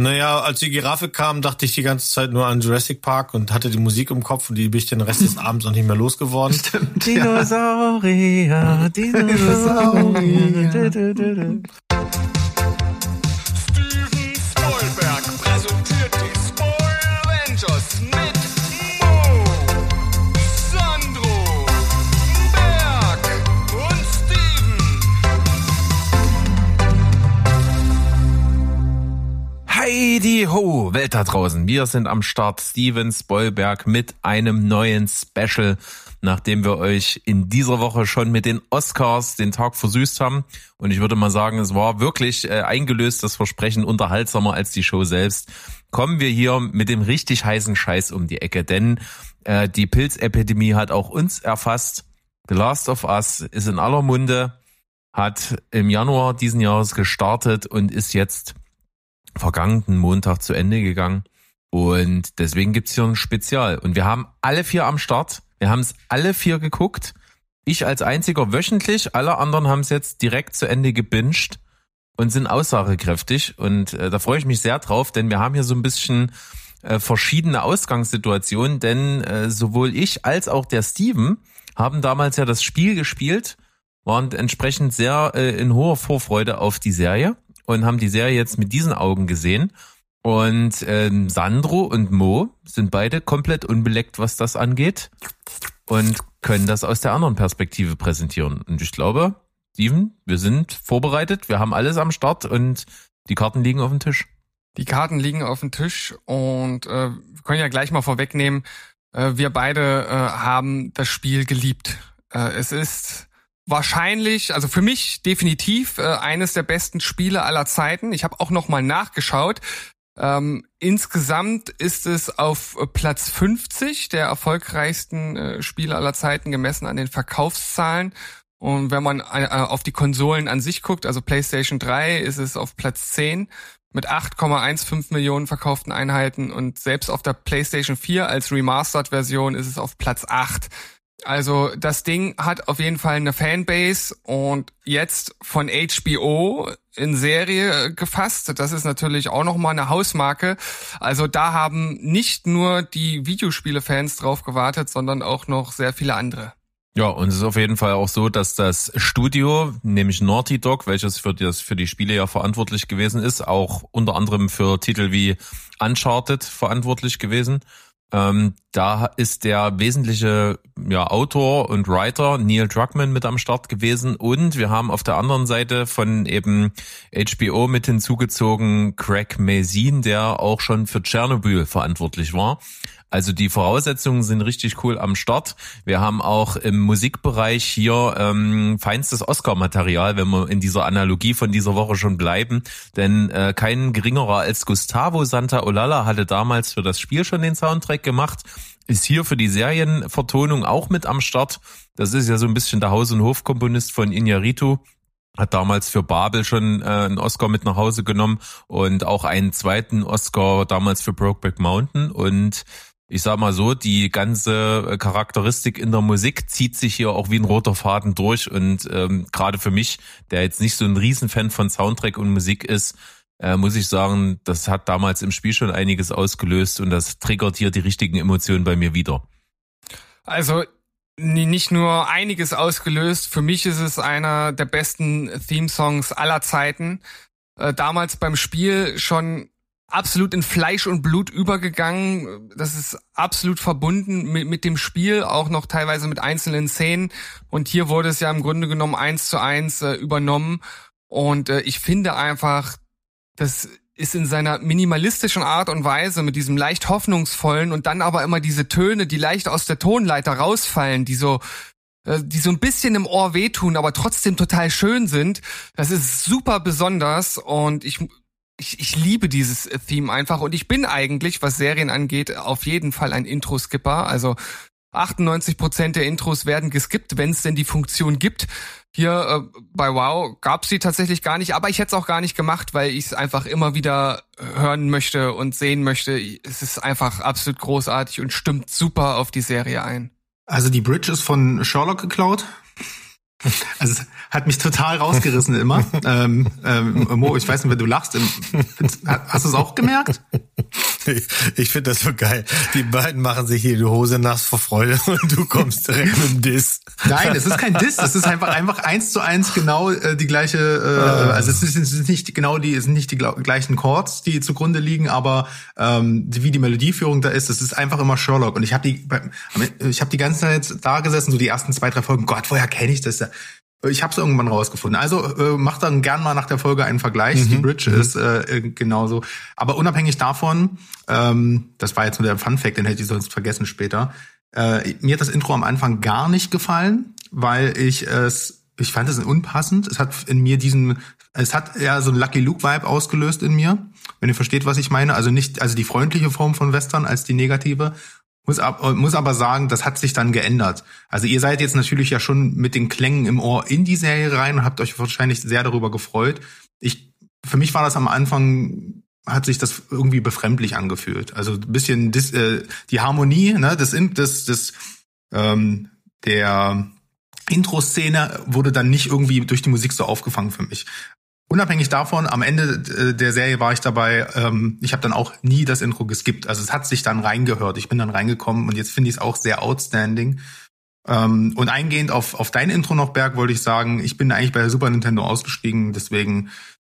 Naja, als die Giraffe kam, dachte ich die ganze Zeit nur an Jurassic Park und hatte die Musik im Kopf und die bin ich den Rest des Abends auch nicht mehr losgeworden. Stimmt, Dinosaurier, Dinosaurier. Steven Spoilberg präsentiert die Spoil Avengers mit Heidi ho, Welt da draußen. Wir sind am Start. Steven Spoilberg mit einem neuen Special, nachdem wir euch in dieser Woche schon mit den Oscars den Tag versüßt haben. Und ich würde mal sagen, es war wirklich äh, eingelöst, das Versprechen unterhaltsamer als die Show selbst. Kommen wir hier mit dem richtig heißen Scheiß um die Ecke, denn äh, die Pilzepidemie hat auch uns erfasst. The Last of Us ist in aller Munde, hat im Januar diesen Jahres gestartet und ist jetzt vergangenen Montag zu Ende gegangen. Und deswegen gibt's hier ein Spezial. Und wir haben alle vier am Start. Wir haben es alle vier geguckt. Ich als einziger wöchentlich. Alle anderen haben es jetzt direkt zu Ende gebinged und sind aussagekräftig. Und äh, da freue ich mich sehr drauf, denn wir haben hier so ein bisschen äh, verschiedene Ausgangssituationen. Denn äh, sowohl ich als auch der Steven haben damals ja das Spiel gespielt, waren entsprechend sehr äh, in hoher Vorfreude auf die Serie und haben die Serie jetzt mit diesen Augen gesehen. Und ähm, Sandro und Mo sind beide komplett unbeleckt, was das angeht und können das aus der anderen Perspektive präsentieren. Und ich glaube, Steven, wir sind vorbereitet, wir haben alles am Start und die Karten liegen auf dem Tisch. Die Karten liegen auf dem Tisch und äh, wir können ja gleich mal vorwegnehmen, äh, wir beide äh, haben das Spiel geliebt. Äh, es ist wahrscheinlich, also für mich definitiv äh, eines der besten Spiele aller Zeiten. Ich habe auch noch mal nachgeschaut. Ähm, insgesamt ist es auf Platz 50 der erfolgreichsten äh, Spiele aller Zeiten gemessen an den Verkaufszahlen. Und wenn man äh, auf die Konsolen an sich guckt, also PlayStation 3, ist es auf Platz 10 mit 8,15 Millionen verkauften Einheiten und selbst auf der PlayStation 4 als Remastered-Version ist es auf Platz 8. Also das Ding hat auf jeden Fall eine Fanbase und jetzt von HBO in Serie gefasst. Das ist natürlich auch nochmal eine Hausmarke. Also da haben nicht nur die Videospiele-Fans drauf gewartet, sondern auch noch sehr viele andere. Ja, und es ist auf jeden Fall auch so, dass das Studio, nämlich Naughty Dog, welches für das für die Spiele ja verantwortlich gewesen ist, auch unter anderem für Titel wie Uncharted verantwortlich gewesen. Ähm, da ist der wesentliche ja, Autor und Writer Neil Druckmann mit am Start gewesen und wir haben auf der anderen Seite von eben HBO mit hinzugezogen Craig Mazin, der auch schon für Tschernobyl verantwortlich war. Also die Voraussetzungen sind richtig cool am Start. Wir haben auch im Musikbereich hier ähm, feinstes Oscar-Material, wenn wir in dieser Analogie von dieser Woche schon bleiben. Denn äh, kein geringerer als Gustavo Santaolalla hatte damals für das Spiel schon den Soundtrack gemacht. Ist hier für die Serienvertonung auch mit am Start. Das ist ja so ein bisschen der Haus- und Hofkomponist von Iñárritu hat damals für Babel schon äh, einen Oscar mit nach Hause genommen und auch einen zweiten Oscar damals für Brokeback Mountain und ich sag mal so, die ganze Charakteristik in der Musik zieht sich hier auch wie ein roter Faden durch und ähm, gerade für mich, der jetzt nicht so ein Riesenfan von Soundtrack und Musik ist, äh, muss ich sagen, das hat damals im Spiel schon einiges ausgelöst und das triggert hier die richtigen Emotionen bei mir wieder. Also nicht nur einiges ausgelöst, für mich ist es einer der besten Theme-Songs aller Zeiten. Äh, damals beim Spiel schon absolut in Fleisch und Blut übergegangen. Das ist absolut verbunden mit, mit dem Spiel, auch noch teilweise mit einzelnen Szenen. Und hier wurde es ja im Grunde genommen eins zu eins äh, übernommen. Und äh, ich finde einfach, das ist in seiner minimalistischen Art und Weise mit diesem leicht hoffnungsvollen und dann aber immer diese Töne, die leicht aus der Tonleiter rausfallen, die so äh, die so ein bisschen im Ohr wehtun, aber trotzdem total schön sind. Das ist super besonders und ich ich, ich liebe dieses Theme einfach und ich bin eigentlich, was Serien angeht, auf jeden Fall ein Intro-Skipper. Also 98 Prozent der Intros werden geskippt, wenn es denn die Funktion gibt. Hier äh, bei Wow gab es die tatsächlich gar nicht, aber ich hätte es auch gar nicht gemacht, weil ich es einfach immer wieder hören möchte und sehen möchte. Es ist einfach absolut großartig und stimmt super auf die Serie ein. Also die Bridge ist von Sherlock geklaut? Also es hat mich total rausgerissen immer. ähm, ähm, Mo, ich weiß nicht, wenn du lachst. Hast du es auch gemerkt? Ich finde das so geil. Die beiden machen sich hier die Hose nass vor Freude und du kommst direkt mit dem Diss. Nein, es ist kein Diss, es ist einfach einfach eins zu eins genau äh, die gleiche, äh, also es ist, nicht genau die, es sind nicht die gleichen Chords, die zugrunde liegen, aber ähm, wie die Melodieführung da ist, es ist einfach immer Sherlock. Und ich habe die, ich habe die ganze Zeit da gesessen, so die ersten zwei drei Folgen. Gott, woher kenne ich das? Ich habe es irgendwann rausgefunden. Also äh, macht dann gern mal nach der Folge einen Vergleich. Die Bridge ist äh, äh, genauso. Aber unabhängig davon, ähm, das war jetzt nur der Fun Fact, den hätte ich sonst vergessen später. Äh, mir hat das Intro am Anfang gar nicht gefallen, weil ich es, ich fand es unpassend. Es hat in mir diesen, es hat eher so einen Lucky Luke Vibe ausgelöst in mir, wenn ihr versteht, was ich meine. Also nicht, also die freundliche Form von Western als die negative. Muss, ab, muss aber sagen, das hat sich dann geändert. Also ihr seid jetzt natürlich ja schon mit den Klängen im Ohr in die Serie rein und habt euch wahrscheinlich sehr darüber gefreut. Ich, für mich war das am Anfang hat sich das irgendwie befremdlich angefühlt. Also ein bisschen dis, äh, die Harmonie, ne, das, das, das ähm, der Intro-Szene wurde dann nicht irgendwie durch die Musik so aufgefangen für mich. Unabhängig davon, am Ende äh, der Serie war ich dabei, ähm, ich habe dann auch nie das Intro geskippt. Also es hat sich dann reingehört. Ich bin dann reingekommen und jetzt finde ich es auch sehr outstanding. Ähm, und eingehend auf, auf dein Intro noch, Berg, wollte ich sagen, ich bin eigentlich bei der Super Nintendo ausgestiegen, deswegen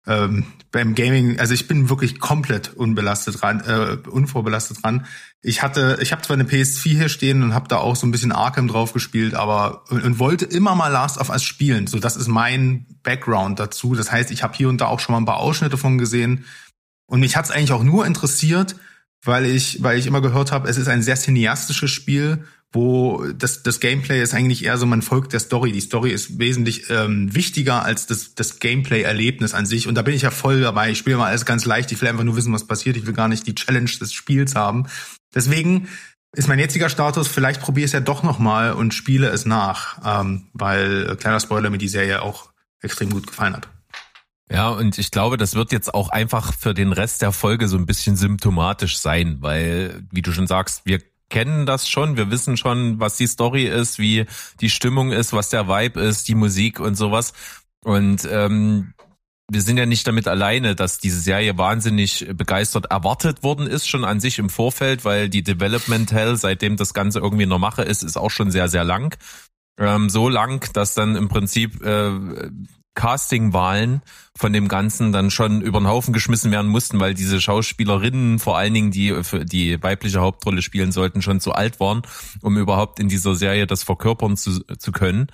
ähm, beim Gaming, also ich bin wirklich komplett unbelastet dran, äh, unvorbelastet dran. Ich hatte, ich habe zwar eine PS4 hier stehen und habe da auch so ein bisschen Arkham drauf gespielt, aber und, und wollte immer mal Last of Us spielen. So, das ist mein Background dazu. Das heißt, ich habe hier und da auch schon mal ein paar Ausschnitte von gesehen. Und mich hat's eigentlich auch nur interessiert, weil ich, weil ich immer gehört habe, es ist ein sehr cineastisches Spiel, wo das, das Gameplay ist eigentlich eher so, man folgt der Story. Die Story ist wesentlich ähm, wichtiger als das, das Gameplay-Erlebnis an sich. Und da bin ich ja voll dabei. Ich spiele mal alles ganz leicht. Ich will einfach nur wissen, was passiert. Ich will gar nicht die Challenge des Spiels haben. Deswegen ist mein jetziger Status, vielleicht probiere es ja doch nochmal und spiele es nach. Ähm, weil, äh, kleiner Spoiler, mir die Serie auch extrem gut gefallen hat. Ja, und ich glaube, das wird jetzt auch einfach für den Rest der Folge so ein bisschen symptomatisch sein, weil, wie du schon sagst, wir kennen das schon, wir wissen schon, was die Story ist, wie die Stimmung ist, was der Vibe ist, die Musik und sowas. Und ähm, wir sind ja nicht damit alleine, dass diese Serie wahnsinnig begeistert erwartet worden ist, schon an sich im Vorfeld, weil die Development Hell, seitdem das Ganze irgendwie in der Mache ist, ist auch schon sehr, sehr lang. Ähm, so lang, dass dann im Prinzip äh, Castingwahlen von dem Ganzen dann schon über den Haufen geschmissen werden mussten, weil diese Schauspielerinnen, vor allen Dingen die die weibliche Hauptrolle spielen sollten, schon zu alt waren, um überhaupt in dieser Serie das verkörpern zu, zu können.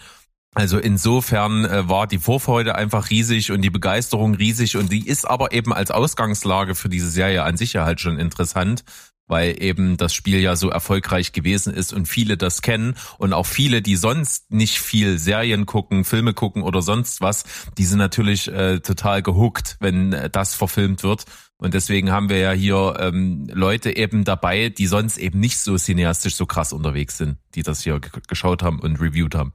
Also insofern äh, war die Vorfreude einfach riesig und die Begeisterung riesig und die ist aber eben als Ausgangslage für diese Serie an sich ja halt schon interessant, weil eben das Spiel ja so erfolgreich gewesen ist und viele das kennen und auch viele, die sonst nicht viel Serien gucken, Filme gucken oder sonst was, die sind natürlich äh, total gehuckt, wenn äh, das verfilmt wird. Und deswegen haben wir ja hier ähm, Leute eben dabei, die sonst eben nicht so cineastisch so krass unterwegs sind, die das hier ge- geschaut haben und reviewed haben.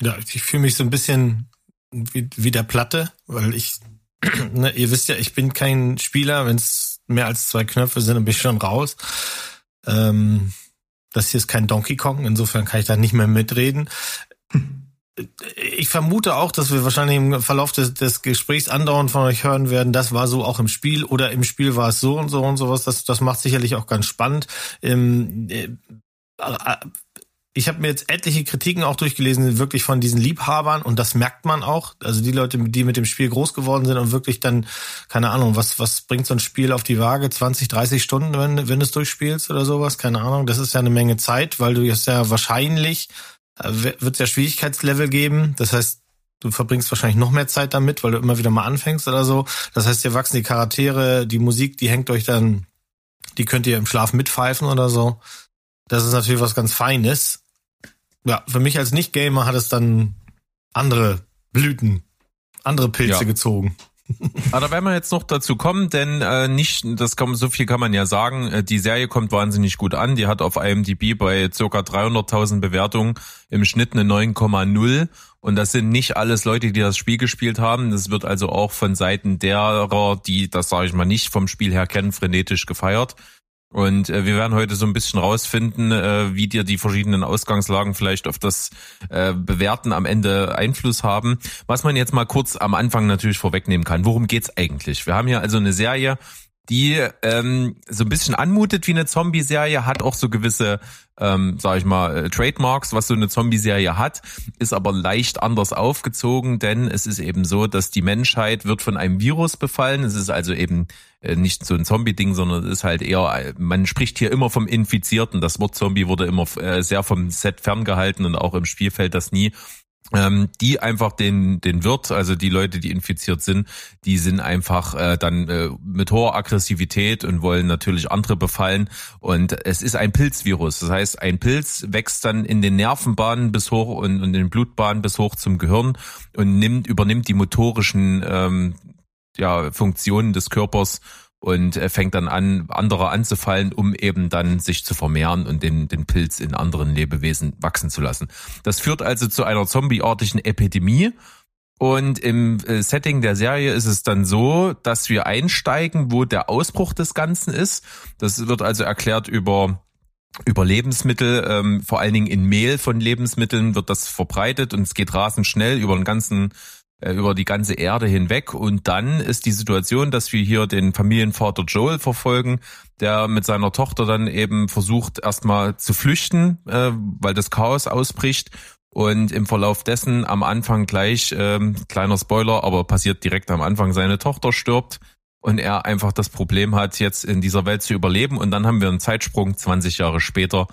Ja, ich fühle mich so ein bisschen wie, wie der Platte, weil ich, ne, ihr wisst ja, ich bin kein Spieler, wenn es mehr als zwei Knöpfe sind, dann bin ich schon raus. Ähm, das hier ist kein Donkey Kong, insofern kann ich da nicht mehr mitreden. Ich vermute auch, dass wir wahrscheinlich im Verlauf des, des Gesprächs andauernd von euch hören werden, das war so auch im Spiel oder im Spiel war es so und so und sowas. Das, das macht sicherlich auch ganz spannend. Ähm, äh, ich habe mir jetzt etliche Kritiken auch durchgelesen, wirklich von diesen Liebhabern und das merkt man auch. Also die Leute, die mit dem Spiel groß geworden sind und wirklich dann, keine Ahnung, was, was bringt so ein Spiel auf die Waage? 20, 30 Stunden, wenn, wenn du es durchspielst oder sowas? Keine Ahnung. Das ist ja eine Menge Zeit, weil du jetzt ja wahrscheinlich, äh, wird es ja Schwierigkeitslevel geben. Das heißt, du verbringst wahrscheinlich noch mehr Zeit damit, weil du immer wieder mal anfängst oder so. Das heißt, dir wachsen die Charaktere, die Musik, die hängt euch dann, die könnt ihr im Schlaf mitpfeifen oder so. Das ist natürlich was ganz Feines. Ja, für mich als Nicht-Gamer hat es dann andere Blüten, andere Pilze Ja. gezogen. Aber da werden wir jetzt noch dazu kommen, denn äh, nicht, das kann, so viel kann man ja sagen, äh, die Serie kommt wahnsinnig gut an. Die hat auf IMDb bei circa 300.000 Bewertungen im Schnitt eine 9,0 und das sind nicht alles Leute, die das Spiel gespielt haben. Das wird also auch von Seiten derer, die das sage ich mal nicht vom Spiel her kennen, frenetisch gefeiert. Und äh, wir werden heute so ein bisschen rausfinden, äh, wie dir die verschiedenen Ausgangslagen vielleicht auf das äh, Bewerten am Ende Einfluss haben. Was man jetzt mal kurz am Anfang natürlich vorwegnehmen kann. Worum geht's eigentlich? Wir haben hier also eine Serie, die ähm, so ein bisschen anmutet wie eine Zombie-Serie, hat auch so gewisse, ähm, sag ich mal, äh, Trademarks, was so eine Zombie-Serie hat, ist aber leicht anders aufgezogen, denn es ist eben so, dass die Menschheit wird von einem Virus befallen. Es ist also eben äh, nicht so ein Zombie-Ding, sondern es ist halt eher, äh, man spricht hier immer vom Infizierten. Das Wort Zombie wurde immer sehr vom Set ferngehalten und auch im Spiel fällt das nie die einfach den den Wirt, also die Leute, die infiziert sind, die sind einfach äh, dann äh, mit hoher Aggressivität und wollen natürlich andere befallen. Und es ist ein Pilzvirus. Das heißt, ein Pilz wächst dann in den Nervenbahnen bis hoch und, und in den Blutbahnen bis hoch zum Gehirn und nimmt übernimmt die motorischen ähm, ja, Funktionen des Körpers und fängt dann an, andere anzufallen, um eben dann sich zu vermehren und den, den Pilz in anderen Lebewesen wachsen zu lassen. Das führt also zu einer zombieartigen Epidemie. Und im äh, Setting der Serie ist es dann so, dass wir einsteigen, wo der Ausbruch des Ganzen ist. Das wird also erklärt über über Lebensmittel, ähm, vor allen Dingen in Mehl von Lebensmitteln wird das verbreitet und es geht rasend schnell über den ganzen über die ganze Erde hinweg. Und dann ist die Situation, dass wir hier den Familienvater Joel verfolgen, der mit seiner Tochter dann eben versucht, erstmal zu flüchten, äh, weil das Chaos ausbricht. Und im Verlauf dessen am Anfang gleich, ähm, kleiner Spoiler, aber passiert direkt am Anfang, seine Tochter stirbt und er einfach das Problem hat, jetzt in dieser Welt zu überleben. Und dann haben wir einen Zeitsprung 20 Jahre später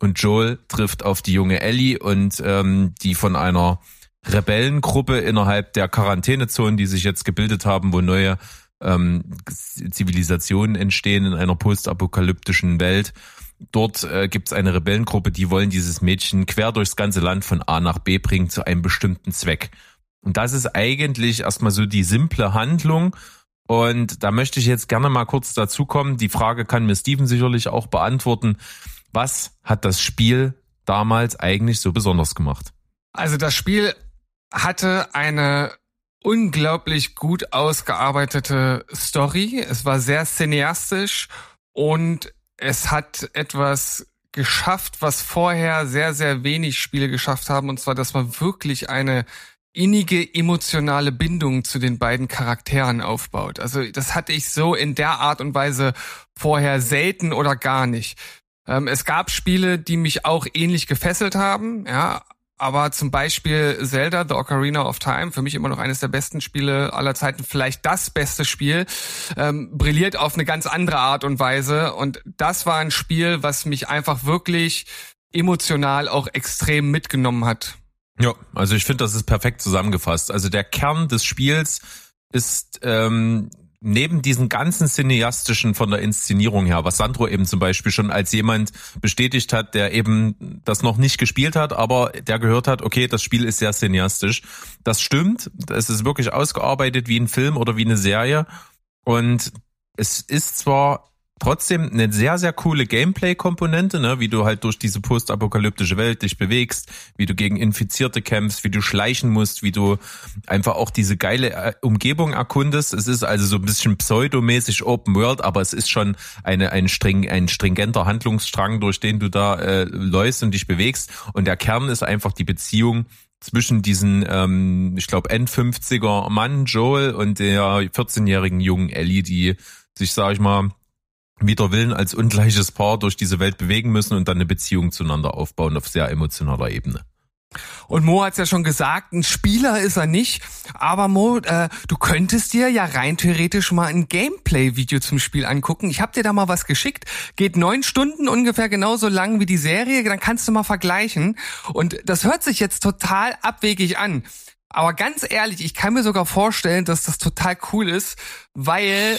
und Joel trifft auf die junge Ellie und ähm, die von einer Rebellengruppe innerhalb der Quarantänezonen, die sich jetzt gebildet haben, wo neue ähm, Zivilisationen entstehen in einer postapokalyptischen Welt. Dort äh, gibt es eine Rebellengruppe, die wollen dieses Mädchen quer durchs ganze Land von A nach B bringen zu einem bestimmten Zweck. Und das ist eigentlich erstmal so die simple Handlung. Und da möchte ich jetzt gerne mal kurz dazu kommen. Die Frage kann mir Steven sicherlich auch beantworten. Was hat das Spiel damals eigentlich so besonders gemacht? Also das Spiel hatte eine unglaublich gut ausgearbeitete Story. Es war sehr cineastisch und es hat etwas geschafft, was vorher sehr, sehr wenig Spiele geschafft haben, und zwar, dass man wirklich eine innige emotionale Bindung zu den beiden Charakteren aufbaut. Also das hatte ich so in der Art und Weise vorher selten oder gar nicht. Ähm, es gab Spiele, die mich auch ähnlich gefesselt haben, ja, aber zum Beispiel Zelda, The Ocarina of Time, für mich immer noch eines der besten Spiele aller Zeiten, vielleicht das beste Spiel, ähm, brilliert auf eine ganz andere Art und Weise. Und das war ein Spiel, was mich einfach wirklich emotional auch extrem mitgenommen hat. Ja, also ich finde, das ist perfekt zusammengefasst. Also der Kern des Spiels ist ähm, neben diesen ganzen cineastischen von der Inszenierung her, was Sandro eben zum Beispiel schon als jemand bestätigt hat, der eben das noch nicht gespielt hat, aber der gehört hat, okay, das Spiel ist sehr cineastisch. Das stimmt, es ist wirklich ausgearbeitet wie ein Film oder wie eine Serie und es ist zwar trotzdem eine sehr, sehr coole Gameplay-Komponente, ne? wie du halt durch diese postapokalyptische Welt dich bewegst, wie du gegen Infizierte kämpfst, wie du schleichen musst, wie du einfach auch diese geile äh, Umgebung erkundest. Es ist also so ein bisschen pseudomäßig Open World, aber es ist schon eine, ein, string, ein stringenter Handlungsstrang, durch den du da äh, läufst und dich bewegst. Und der Kern ist einfach die Beziehung zwischen diesen, ähm, ich glaube, End-50er Mann Joel und der 14-jährigen jungen Ellie, die sich, sag ich mal, wider Willen als ungleiches Paar durch diese Welt bewegen müssen und dann eine Beziehung zueinander aufbauen auf sehr emotionaler Ebene. Und Mo hat's ja schon gesagt, ein Spieler ist er nicht. Aber Mo, äh, du könntest dir ja rein theoretisch mal ein Gameplay-Video zum Spiel angucken. Ich hab dir da mal was geschickt. Geht neun Stunden ungefähr genauso lang wie die Serie. Dann kannst du mal vergleichen. Und das hört sich jetzt total abwegig an. Aber ganz ehrlich, ich kann mir sogar vorstellen, dass das total cool ist, weil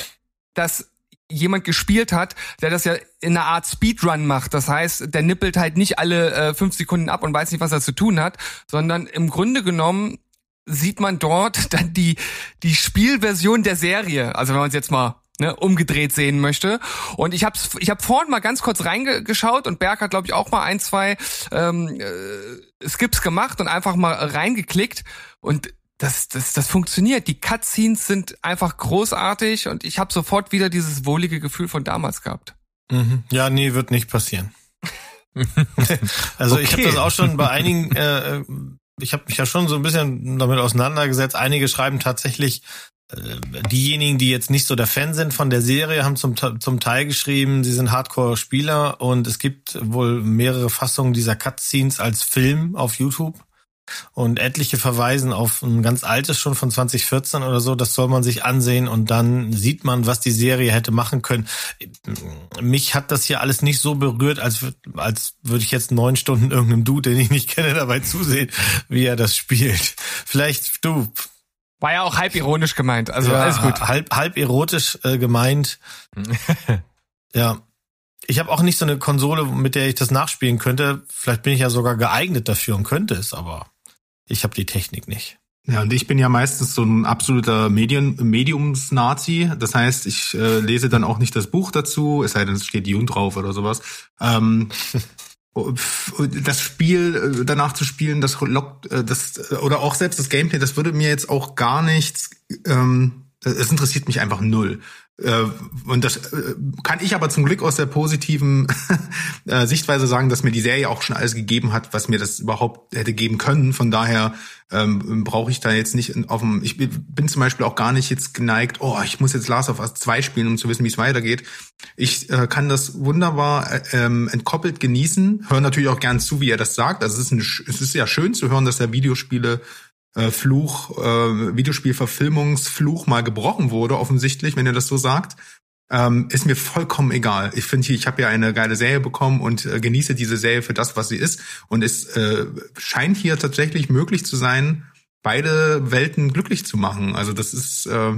das jemand gespielt hat, der das ja in einer Art Speedrun macht. Das heißt, der nippelt halt nicht alle äh, fünf Sekunden ab und weiß nicht, was er zu tun hat, sondern im Grunde genommen sieht man dort dann die, die Spielversion der Serie. Also wenn man es jetzt mal ne, umgedreht sehen möchte. Und ich habe ich hab vorhin mal ganz kurz reingeschaut und Berg hat, glaube ich, auch mal ein, zwei ähm, äh, Skips gemacht und einfach mal reingeklickt. Und das, das, das funktioniert. Die Cutscenes sind einfach großartig und ich habe sofort wieder dieses wohlige Gefühl von damals gehabt. Mhm. Ja, nee, wird nicht passieren. also ich habe Okay. das auch schon bei einigen, äh, ich habe mich ja schon so ein bisschen damit auseinandergesetzt. Einige schreiben tatsächlich, äh, diejenigen, die jetzt nicht so der Fan sind von der Serie, haben zum, zum Teil geschrieben, sie sind Hardcore-Spieler und es gibt wohl mehrere Fassungen dieser Cutscenes als Film auf YouTube. Und etliche verweisen auf ein ganz altes schon von 2014 oder so. Das soll man sich ansehen und dann sieht man, was die Serie hätte machen können. Mich hat das hier alles nicht so berührt, als, als würde ich jetzt neun Stunden irgendeinem Dude, den ich nicht kenne, dabei zusehen, wie er das spielt. Vielleicht du. War ja auch halb ironisch gemeint. Also ja, alles gut. Halb, halb erotisch äh, gemeint. ja. Ich habe auch nicht so eine Konsole, mit der ich das nachspielen könnte. Vielleicht bin ich ja sogar geeignet dafür und könnte es, aber ich habe die Technik nicht. Ja, und ich bin ja meistens so ein absoluter Medien, Mediums-Nazi. Das heißt, ich äh, lese dann auch nicht das Buch dazu, es sei denn, es steht Jun drauf oder sowas. Ähm, das Spiel äh, danach zu spielen, das lockt, äh, das äh, oder auch selbst das Gameplay, das würde mir jetzt auch gar nichts. Ähm, es interessiert mich einfach null. Äh, Und das äh, kann ich aber zum Glück aus der positiven äh, Sichtweise sagen, dass mir die Serie auch schon alles gegeben hat, was mir das überhaupt hätte geben können. Von daher ähm, brauche ich da jetzt nicht auf dem. Ich bin zum Beispiel auch gar nicht jetzt geneigt. Oh, ich muss jetzt Last of Us 2 spielen, um zu wissen, wie es weitergeht. Ich äh, kann das wunderbar äh, ähm, entkoppelt genießen. Höre natürlich auch gern zu, wie er das sagt. Also es ist, ein, es ist ja schön zu hören, dass er Videospiele äh, Fluch, äh, Videospielverfilmungsfluch mal gebrochen wurde, offensichtlich, wenn er das so sagt. Ähm, ist mir vollkommen egal. Ich finde, ich habe ja eine geile Serie bekommen und äh, genieße diese Serie für das, was sie ist. Und es äh, scheint hier tatsächlich möglich zu sein, beide Welten glücklich zu machen. Also das ist, äh,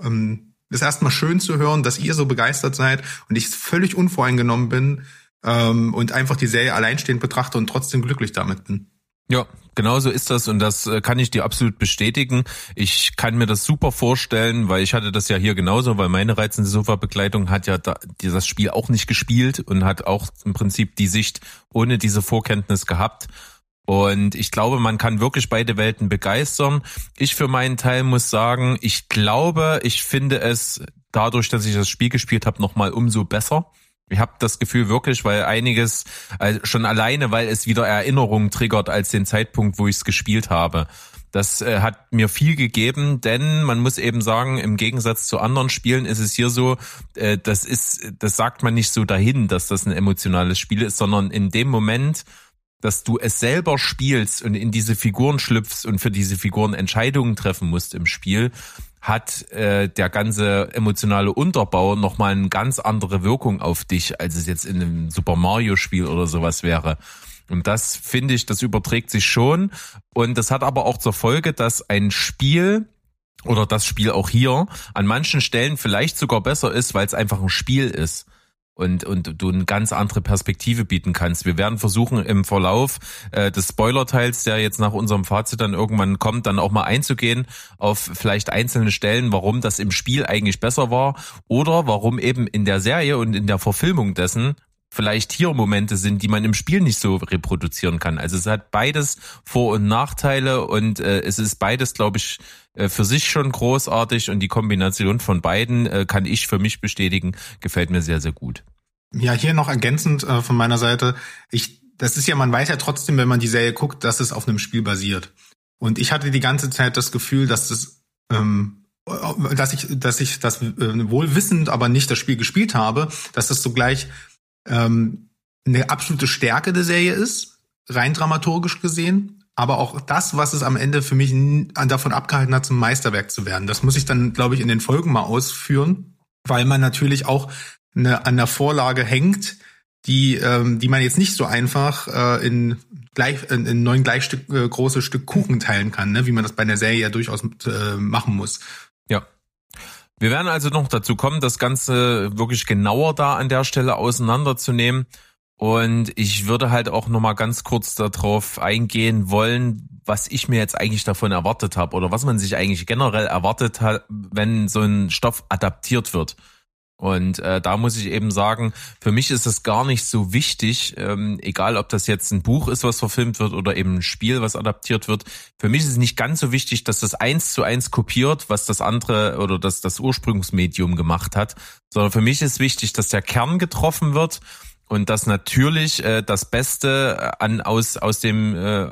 ähm, ist erstmal schön zu hören, dass ihr so begeistert seid und ich völlig unvoreingenommen bin ähm, und einfach die Serie alleinstehend betrachte und trotzdem glücklich damit bin. Ja, genau so ist das und das äh, kann ich dir absolut bestätigen. Ich kann mir das super vorstellen, weil ich hatte das ja hier genauso, weil meine reizende Sofa-Begleitung hat ja das Spiel auch nicht gespielt und hat auch im Prinzip die Sicht ohne diese Vorkenntnis gehabt. Und ich glaube, man kann wirklich beide Welten begeistern. Ich für meinen Teil muss sagen, ich glaube, ich finde es dadurch, dass ich das Spiel gespielt habe, nochmal umso besser. Ich habe das Gefühl wirklich, weil einiges äh, schon alleine, weil es wieder Erinnerungen triggert als den Zeitpunkt, wo ich es gespielt habe. Das äh, hat mir viel gegeben, denn man muss eben sagen, im Gegensatz zu anderen Spielen ist es hier so, äh, das ist, das sagt man nicht so dahin, dass das ein emotionales Spiel ist, sondern in dem Moment, dass du es selber spielst und in diese Figuren schlüpfst und für diese Figuren Entscheidungen treffen musst im Spiel, hat äh, der ganze emotionale Unterbau nochmal eine ganz andere Wirkung auf dich, als es jetzt in einem Super Mario Spiel oder sowas wäre. Und das finde ich, das überträgt sich schon. Und das hat aber auch zur Folge, dass ein Spiel oder das Spiel auch hier an manchen Stellen vielleicht sogar besser ist, weil es einfach ein Spiel ist und, und du eine ganz andere Perspektive bieten kannst. Wir werden versuchen im Verlauf äh, des Spoiler-Teils, der jetzt nach unserem Fazit dann irgendwann kommt, dann auch mal einzugehen auf vielleicht einzelne Stellen, warum das im Spiel eigentlich besser war oder warum eben in der Serie und in der Verfilmung dessen vielleicht hier Momente sind, die man im Spiel nicht so reproduzieren kann. Also es hat beides Vor- und Nachteile und äh, es ist beides, glaube ich, äh, für sich schon großartig und die Kombination von beiden äh, kann ich für mich bestätigen, gefällt mir sehr, sehr gut. Ja, hier noch ergänzend äh, von meiner Seite. Ich, das ist ja, man weiß ja trotzdem, wenn man die Serie guckt, dass es auf einem Spiel basiert. Und ich hatte die ganze Zeit das Gefühl, dass das, ähm, dass ich, dass ich das äh, wohl wissend, aber nicht das Spiel gespielt habe, dass das sogleich ähm, eine absolute Stärke der Serie ist, rein dramaturgisch gesehen. Aber auch das, was es am Ende für mich davon abgehalten hat, zum Meisterwerk zu werden. Das muss ich dann, glaube ich, in den Folgen mal ausführen, weil man natürlich auch eine, an der Vorlage hängt, die, ähm, die man jetzt nicht so einfach äh, in, gleich, in, in neun gleich äh, große Stück Kuchen teilen kann, ne? wie man das bei einer Serie ja durchaus äh, machen muss. Ja. Wir werden also noch dazu kommen, das Ganze wirklich genauer da an der Stelle auseinanderzunehmen. Und ich würde halt auch noch mal ganz kurz darauf eingehen wollen, was ich mir jetzt eigentlich davon erwartet habe oder was man sich eigentlich generell erwartet hat, wenn so ein Stoff adaptiert wird. Und äh, da muss ich eben sagen, für mich ist es gar nicht so wichtig, ähm, egal ob das jetzt ein Buch ist, was verfilmt wird oder eben ein Spiel, was adaptiert wird. Für mich ist es nicht ganz so wichtig, dass das eins zu eins kopiert, was das andere oder das, das Ursprungsmedium gemacht hat, sondern für mich ist wichtig, dass der Kern getroffen wird und dass natürlich äh, das Beste äh, an aus aus dem äh,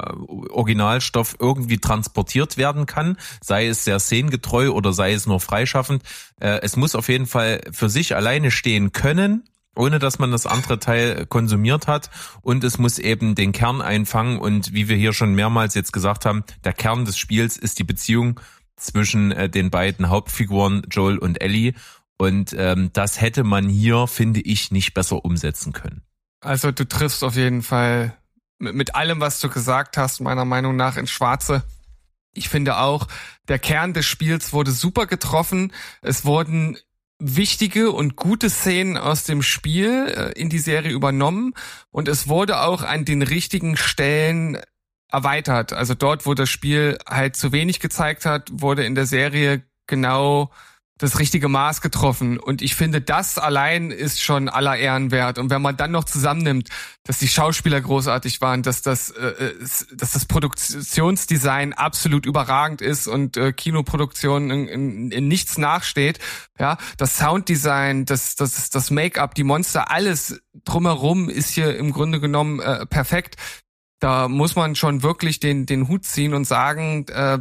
Originalstoff irgendwie transportiert werden kann, sei es sehr szenengetreu oder sei es nur freischaffend. Äh, es muss auf jeden Fall für sich alleine stehen können, ohne dass man das andere Teil konsumiert hat. Und es muss eben den Kern einfangen. Und wie wir hier schon mehrmals jetzt gesagt haben, der Kern des Spiels ist die Beziehung zwischen äh, den beiden Hauptfiguren Joel und Ellie und ähm, das hätte man hier, finde ich, nicht besser umsetzen können. Also du triffst auf jeden Fall mit, mit allem, was du gesagt hast, meiner Meinung nach ins Schwarze. Ich finde auch, der Kern des Spiels wurde super getroffen. Es wurden wichtige und gute Szenen aus dem Spiel äh, in die Serie übernommen und es wurde auch an den richtigen Stellen erweitert. Also dort, wo das Spiel halt zu wenig gezeigt hat, wurde in der Serie genau das richtige Maß getroffen. Und ich finde, das allein ist schon aller Ehren wert. Und wenn man dann noch zusammennimmt, dass die Schauspieler großartig waren, dass das, äh, dass das Produktionsdesign absolut überragend ist und äh, Kinoproduktion in, in, in nichts nachsteht, ja, das Sounddesign, das, das, das Make-up, die Monster, alles drumherum ist hier im Grunde genommen äh, perfekt. Da muss man schon wirklich den, den Hut ziehen und sagen, äh,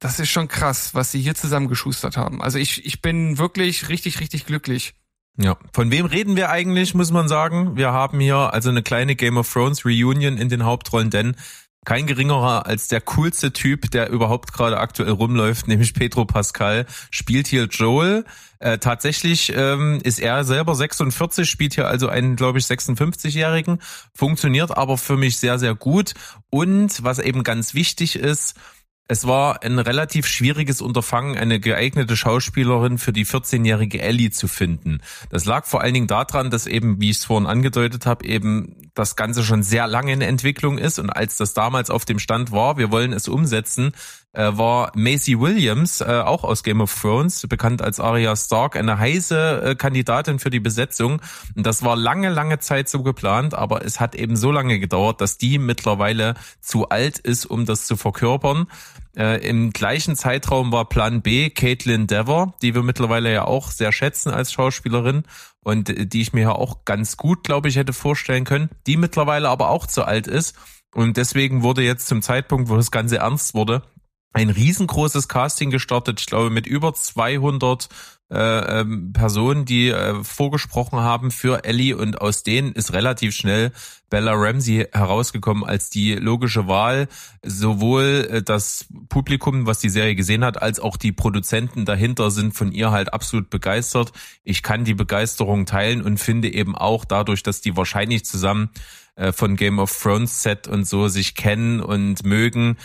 das ist schon krass, was sie hier zusammengeschustert haben. Also ich, ich bin wirklich richtig, richtig glücklich. Ja, von wem reden wir eigentlich, muss man sagen? Wir haben hier also eine kleine Game of Thrones Reunion in den Hauptrollen, denn kein geringerer als der coolste Typ, der überhaupt gerade aktuell rumläuft, nämlich Pedro Pascal, spielt hier Joel. Äh, tatsächlich ähm, ist er selber 46, spielt hier also einen, glaube ich, 56-Jährigen, funktioniert aber für mich sehr, sehr gut. Und was eben ganz wichtig ist, es war ein relativ schwieriges Unterfangen, eine geeignete Schauspielerin für die 14-jährige Ellie zu finden. Das lag vor allen Dingen daran, dass eben, wie ich es vorhin angedeutet habe, eben das Ganze schon sehr lange in Entwicklung ist und als das damals auf dem Stand war, wir wollen es umsetzen, äh, war Macy Williams, äh, auch aus Game of Thrones, bekannt als Arya Stark, eine heiße äh, Kandidatin für die Besetzung. Und das war lange, lange Zeit so geplant, aber es hat eben so lange gedauert, dass die mittlerweile zu alt ist, um das zu verkörpern. Äh, Im gleichen Zeitraum war Plan B Caitlin Dever, die wir mittlerweile ja auch sehr schätzen als Schauspielerin und äh, die ich mir ja auch ganz gut, glaube ich, hätte vorstellen können, die mittlerweile aber auch zu alt ist. Und deswegen wurde jetzt zum Zeitpunkt, wo das Ganze ernst wurde, ein riesengroßes Casting gestartet. Ich glaube, mit über 200 äh, ähm, Personen, die äh, vorgesprochen haben für Ellie und aus denen ist relativ schnell Bella Ramsey herausgekommen als die logische Wahl. Sowohl äh, das Publikum, was die Serie gesehen hat, als auch die Produzenten dahinter sind von ihr halt absolut begeistert. Ich kann die Begeisterung teilen und finde eben auch dadurch, dass die wahrscheinlich zusammen äh, von Game of Thrones Set und so sich kennen und mögen,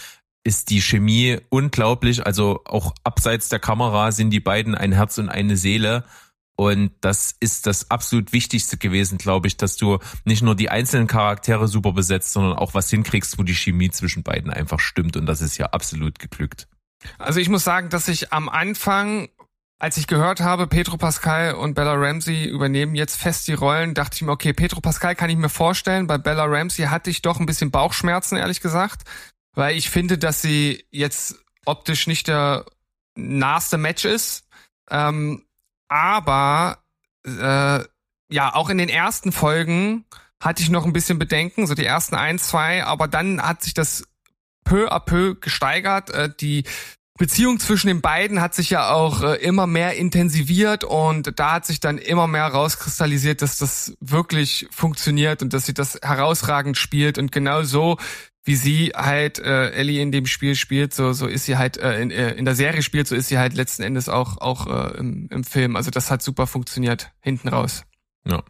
ist die Chemie unglaublich. Also auch abseits der Kamera sind die beiden ein Herz und eine Seele. Und das ist das absolut Wichtigste gewesen, glaube ich, dass du nicht nur die einzelnen Charaktere super besetzt, sondern auch was hinkriegst, wo die Chemie zwischen beiden einfach stimmt. Und das ist ja absolut geglückt. Also ich muss sagen, dass ich am Anfang, als ich gehört habe, Pedro Pascal und Bella Ramsey übernehmen jetzt fest die Rollen, dachte ich mir, okay, Pedro Pascal kann ich mir vorstellen. Bei Bella Ramsey hatte ich doch ein bisschen Bauchschmerzen, ehrlich gesagt weil ich finde, dass sie jetzt optisch nicht der naheste Match ist. Ähm, aber äh, ja, auch in den ersten Folgen hatte ich noch ein bisschen Bedenken, so die ersten ein, zwei, aber dann hat sich das peu à peu gesteigert. Äh, die Beziehung zwischen den beiden hat sich ja auch äh, immer mehr intensiviert und da hat sich dann immer mehr rauskristallisiert, dass das wirklich funktioniert und dass sie das herausragend spielt und genau so wie sie halt äh, Ellie in dem Spiel spielt, so so ist sie halt äh, in, äh, in der Serie spielt, so ist sie halt letzten Endes auch auch äh, im, im Film. Also das hat super funktioniert hinten raus. Ja.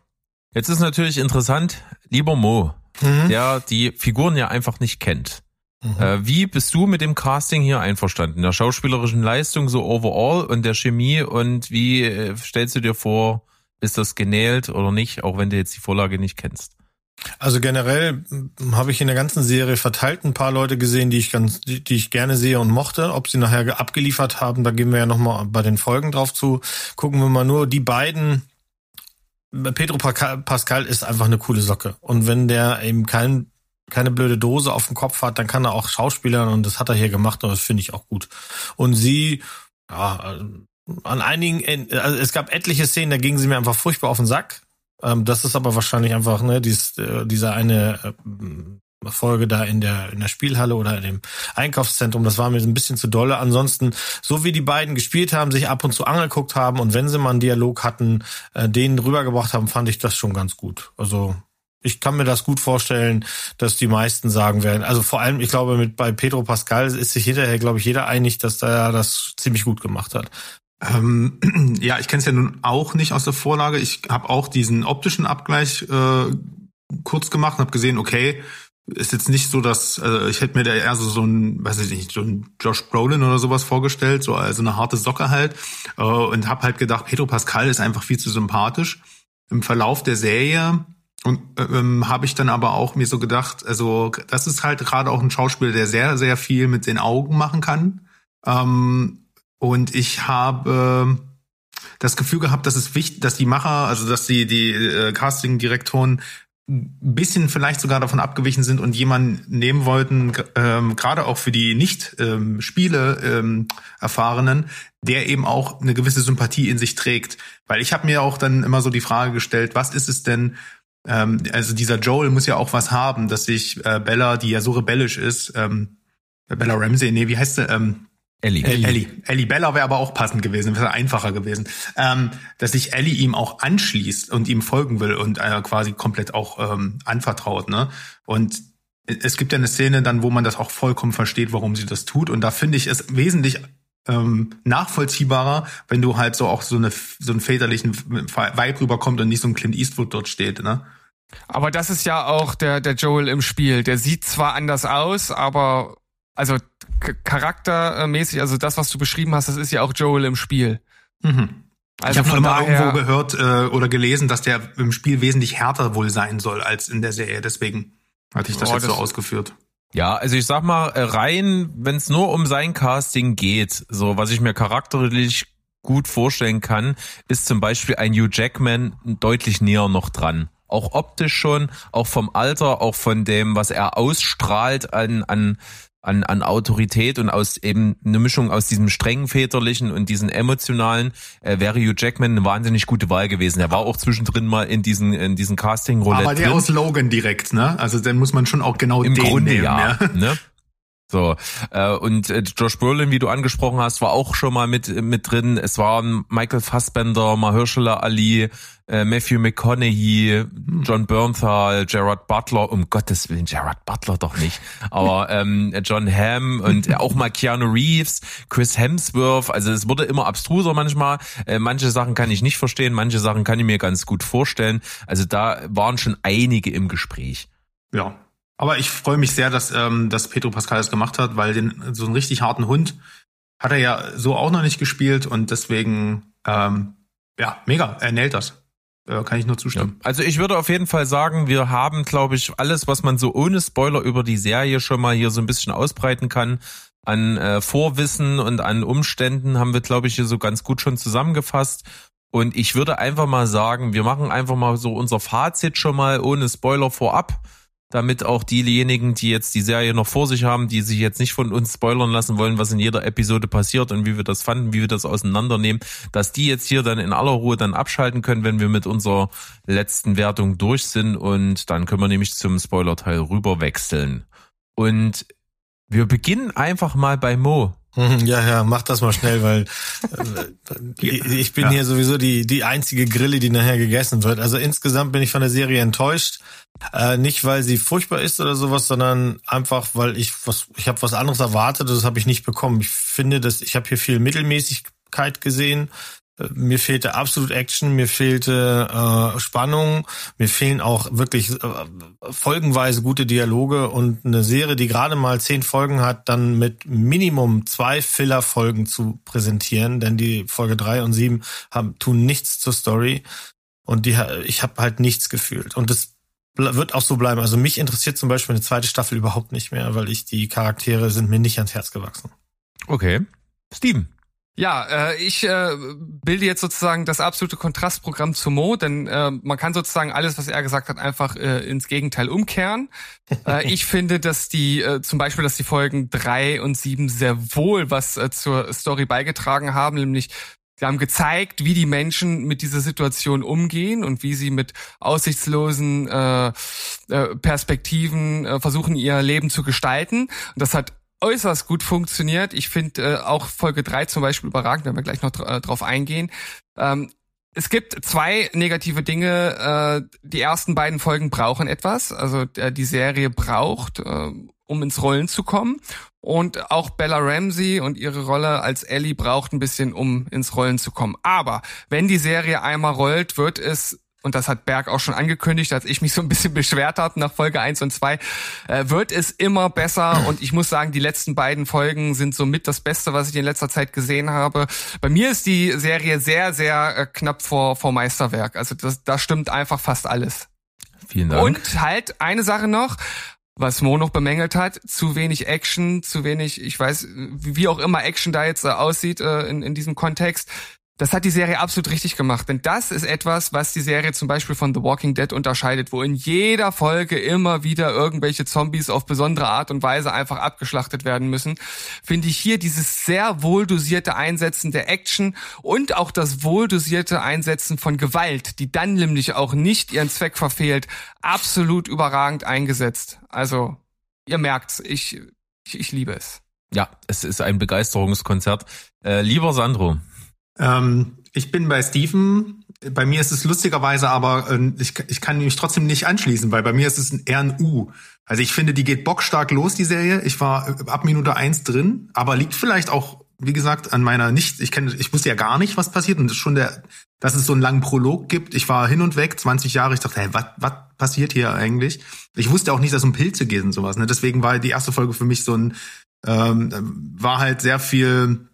Jetzt ist natürlich interessant, lieber Mo, Mhm. der die Figuren ja einfach nicht kennt. Mhm. Äh, wie bist du mit dem Casting hier einverstanden? Der schauspielerischen Leistung so overall und der Chemie und wie äh, stellst du dir vor, ist das genäht oder nicht, auch wenn du jetzt die Vorlage nicht kennst? Also generell hm, habe ich in der ganzen Serie verteilt ein paar Leute gesehen, die ich ganz, die, die ich gerne sehe und mochte. Ob sie nachher ge- abgeliefert haben, da gehen wir ja nochmal bei den Folgen drauf zu. Gucken wir mal nur die beiden, Pedro Pascal Pascal ist einfach eine coole Socke. Und wenn der eben kein, keine blöde Dose auf dem Kopf hat, dann kann er auch Schauspielern und das hat er hier gemacht und das finde ich auch gut. Und sie, ja, an einigen, also es gab etliche Szenen, da gingen sie mir einfach furchtbar auf den Sack. Ähm, das ist aber wahrscheinlich einfach, ne, dies, äh, dieser eine äh, Folge da in der, in der Spielhalle oder in dem Einkaufszentrum, das war mir ein bisschen zu dolle. Ansonsten, so wie die beiden gespielt haben, sich ab und zu angeguckt haben und wenn sie mal einen Dialog hatten, äh, den rübergebracht haben, fand ich das schon ganz gut. Also ich kann mir das gut vorstellen, dass die meisten sagen werden. Also vor allem, ich glaube, mit bei Pedro Pascal ist sich hinterher, glaube ich, jeder einig, dass er das ziemlich gut gemacht hat. Ähm, ja, ich kenne es ja nun auch nicht aus der Vorlage. Ich habe auch diesen optischen Abgleich äh, kurz gemacht und habe gesehen, okay, ist jetzt nicht so, dass also ich hätte mir da eher so, so ein, weiß ich nicht, so ein Josh Brolin oder sowas vorgestellt, so also eine harte Socke halt äh, und habe halt gedacht, Pedro Pascal ist einfach viel zu sympathisch. Im Verlauf der Serie und ähm, habe ich dann aber auch mir so gedacht, also das ist halt gerade auch ein Schauspieler, der sehr sehr viel mit den Augen machen kann. Ähm, und ich habe das Gefühl gehabt, dass es wichtig, dass die Macher, also dass die die äh, Casting-Direktoren ein bisschen vielleicht sogar davon abgewichen sind und jemanden nehmen wollten, ähm, gerade auch für die nicht ähm, Spiele ähm, erfahrenen, der eben auch eine gewisse Sympathie in sich trägt. Weil ich habe mir auch dann immer so die Frage gestellt, was ist es denn? Ähm, also dieser Joel muss ja auch was haben, dass sich äh, Bella, die ja so rebellisch ist, ähm, Bella Ramsey, nee, wie heißt sie? Ähm, Ellie. Ellie. Ellie. Ellie Bella wäre aber auch passend gewesen, wäre einfacher gewesen. Ähm, dass sich Ellie ihm auch anschließt und ihm folgen will und äh, quasi komplett auch ähm, anvertraut, ne? Und es gibt ja eine Szene dann, wo man das auch vollkommen versteht, warum sie das tut. Und da finde ich es wesentlich ähm, nachvollziehbarer, wenn du halt so auch so eine so einen väterlichen Vibe rüberkommt und nicht so ein Clint Eastwood dort steht, ne? Aber das ist ja auch der, der Joel im Spiel. Der sieht zwar anders aus, aber also charaktermäßig, also das, was du beschrieben hast, das ist ja auch Joel im Spiel. Mhm. Also ich habe mal irgendwo gehört äh, oder gelesen, dass der im Spiel wesentlich härter wohl sein soll als in der Serie. Deswegen hatte ich das Oh, jetzt so das- ausgeführt. Ja, also ich sag mal, äh, rein, wenn es nur um sein Casting geht, so was ich mir charakterlich gut vorstellen kann, ist zum Beispiel ein Hugh Jackman deutlich näher noch dran. Auch optisch schon, auch vom Alter, auch von dem, was er ausstrahlt an, an, an, an Autorität und aus eben eine Mischung aus diesem strengen väterlichen und diesen emotionalen, äh, wäre Hugh Jackman eine wahnsinnig gute Wahl gewesen. Er war auch zwischendrin mal in diesen, in diesen Casting-Roulette Aber der drin. aus Logan direkt, ne? Also dann muss man schon auch genau Im den Grunde nehmen, ja. Ne? So, äh, und äh, Josh Brolin, wie du angesprochen hast, war auch schon mal mit mit drin. Es waren Michael Fassbender, Mahershala Ali, äh, Matthew McConaughey, John Bernthal, Gerard Butler, um Gottes Willen, Gerard Butler doch nicht, aber ähm, John Hamm und auch mal Keanu Reeves, Chris Hemsworth, also es wurde immer abstruser manchmal. Äh, manche Sachen kann ich nicht verstehen, manche Sachen kann ich mir ganz gut vorstellen. Also da waren schon einige im Gespräch. Ja. Aber ich freue mich sehr, dass, ähm, dass Pedro Pascal das gemacht hat, weil den so einen richtig harten Hund hat er ja so auch noch nicht gespielt und deswegen ähm, ja mega, er näht das. Äh, kann ich nur Ja. zustimmen. Also ich würde auf jeden Fall sagen, wir haben, glaube ich, alles, was man so ohne Spoiler über die Serie schon mal hier so ein bisschen ausbreiten kann, an äh, Vorwissen und an Umständen, haben wir, glaube ich, hier so ganz gut schon zusammengefasst. Und ich würde einfach mal sagen, wir machen einfach mal so unser Fazit schon mal ohne Spoiler vorab, damit auch diejenigen, die jetzt die Serie noch vor sich haben, die sich jetzt nicht von uns spoilern lassen wollen, was in jeder Episode passiert und wie wir das fanden, wie wir das auseinandernehmen, dass die jetzt hier dann in aller Ruhe dann abschalten können, wenn wir mit unserer letzten Wertung durch sind und dann können wir nämlich zum Spoiler-Teil rüber wechseln. Und wir beginnen einfach mal bei Mo. Ja, ja, mach das mal schnell, weil äh, ich bin Ja. hier sowieso die, die einzige Grille, die nachher gegessen wird. Also insgesamt bin ich von der Serie enttäuscht. Äh, nicht, weil sie furchtbar ist oder sowas, sondern einfach, weil ich was, ich habe was anderes erwartet, das habe ich nicht bekommen. Ich finde, dass ich habe hier viel Mittelmäßigkeit gesehen. Äh, Mir fehlte absolut Action, mir fehlte äh, Spannung, mir fehlen auch wirklich äh, folgenweise gute Dialoge und eine Serie, die gerade mal zehn Folgen hat, dann mit Minimum zwei Filler-Folgen zu präsentieren, denn die Folge drei und sieben haben, tun nichts zur Story und die, ich habe halt nichts gefühlt und das wird auch so bleiben. Also mich interessiert zum Beispiel eine zweite Staffel überhaupt nicht mehr, weil ich die Charaktere sind mir nicht ans Herz gewachsen. Okay. Steven. Ja, äh, ich äh, bilde jetzt sozusagen das absolute Kontrastprogramm zu Mo, denn äh, man kann sozusagen alles, was er gesagt hat, einfach äh, ins Gegenteil umkehren. äh, ich finde, dass die, äh, zum Beispiel, dass die Folgen drei und sieben sehr wohl was äh, zur Story beigetragen haben, nämlich Sie haben gezeigt, wie die Menschen mit dieser Situation umgehen und wie sie mit aussichtslosen äh, äh, Perspektiven äh, versuchen, ihr Leben zu gestalten. Und das hat äußerst gut funktioniert. Ich finde äh, auch Folge drei zum Beispiel überragend, wenn wir gleich noch dr äh, drauf eingehen. Ähm, es gibt zwei negative Dinge. Äh, die ersten beiden Folgen brauchen etwas. Also äh, die Serie braucht, äh, um ins Rollen zu kommen. Und auch Bella Ramsey und ihre Rolle als Ellie braucht ein bisschen, um ins Rollen zu kommen. Aber wenn die Serie einmal rollt, wird es und das hat Berg auch schon angekündigt, als ich mich so ein bisschen beschwert habe nach Folge 1 und 2, äh, wird es immer besser und ich muss sagen, die letzten beiden Folgen sind somit das Beste, was ich in letzter Zeit gesehen habe. Bei mir ist die Serie sehr, sehr äh, knapp vor, vor Meisterwerk. Also das, da stimmt einfach fast alles. Vielen Dank. Und halt eine Sache noch, was Mo noch bemängelt hat, zu wenig Action, zu wenig, ich weiß, wie auch immer Action da jetzt äh, aussieht äh, in, in diesem Kontext. Das hat die Serie absolut richtig gemacht, denn das ist etwas, was die Serie zum Beispiel von The Walking Dead unterscheidet, wo in jeder Folge immer wieder irgendwelche Zombies auf besondere Art und Weise einfach abgeschlachtet werden müssen. Finde ich hier dieses sehr wohldosierte Einsetzen der Action und auch das wohldosierte Einsetzen von Gewalt, die dann nämlich auch nicht ihren Zweck verfehlt, absolut überragend eingesetzt. Also, ihr merkt's, ich, ich, ich liebe es. Ja, es ist ein Begeisterungskonzert. Äh, lieber Sandro, Ähm, ich bin bei Steven. Bei mir ist es lustigerweise aber, äh, ich, ich kann mich trotzdem nicht anschließen, weil bei mir ist es ein- eher ein U. Also ich finde, die geht bockstark los, die Serie. Ich war äh, ab Minute eins drin, aber liegt vielleicht auch, wie gesagt, an meiner nicht, ich kenne, ich wusste ja gar nicht, was passiert und das ist schon der, dass es so einen langen Prolog gibt. Ich war hin und weg, 20 Jahre, ich dachte, hey, was was passiert hier eigentlich? Ich wusste auch nicht, dass es um Pilze geht und sowas. Ne? Deswegen war die erste Folge für mich so ein, ähm, war halt sehr viel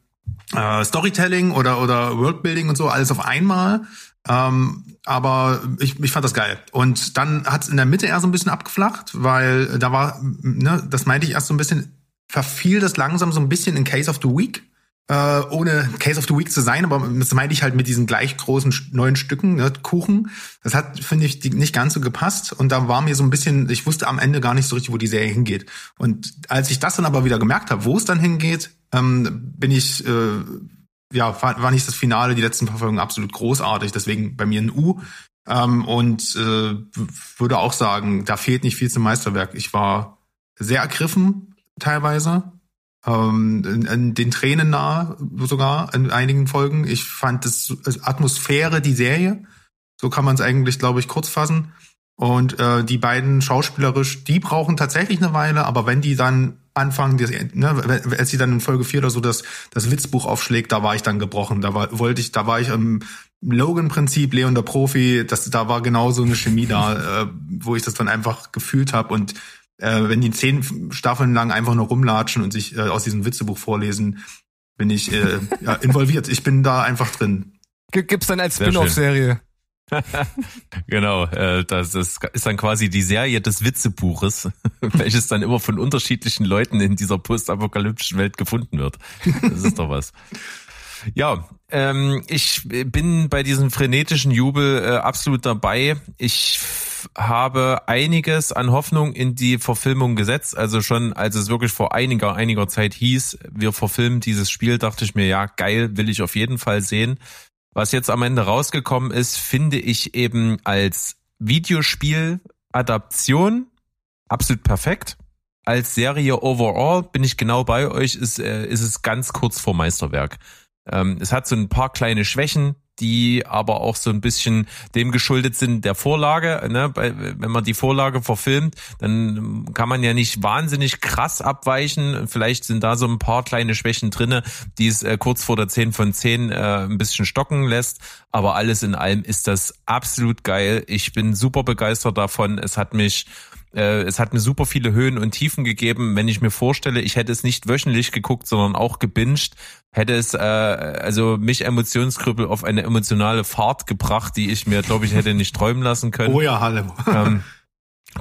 äh, Storytelling oder oder Worldbuilding und so alles auf einmal. Ähm, aber ich, ich fand das geil. Und dann hat es in der Mitte eher so ein bisschen abgeflacht, weil da war, ne, das meinte ich erst so ein bisschen, verfiel das langsam so ein bisschen in Case of the Week. Äh, ohne Case of the Week zu sein, aber das meinte ich halt mit diesen gleich großen neuen Stücken, ne, Kuchen. Das hat, finde ich, nicht ganz so gepasst. Und da war mir so ein bisschen, ich wusste am Ende gar nicht so richtig, wo die Serie hingeht. Und als ich das dann aber wieder gemerkt habe, wo es dann hingeht, ähm, bin ich, äh, ja, war, nicht das Finale, die letzten paar Folgen absolut großartig, deswegen bei mir ein U. Ähm, und äh, würde auch sagen, da fehlt nicht viel zum Meisterwerk. Ich war sehr ergriffen teilweise. Ähm, in, in den Tränen nah sogar in einigen Folgen. Ich fand das also Atmosphäre, die Serie. So kann man es eigentlich, glaube ich, kurz fassen. Und äh, die beiden schauspielerisch, die brauchen tatsächlich eine Weile, aber wenn die dann anfangen, das, ne, als sie dann in Folge 4 oder so das, das Witzbuch aufschlägt, da war ich dann gebrochen. Da war, wollte ich, da war ich im Logan-Prinzip, Leon der Profi, das, da war genau so eine Chemie da, äh, wo ich das dann einfach gefühlt habe. Und äh, wenn die zehn Staffeln lang einfach nur rumlatschen und sich äh, aus diesem Witzebuch vorlesen, bin ich äh, ja, involviert. Ich bin da einfach drin. Gibt's dann als Sehr Spin-off-Serie. Genau, äh, das ist, ist dann quasi die Serie des Witzebuches, welches dann immer von unterschiedlichen Leuten in dieser postapokalyptischen Welt gefunden wird. Das ist doch was. Ja, ähm, ich bin bei diesem frenetischen Jubel äh, absolut dabei. Ich habe einiges an Hoffnung in die Verfilmung gesetzt. Also schon, als es wirklich vor einiger, einiger Zeit hieß, wir verfilmen dieses Spiel, dachte ich mir, ja, geil, will ich auf jeden Fall sehen. Was jetzt am Ende rausgekommen ist, finde ich eben als Videospiel-Adaption absolut perfekt. Als Serie overall bin ich genau bei euch, ist, äh, ist es ganz kurz vor Meisterwerk. Ähm, es hat so ein paar kleine Schwächen, die aber auch so ein bisschen dem geschuldet sind der Vorlage. Ne? Wenn man die Vorlage verfilmt, dann kann man ja nicht wahnsinnig krass abweichen. Vielleicht sind da so ein paar kleine Schwächen drinne, die es äh, kurz vor der 10 von 10 äh, ein bisschen stocken lässt. Aber alles in allem ist das absolut geil. Ich bin super begeistert davon. Es hat mich äh, es hat mir super viele Höhen und Tiefen gegeben. Wenn ich mir vorstelle, ich hätte es nicht wöchentlich geguckt, sondern auch gebinged, hätte es äh, also mich Emotionskrüppel auf eine emotionale Fahrt gebracht, die ich mir, glaube ich, hätte nicht träumen lassen können. Oh ja, Halle. Ähm,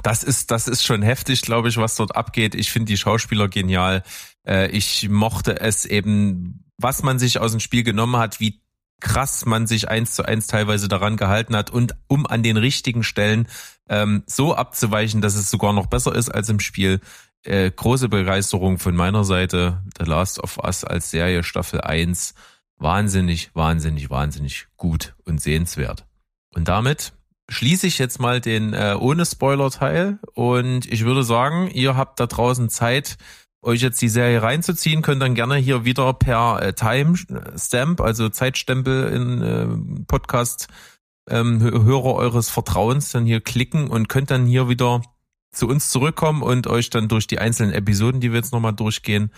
das ist, das ist schon heftig, glaube ich, was dort abgeht. Ich finde die Schauspieler genial. Äh, ich mochte es eben, was man sich aus dem Spiel genommen hat, wie krass man sich eins zu eins teilweise daran gehalten hat und um an den richtigen Stellen ähm, so abzuweichen, dass es sogar noch besser ist als im Spiel. Äh, große Begeisterung von meiner Seite. The Last of Us als Serie Staffel 1. Wahnsinnig, wahnsinnig, wahnsinnig gut und sehenswert. Und damit schließe ich jetzt mal den äh, ohne Spoiler-Teil und ich würde sagen, ihr habt da draußen Zeit, euch jetzt die Serie reinzuziehen, könnt dann gerne hier wieder per äh, Timestamp, also Zeitstempel in äh, Podcast ähm, Hörer eures Vertrauens dann hier klicken und könnt dann hier wieder zu uns zurückkommen und euch dann durch die einzelnen Episoden, die wir jetzt nochmal durchgehen,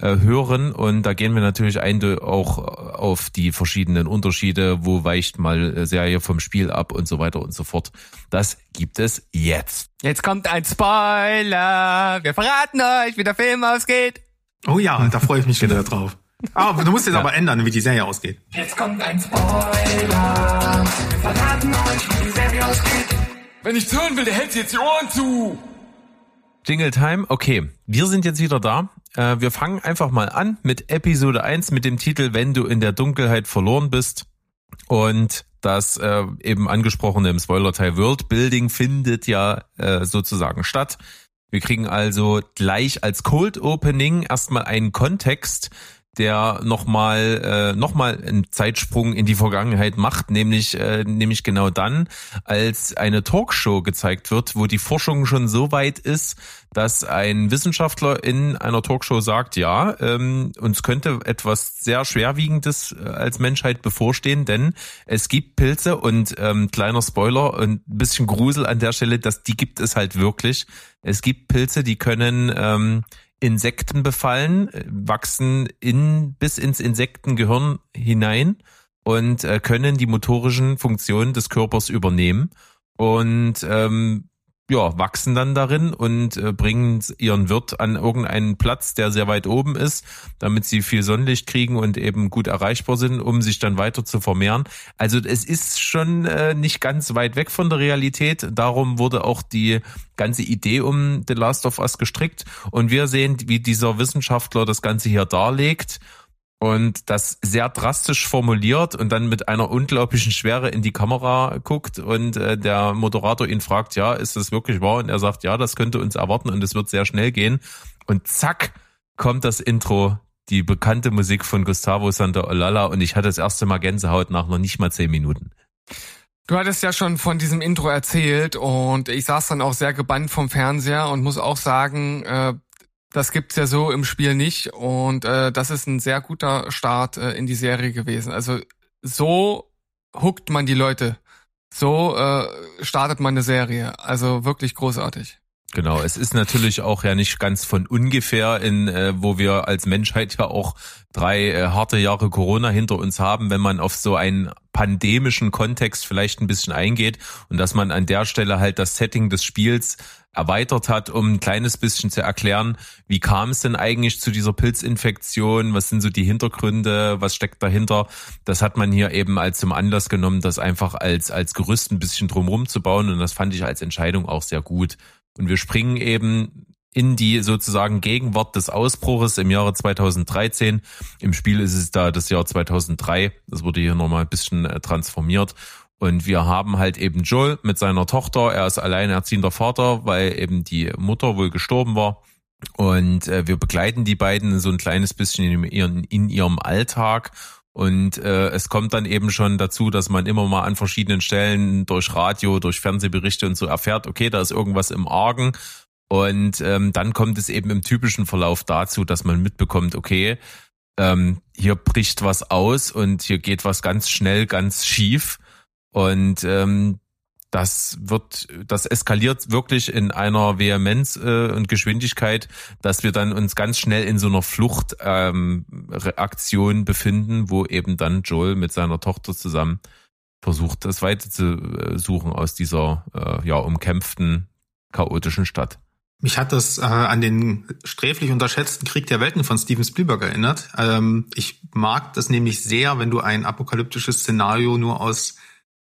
äh, hören. Und da gehen wir natürlich ein, auch auf die verschiedenen Unterschiede, wo weicht mal äh, Serie vom Spiel ab und so weiter und so fort. Das gibt es jetzt. Jetzt kommt ein Spoiler. Wir verraten euch, wie der Film ausgeht. Oh ja, da freue ich mich wieder drauf. Ah, du musst jetzt aber ändern, wie die Serie ausgeht. Jetzt kommt ein Spoiler. Wir verraten euch, wie die Serie ausgeht. Wenn ich's hören will, der hält jetzt die Ohren zu. Jingle Time. Okay, wir sind jetzt wieder da. Äh, wir fangen einfach mal an mit Episode 1 mit dem Titel Wenn du in der Dunkelheit verloren bist. Und das äh, eben angesprochene im Spoiler-Teil World Building findet ja äh, sozusagen statt. Wir kriegen also gleich als Cold Opening erstmal einen Kontext, der nochmal äh, noch mal einen Zeitsprung in die Vergangenheit macht, nämlich, äh, nämlich genau dann, als eine Talkshow gezeigt wird, wo die Forschung schon so weit ist, dass ein Wissenschaftler in einer Talkshow sagt, ja, ähm, uns könnte etwas sehr Schwerwiegendes äh, als Menschheit bevorstehen, denn es gibt Pilze und ähm, kleiner Spoiler und ein bisschen Grusel an der Stelle, dass die gibt es halt wirklich. Es gibt Pilze, die können ähm, Insekten befallen, äh, wachsen in, bis ins Insektengehirn hinein und äh, können die motorischen Funktionen des Körpers übernehmen. Und ähm, ja, wachsen dann darin und äh, bringen ihren Wirt an irgendeinen Platz, der sehr weit oben ist, damit sie viel Sonnenlicht kriegen und eben gut erreichbar sind, um sich dann weiter zu vermehren. Also es ist schon äh, nicht ganz weit weg von der Realität. Darum wurde auch die ganze Idee um The Last of Us gestrickt. Und wir sehen, wie dieser Wissenschaftler das Ganze hier darlegt und das sehr drastisch formuliert und dann mit einer unglaublichen Schwere in die Kamera guckt und äh, der Moderator ihn fragt, ja, ist das wirklich wahr? Und er sagt, ja, das könnte uns erwarten und es wird sehr schnell gehen. Und zack, kommt das Intro, die bekannte Musik von Gustavo Santaolalla und ich hatte das erste Mal Gänsehaut nach noch nicht mal zehn Minuten. Du hattest ja schon von diesem Intro erzählt und ich saß dann auch sehr gebannt vom Fernseher und muss auch sagen, äh, das gibt's ja so im Spiel nicht und äh, das ist ein sehr guter Start äh, in die Serie gewesen. Also so huckt man die Leute. So äh, startet man eine Serie. Also wirklich großartig. Genau, es ist natürlich auch ja nicht ganz von ungefähr, in äh, wo wir als Menschheit ja auch drei äh, harte Jahre Corona hinter uns haben, wenn man auf so einen pandemischen Kontext vielleicht ein bisschen eingeht und dass man an der Stelle halt das Setting des Spiels erweitert hat, um ein kleines bisschen zu erklären, wie kam es denn eigentlich zu dieser Pilzinfektion, was sind so die Hintergründe, was steckt dahinter. Das hat man hier eben als zum Anlass genommen, das einfach als, als Gerüst ein bisschen drumherum zu bauen und das fand ich als Entscheidung auch sehr gut. Und wir springen eben in die sozusagen Gegenwart des Ausbruches im Jahre 2013. Im Spiel ist es da das Jahr 2003. Das wurde hier nochmal ein bisschen äh, transformiert. Und wir haben halt eben Joel mit seiner Tochter. Er ist alleinerziehender Vater, weil eben die Mutter wohl gestorben war. Und äh, wir begleiten die beiden so ein kleines bisschen in, ihrem Alltag. Und äh, es kommt dann eben schon dazu, dass man immer mal an verschiedenen Stellen durch Radio, durch Fernsehberichte und so erfährt, okay, da ist irgendwas im Argen. Und ähm, dann kommt es eben im typischen Verlauf dazu, dass man mitbekommt, okay, ähm, hier bricht was aus und hier geht was ganz schnell, ganz schief. Und ähm, das wird, das eskaliert wirklich in einer Vehemenz äh, und Geschwindigkeit, dass wir dann uns ganz schnell in so einer Fluchtreaktion ähm, befinden, wo eben dann Joel mit seiner Tochter zusammen versucht, das Weite zu suchen aus dieser äh, ja umkämpften, chaotischen Stadt. Mich hat das äh, an den sträflich unterschätzten Krieg der Welten von Steven Spielberg erinnert. Ähm, ich mag das nämlich sehr, wenn du ein apokalyptisches Szenario nur aus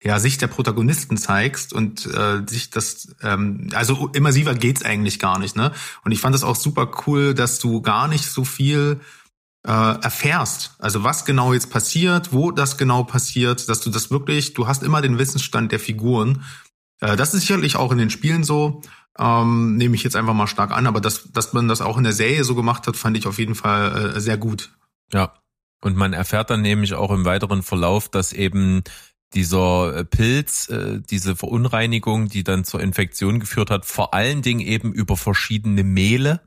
ja, Sicht der Protagonisten zeigst und äh, sich das, ähm, also immersiver geht's eigentlich gar nicht, ne? Und ich fand das auch super cool, dass du gar nicht so viel äh, erfährst. Also was genau jetzt passiert, wo das genau passiert, dass du das wirklich, du hast immer den Wissensstand der Figuren. Äh, das ist sicherlich auch in den Spielen so, ähm, nehme ich jetzt einfach mal stark an, aber dass, dass man das auch in der Serie so gemacht hat, fand ich auf jeden Fall äh, sehr gut. Ja. Und man erfährt dann nämlich auch im weiteren Verlauf, dass eben dieser äh, Pilz, äh, diese Verunreinigung, die dann zur Infektion geführt hat, vor allen Dingen eben über verschiedene Mehle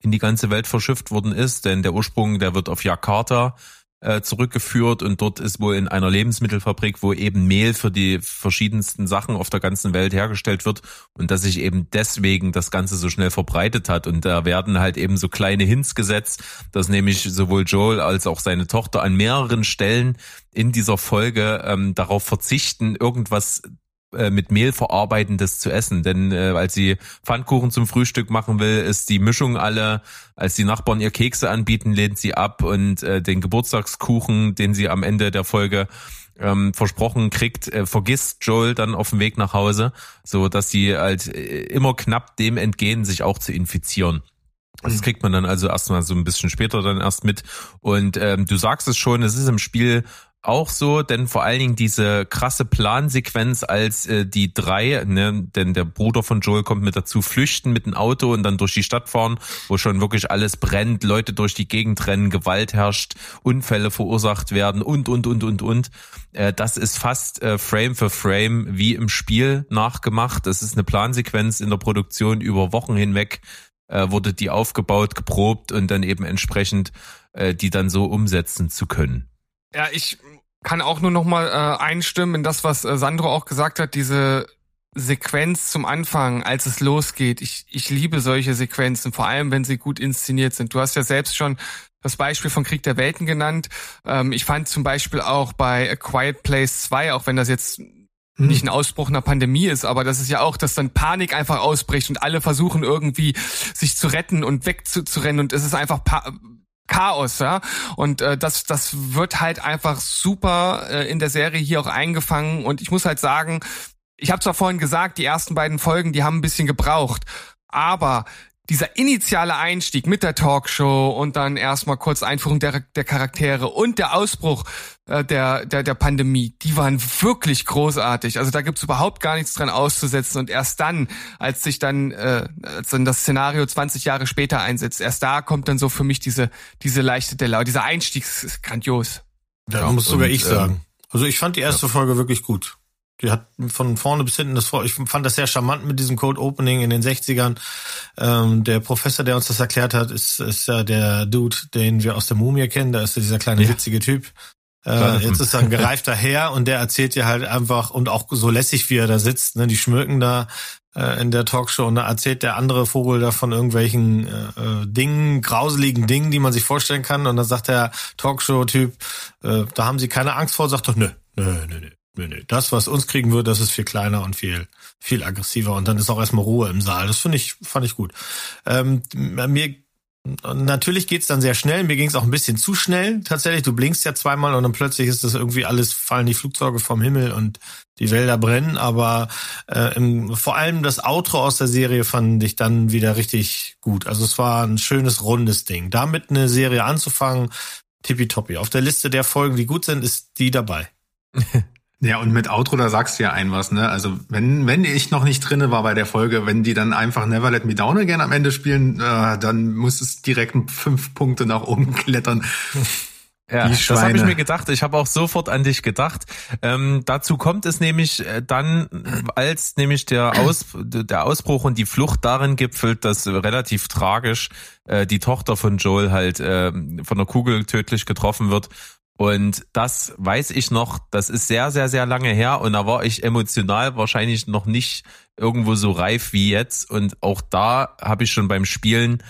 in die ganze Welt verschifft worden ist, denn der Ursprung, der wird auf Jakarta äh, zurückgeführt und dort ist wohl in einer Lebensmittelfabrik, wo eben Mehl für die verschiedensten Sachen auf der ganzen Welt hergestellt wird und dass sich eben deswegen das Ganze so schnell verbreitet hat. Und da werden halt eben so kleine Hints gesetzt, dass nämlich sowohl Joel als auch seine Tochter an mehreren Stellen in dieser Folge ähm, darauf verzichten, irgendwas äh, mit Mehl verarbeitendes zu essen. Denn äh, als sie Pfannkuchen zum Frühstück machen will, ist die Mischung alle, als die Nachbarn ihr Kekse anbieten, lehnt sie ab und äh, den Geburtstagskuchen, den sie am Ende der Folge ähm, versprochen kriegt, äh, vergisst Joel dann auf dem Weg nach Hause, so dass sie halt äh, immer knapp dem entgehen, sich auch zu infizieren. Das Mhm. kriegt man dann also erstmal so ein bisschen später dann erst mit. Und ähm, du sagst es schon, es ist im Spiel auch so, denn vor allen Dingen diese krasse Plansequenz, als äh, die drei, ne, denn der Bruder von Joel kommt mit dazu, flüchten mit dem Auto und dann durch die Stadt fahren, wo schon wirklich alles brennt, Leute durch die Gegend rennen, Gewalt herrscht, Unfälle verursacht werden und, und, und, und, und. Äh, das ist fast äh, Frame für Frame wie im Spiel nachgemacht. Das ist eine Plansequenz in der Produktion über Wochen hinweg äh, wurde die aufgebaut, geprobt und dann eben entsprechend äh, die dann so umsetzen zu können. Ja, ich kann auch nur noch mal äh, einstimmen in das, was äh, Sandro auch gesagt hat, diese Sequenz zum Anfang, als es losgeht. Ich, ich liebe solche Sequenzen, vor allem wenn sie gut inszeniert sind. Du hast ja selbst schon das Beispiel von Krieg der Welten genannt. Ähm, ich fand zum Beispiel auch bei A Quiet Place 2, auch wenn das jetzt nicht ein Ausbruch einer Pandemie ist, aber das ist ja auch, dass dann Panik einfach ausbricht und alle versuchen irgendwie sich zu retten und wegzurennen und es ist einfach pa Chaos, ja. Und äh, das, das wird halt einfach super äh, in der Serie hier auch eingefangen. Und ich muss halt sagen, ich habe zwar vorhin gesagt, die ersten beiden Folgen, die haben ein bisschen gebraucht, aber dieser initiale Einstieg mit der Talkshow und dann erstmal kurz Einführung der, der Charaktere und der Ausbruch äh, der, der, der Pandemie, die waren wirklich großartig. Also da gibt's überhaupt gar nichts dran auszusetzen. Und erst dann, als sich dann, äh, als dann das Szenario 20 Jahre später einsetzt, erst da kommt dann so für mich diese, diese leichte Delle. Dieser Einstieg ist grandios. Da Ja, muss sogar ich ähm, sagen. Also ich fand die erste Folge wirklich gut. Die hat von vorne bis hinten das vor. Ich fand das sehr charmant mit diesem Code Opening in den 60ern. Ähm, der Professor, der uns das erklärt hat, ist, ist ja der Dude, den wir aus der Mumie kennen. Da ist ja dieser kleine Ja. witzige Typ. Äh, jetzt ist er ein gereifter Herr und der erzählt dir halt einfach und auch so lässig, wie er da sitzt. Ne, die schmücken da äh, in der Talkshow und da erzählt der andere Vogel da von irgendwelchen äh, äh, Dingen, grauseligen Dingen, die man sich vorstellen kann. Und dann sagt der Talkshow-Typ, äh, da haben sie keine Angst vor, sagt doch, nö, nö, nö, nö. Nö, nö. Das, was uns kriegen wird, das ist viel kleiner und viel, viel aggressiver. Und dann ist auch erstmal Ruhe im Saal. Das finde ich, fand ich gut. Ähm, mir, natürlich geht's dann sehr schnell. Mir ging's auch ein bisschen zu schnell. Tatsächlich, du blinkst ja zweimal und dann plötzlich ist das irgendwie alles, fallen die Flugzeuge vom Himmel und die Wälder brennen. Aber äh, im, vor allem das Outro aus der Serie fand ich dann wieder richtig gut. Also es war ein schönes, rundes Ding. Damit eine Serie anzufangen, tippitoppi. Auf der Liste der Folgen, die gut sind, ist die dabei. Ja, und mit Outro, da sagst du ja ein was, ne? Also, wenn, wenn ich noch nicht drinne war bei der Folge, wenn die dann einfach Never Let Me Down Again am Ende spielen, äh, dann muss es direkt fünf Punkte nach oben klettern. Ja, das habe ich mir gedacht. Ich habe auch sofort an dich gedacht. Ähm, dazu kommt es nämlich äh, dann, als nämlich der, Aus, der Ausbruch und die Flucht darin gipfelt, dass relativ tragisch äh, die Tochter von Joel halt äh, von der Kugel tödlich getroffen wird. Und das weiß ich noch, das ist sehr, sehr, sehr lange her und da war ich emotional wahrscheinlich noch nicht irgendwo so reif wie jetzt. Und auch da habe ich schon beim Spielen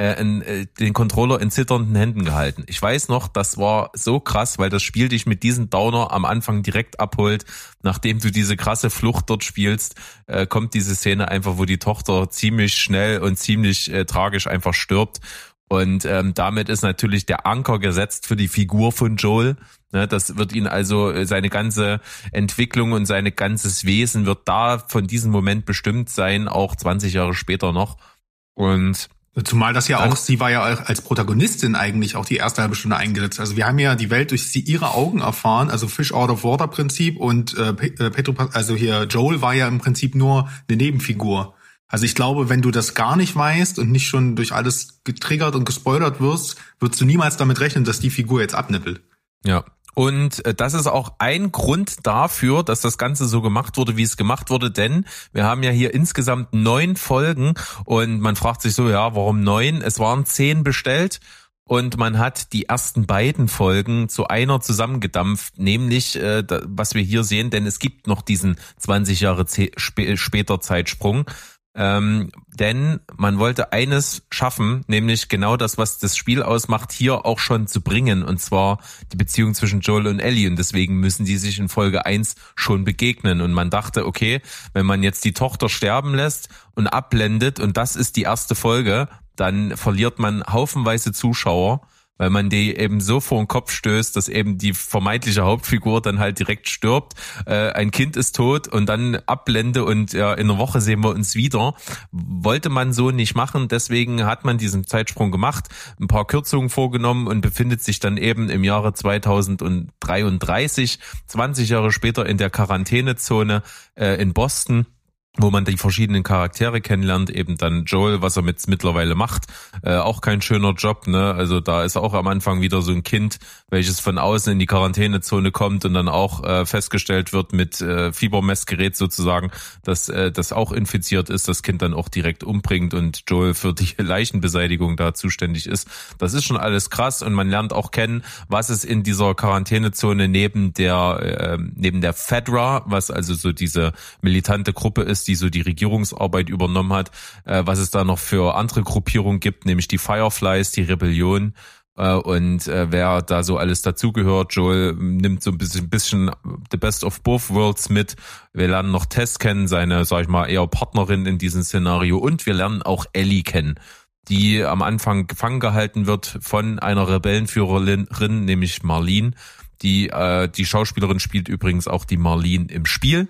äh, in, äh, den Controller in zitternden Händen gehalten. Ich weiß noch, das war so krass, weil das Spiel dich mit diesem Downer am Anfang direkt abholt. Nachdem du diese krasse Flucht dort spielst, äh, kommt diese Szene einfach, wo die Tochter ziemlich schnell und ziemlich äh, tragisch einfach stirbt. Und ähm, damit ist natürlich der Anker gesetzt für die Figur von Joel. Ne, das wird ihn also, äh, seine ganze Entwicklung und seine ganzes Wesen wird da von diesem Moment bestimmt sein, auch 20 Jahre später noch. Und Zumal das ja auch, sie war ja auch als Protagonistin eigentlich auch die erste halbe Stunde eingesetzt. Also wir haben ja die Welt durch sie ihre Augen erfahren, also Fish out of Water Prinzip und äh, äh, Petro, also hier Joel war ja im Prinzip nur eine Nebenfigur. Also ich glaube, wenn du das gar nicht weißt und nicht schon durch alles getriggert und gespoilert wirst, würdest du niemals damit rechnen, dass die Figur jetzt abnippelt. Ja. Und äh, das ist auch ein Grund dafür, dass das Ganze so gemacht wurde, wie es gemacht wurde, denn wir haben ja hier insgesamt neun Folgen und man fragt sich so, ja, warum neun? Es waren zehn bestellt und man hat die ersten beiden Folgen zu einer zusammengedampft, nämlich äh, was wir hier sehen, denn es gibt noch diesen 20 Jahre später Zeitsprung. Ähm, denn man wollte eines schaffen, nämlich genau das, was das Spiel ausmacht, hier auch schon zu bringen, und zwar die Beziehung zwischen Joel und Ellie. Und deswegen müssen die sich in Folge 1 schon begegnen. Und man dachte, okay, wenn man jetzt die Tochter sterben lässt und abblendet, und das ist die erste Folge, dann verliert man haufenweise Zuschauer weil man die eben so vor den Kopf stößt, dass eben die vermeintliche Hauptfigur dann halt direkt stirbt. Äh, ein Kind ist tot und dann Abblende und ja, in einer Woche sehen wir uns wieder. Wollte man so nicht machen, deswegen hat man diesen Zeitsprung gemacht, ein paar Kürzungen vorgenommen und befindet sich dann eben im Jahre 2033, 20 Jahre später in der Quarantänezone äh, in Boston wo man die verschiedenen Charaktere kennenlernt, eben dann Joel, was er mit mittlerweile macht, äh, auch kein schöner Job, ne? Also da ist auch am Anfang wieder so ein Kind, welches von außen in die Quarantänezone kommt und dann auch äh, festgestellt wird mit äh, Fiebermessgerät sozusagen, dass äh, das auch infiziert ist, das Kind dann auch direkt umbringt und Joel für die Leichenbeseitigung da zuständig ist. Das ist schon alles krass und man lernt auch kennen, was es in dieser Quarantänezone neben der äh, neben der Fedra, was also so diese militante Gruppe ist, die so die Regierungsarbeit übernommen hat, äh, was es da noch für andere Gruppierungen gibt, nämlich die Fireflies, die Rebellion äh, und äh, wer da so alles dazugehört. Joel nimmt so ein bisschen, bisschen the best of both worlds mit. Wir lernen noch Tess kennen, seine, sag ich mal, eher Partnerin in diesem Szenario und wir lernen auch Ellie kennen die am Anfang gefangen gehalten wird von einer Rebellenführerin, nämlich Marlene. Die, äh, die Schauspielerin spielt übrigens auch die Marlene im Spiel.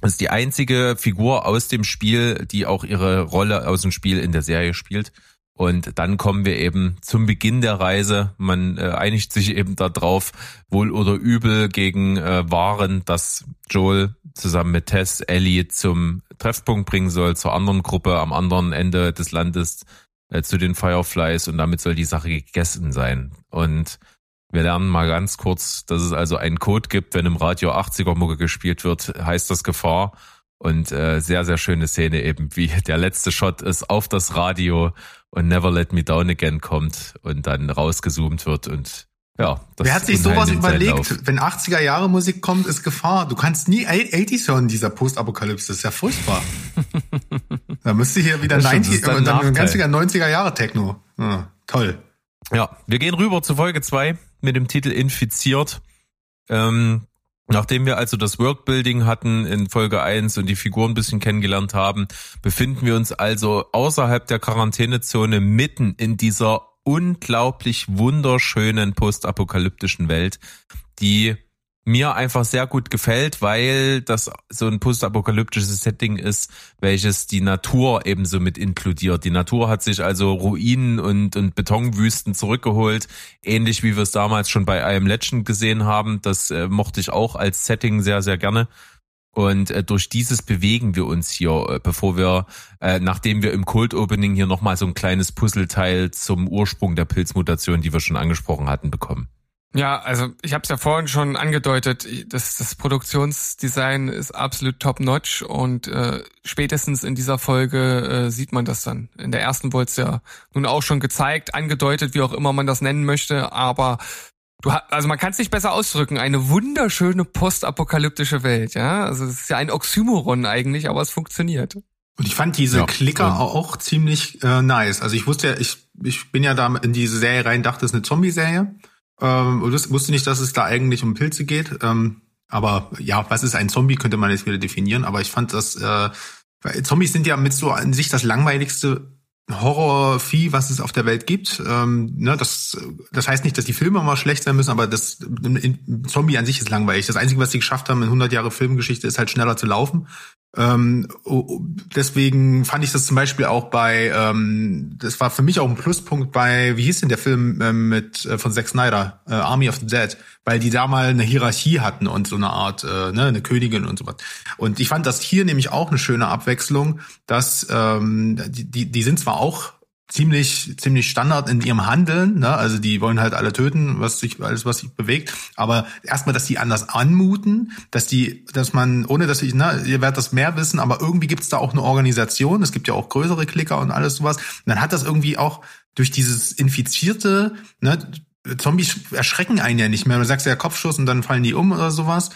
Das ist die einzige Figur aus dem Spiel, die auch ihre Rolle aus dem Spiel in der Serie spielt. Und dann kommen wir eben zum Beginn der Reise. Man äh, einigt sich eben darauf, wohl oder übel gegen äh, Waren, dass Joel zusammen mit Tess Ellie zum Treffpunkt bringen soll, zur anderen Gruppe am anderen Ende des Landes, äh, zu den Fireflies. Und damit soll die Sache gegessen sein. Und wir lernen mal ganz kurz, dass es also einen Code gibt, wenn im Radio 80er Mucke gespielt wird, heißt das Gefahr. Und äh, sehr, sehr schöne Szene eben, wie der letzte Shot ist auf das Radio und Never Let Me Down Again kommt und dann rausgezoomt wird und ja. Das Wer hat sich sowas überlegt? Wenn 80er Jahre Musik kommt, ist Gefahr. Du kannst nie 80s hören, dieser Postapokalypse. Das ist ja furchtbar. da müsste hier wieder Das stimmt, das 90 ist ein und dann ein Nachteil. ganziger 90er Jahre Techno. Ja, toll. Ja, wir gehen rüber zu Folge zwei mit dem Titel Infiziert. Ähm, nachdem wir also das Workbuilding hatten in Folge eins und die Figuren ein bisschen kennengelernt haben, befinden wir uns also außerhalb der Quarantänezone mitten in dieser unglaublich wunderschönen postapokalyptischen Welt, die mir einfach sehr gut gefällt, weil das so ein postapokalyptisches Setting ist, welches die Natur ebenso mit inkludiert. Die Natur hat sich also Ruinen und, und Betonwüsten zurückgeholt, ähnlich wie wir es damals schon bei I Am Legend gesehen haben. Das äh, mochte ich auch als Setting sehr, sehr gerne. Und äh, durch dieses bewegen wir uns hier, äh, bevor wir, äh, nachdem wir im Cold Opening hier nochmal so ein kleines Puzzleteil zum Ursprung der Pilzmutation, die wir schon angesprochen hatten, bekommen. Ja, also ich habe es ja vorhin schon angedeutet, das, das Produktionsdesign ist absolut top-notch und äh, spätestens in dieser Folge äh, sieht man das dann. In der ersten wurde es ja nun auch schon gezeigt, angedeutet, wie auch immer man das nennen möchte, aber du hast, also man kann es nicht besser ausdrücken, eine wunderschöne postapokalyptische Welt, ja. Also es ist ja ein Oxymoron eigentlich, aber es funktioniert. Und ich fand diese Ja, Klicker und- auch ziemlich äh, nice. Also ich wusste ja, ich, ich bin ja da in diese Serie rein, dachte, es ist eine Zombie-Serie. Ähm, wus- wusste nicht, dass es da eigentlich um Pilze geht. Ähm, aber ja, was ist ein Zombie, könnte man jetzt wieder definieren. Aber ich fand das, äh, weil Zombies sind ja mit so an sich das langweiligste Horror-Vieh, was es auf der Welt gibt. Ähm, ne, das, das heißt nicht, dass die Filme mal schlecht sein müssen, aber das ein Zombie an sich ist langweilig. Das Einzige, was sie geschafft haben in 100 Jahre Filmgeschichte, ist halt schneller zu laufen. Ähm, deswegen fand ich das zum Beispiel auch bei, ähm, das war für mich auch ein Pluspunkt bei, wie hieß denn der Film ähm, mit äh, von Zack Snyder, äh, Army of the Dead, weil die da mal eine Hierarchie hatten und so eine Art, äh, ne, eine Königin und so was. Und ich fand das hier nämlich auch eine schöne Abwechslung, dass ähm, die, die, die sind zwar auch ziemlich ziemlich Standard in ihrem Handeln, ne? Also die wollen halt alle töten, was sich alles was sich bewegt, aber erstmal, dass die anders anmuten, dass die dass man ohne dass ich ne, ihr werdet das mehr wissen, aber irgendwie gibt's da auch eine Organisation, es gibt ja auch größere Klicker und alles sowas. Und dann hat das irgendwie auch durch dieses infizierte, ne, Zombies erschrecken einen ja nicht mehr. Du sagst ja Kopfschuss und dann fallen die um oder sowas.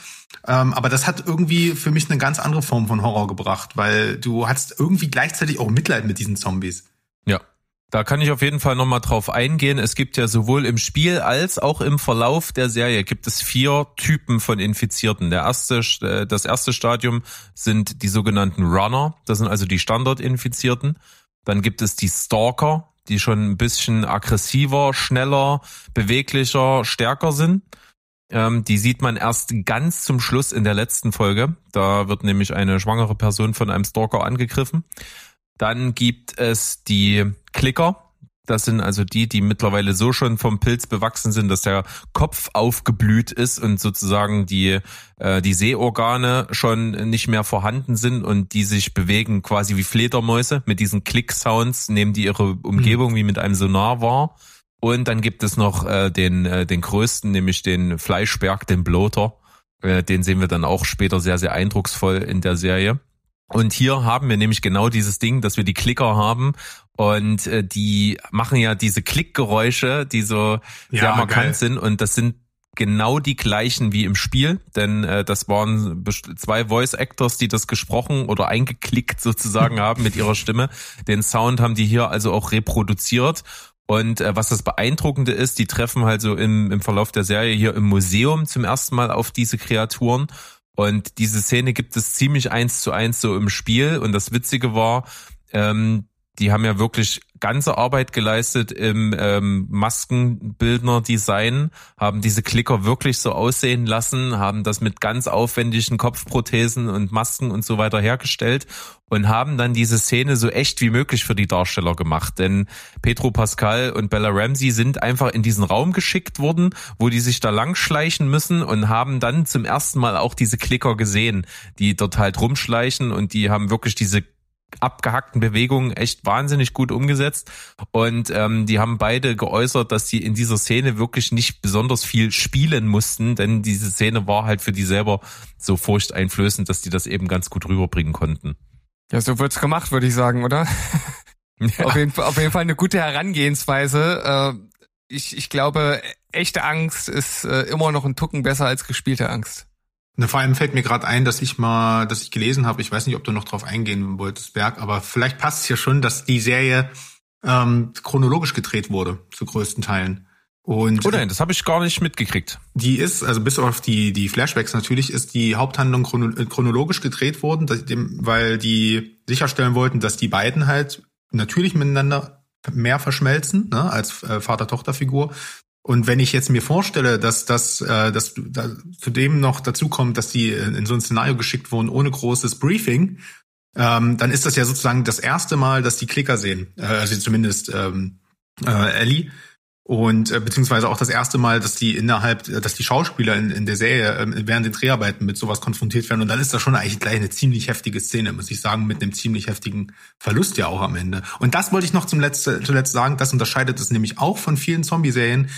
Ähm, aber das hat irgendwie für mich eine ganz andere Form von Horror gebracht, weil du hast irgendwie gleichzeitig auch Mitleid mit diesen Zombies. Da kann ich auf jeden Fall nochmal drauf eingehen. Es gibt ja sowohl im Spiel als auch im Verlauf der Serie gibt es vier Typen von Infizierten. Der erste, äh, das erste Stadium sind die sogenannten Runner. Das sind also die Standardinfizierten. Dann gibt es die Stalker, die schon ein bisschen aggressiver, schneller, beweglicher, stärker sind. Ähm, die sieht man erst ganz zum Schluss in der letzten Folge. Da wird nämlich eine schwangere Person von einem Stalker angegriffen. Dann gibt es die Klicker. Das sind also die, die mittlerweile so schon vom Pilz bewachsen sind, dass der Kopf aufgeblüht ist und sozusagen die, äh, die Sehorgane schon nicht mehr vorhanden sind und die sich bewegen quasi wie Fledermäuse. Mit diesen Klick-Sounds nehmen die ihre Umgebung wie mit einem Sonar wahr. Und dann gibt es noch äh, den, äh, den größten, nämlich den Fleischberg, den Bloater. Äh, den sehen wir dann auch später sehr, sehr eindrucksvoll in der Serie. Und hier haben wir nämlich genau dieses Ding, dass wir die Klicker haben und äh, die machen ja diese Klickgeräusche, die so Ja, sehr markant geil. sind und das sind genau die gleichen wie im Spiel, denn äh, das waren zwei Voice Actors, die das gesprochen oder eingeklickt sozusagen haben mit ihrer Stimme. Den Sound haben die hier also auch reproduziert. Und äh, was das Beeindruckende ist, die treffen halt so im, im Verlauf der Serie hier im Museum zum ersten Mal auf diese Kreaturen. Und diese Szene gibt es ziemlich eins zu eins so im Spiel. Und das Witzige war, ähm, die haben ja wirklich ganze Arbeit geleistet im ähm, Maskenbildner-Design, haben diese Klicker wirklich so aussehen lassen, haben das mit ganz aufwendigen Kopfprothesen und Masken und so weiter hergestellt und haben dann diese Szene so echt wie möglich für die Darsteller gemacht. Denn Pedro Pascal und Bella Ramsey sind einfach in diesen Raum geschickt worden, wo die sich da langschleichen müssen und haben dann zum ersten Mal auch diese Klicker gesehen, die dort halt rumschleichen und die haben wirklich diese abgehackten Bewegungen echt wahnsinnig gut umgesetzt. Und ähm, die haben beide geäußert, dass sie in dieser Szene wirklich nicht besonders viel spielen mussten, denn diese Szene war halt für die selber so furchteinflößend, dass die das eben ganz gut rüberbringen konnten. Ja, so wird's gemacht, würde ich sagen, oder? Auf, jeden, Fall- auf jeden Fall eine gute Herangehensweise. Äh, ich, ich glaube, echte Angst ist äh, immer noch ein Tucken besser als gespielte Angst. Ne, vor allem fällt mir gerade ein, dass ich mal, dass ich gelesen habe, ich weiß nicht, ob du noch drauf eingehen wolltest, Berg, aber vielleicht passt es ja schon, dass die Serie ähm, chronologisch gedreht wurde, zu größten Teilen. Und Oh nein, das habe ich gar nicht mitgekriegt. die ist, also bis auf die, die Flashbacks natürlich, ist die Haupthandlung chrono äh, chronologisch gedreht worden, dem, weil die sicherstellen wollten, dass die beiden halt natürlich miteinander mehr verschmelzen, ne, als äh, Vater-Tochter-Figur. Und wenn ich jetzt mir vorstelle, dass das, äh, dass da, zudem noch dazu kommt, dass die in, so ein Szenario geschickt wurden ohne großes Briefing, ähm, dann ist das ja sozusagen das erste Mal, dass die Klicker sehen, äh, also zumindest ähm, äh, Ellie. Und äh, beziehungsweise auch das erste Mal, dass die innerhalb, äh, dass die Schauspieler in, in der Serie ähm, während den Dreharbeiten mit sowas konfrontiert werden. Und dann ist das schon eigentlich gleich eine ziemlich heftige Szene, muss ich sagen, mit einem ziemlich heftigen Verlust ja auch am Ende. Und das wollte ich noch zum Letzte, zuletzt sagen, das unterscheidet es nämlich auch von vielen Zombie-Serien.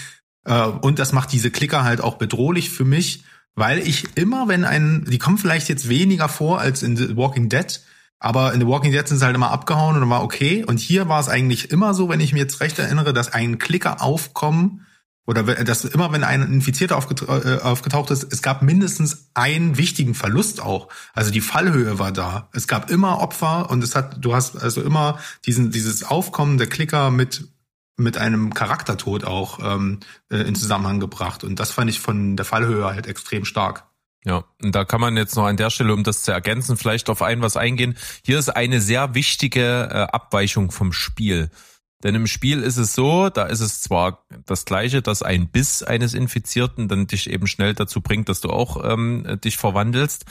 Äh, und das macht diese Klicker halt auch bedrohlich für mich, weil ich immer, wenn ein, die kommen vielleicht jetzt weniger vor als in The Walking Dead, aber in The Walking Dead sind sie halt immer abgehauen und war okay. Und hier war es eigentlich immer so, wenn ich mir jetzt recht erinnere, dass ein Klicker aufkommen oder dass immer, wenn ein Infizierter äh, aufgetaucht ist, es gab mindestens einen wichtigen Verlust auch. Also die Fallhöhe war da. Es gab immer Opfer und es hat, du hast also immer diesen, dieses Aufkommen der Klicker mit mit einem Charaktertod auch ähm, äh, in Zusammenhang gebracht. Und das fand ich von der Fallhöhe halt extrem stark. Ja, und da kann man jetzt noch an der Stelle, um das zu ergänzen, vielleicht auf ein was eingehen. Hier ist eine sehr wichtige äh, Abweichung vom Spiel. Denn im Spiel ist es so, da ist es zwar das Gleiche, dass ein Biss eines Infizierten dann dich eben schnell dazu bringt, dass du auch ähm, dich verwandelst.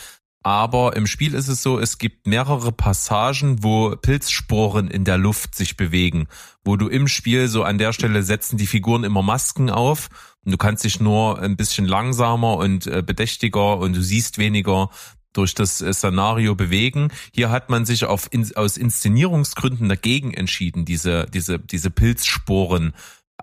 Aber im Spiel ist es so, es gibt mehrere Passagen, wo Pilzsporen in der Luft sich bewegen, wo du im Spiel so an der Stelle setzen die Figuren immer Masken auf du kannst dich nur ein bisschen langsamer und äh, bedächtiger und du siehst weniger durch das äh, Szenario bewegen. Hier hat man sich auf, aus Inszenierungsgründen dagegen entschieden, diese, diese, diese Pilzsporen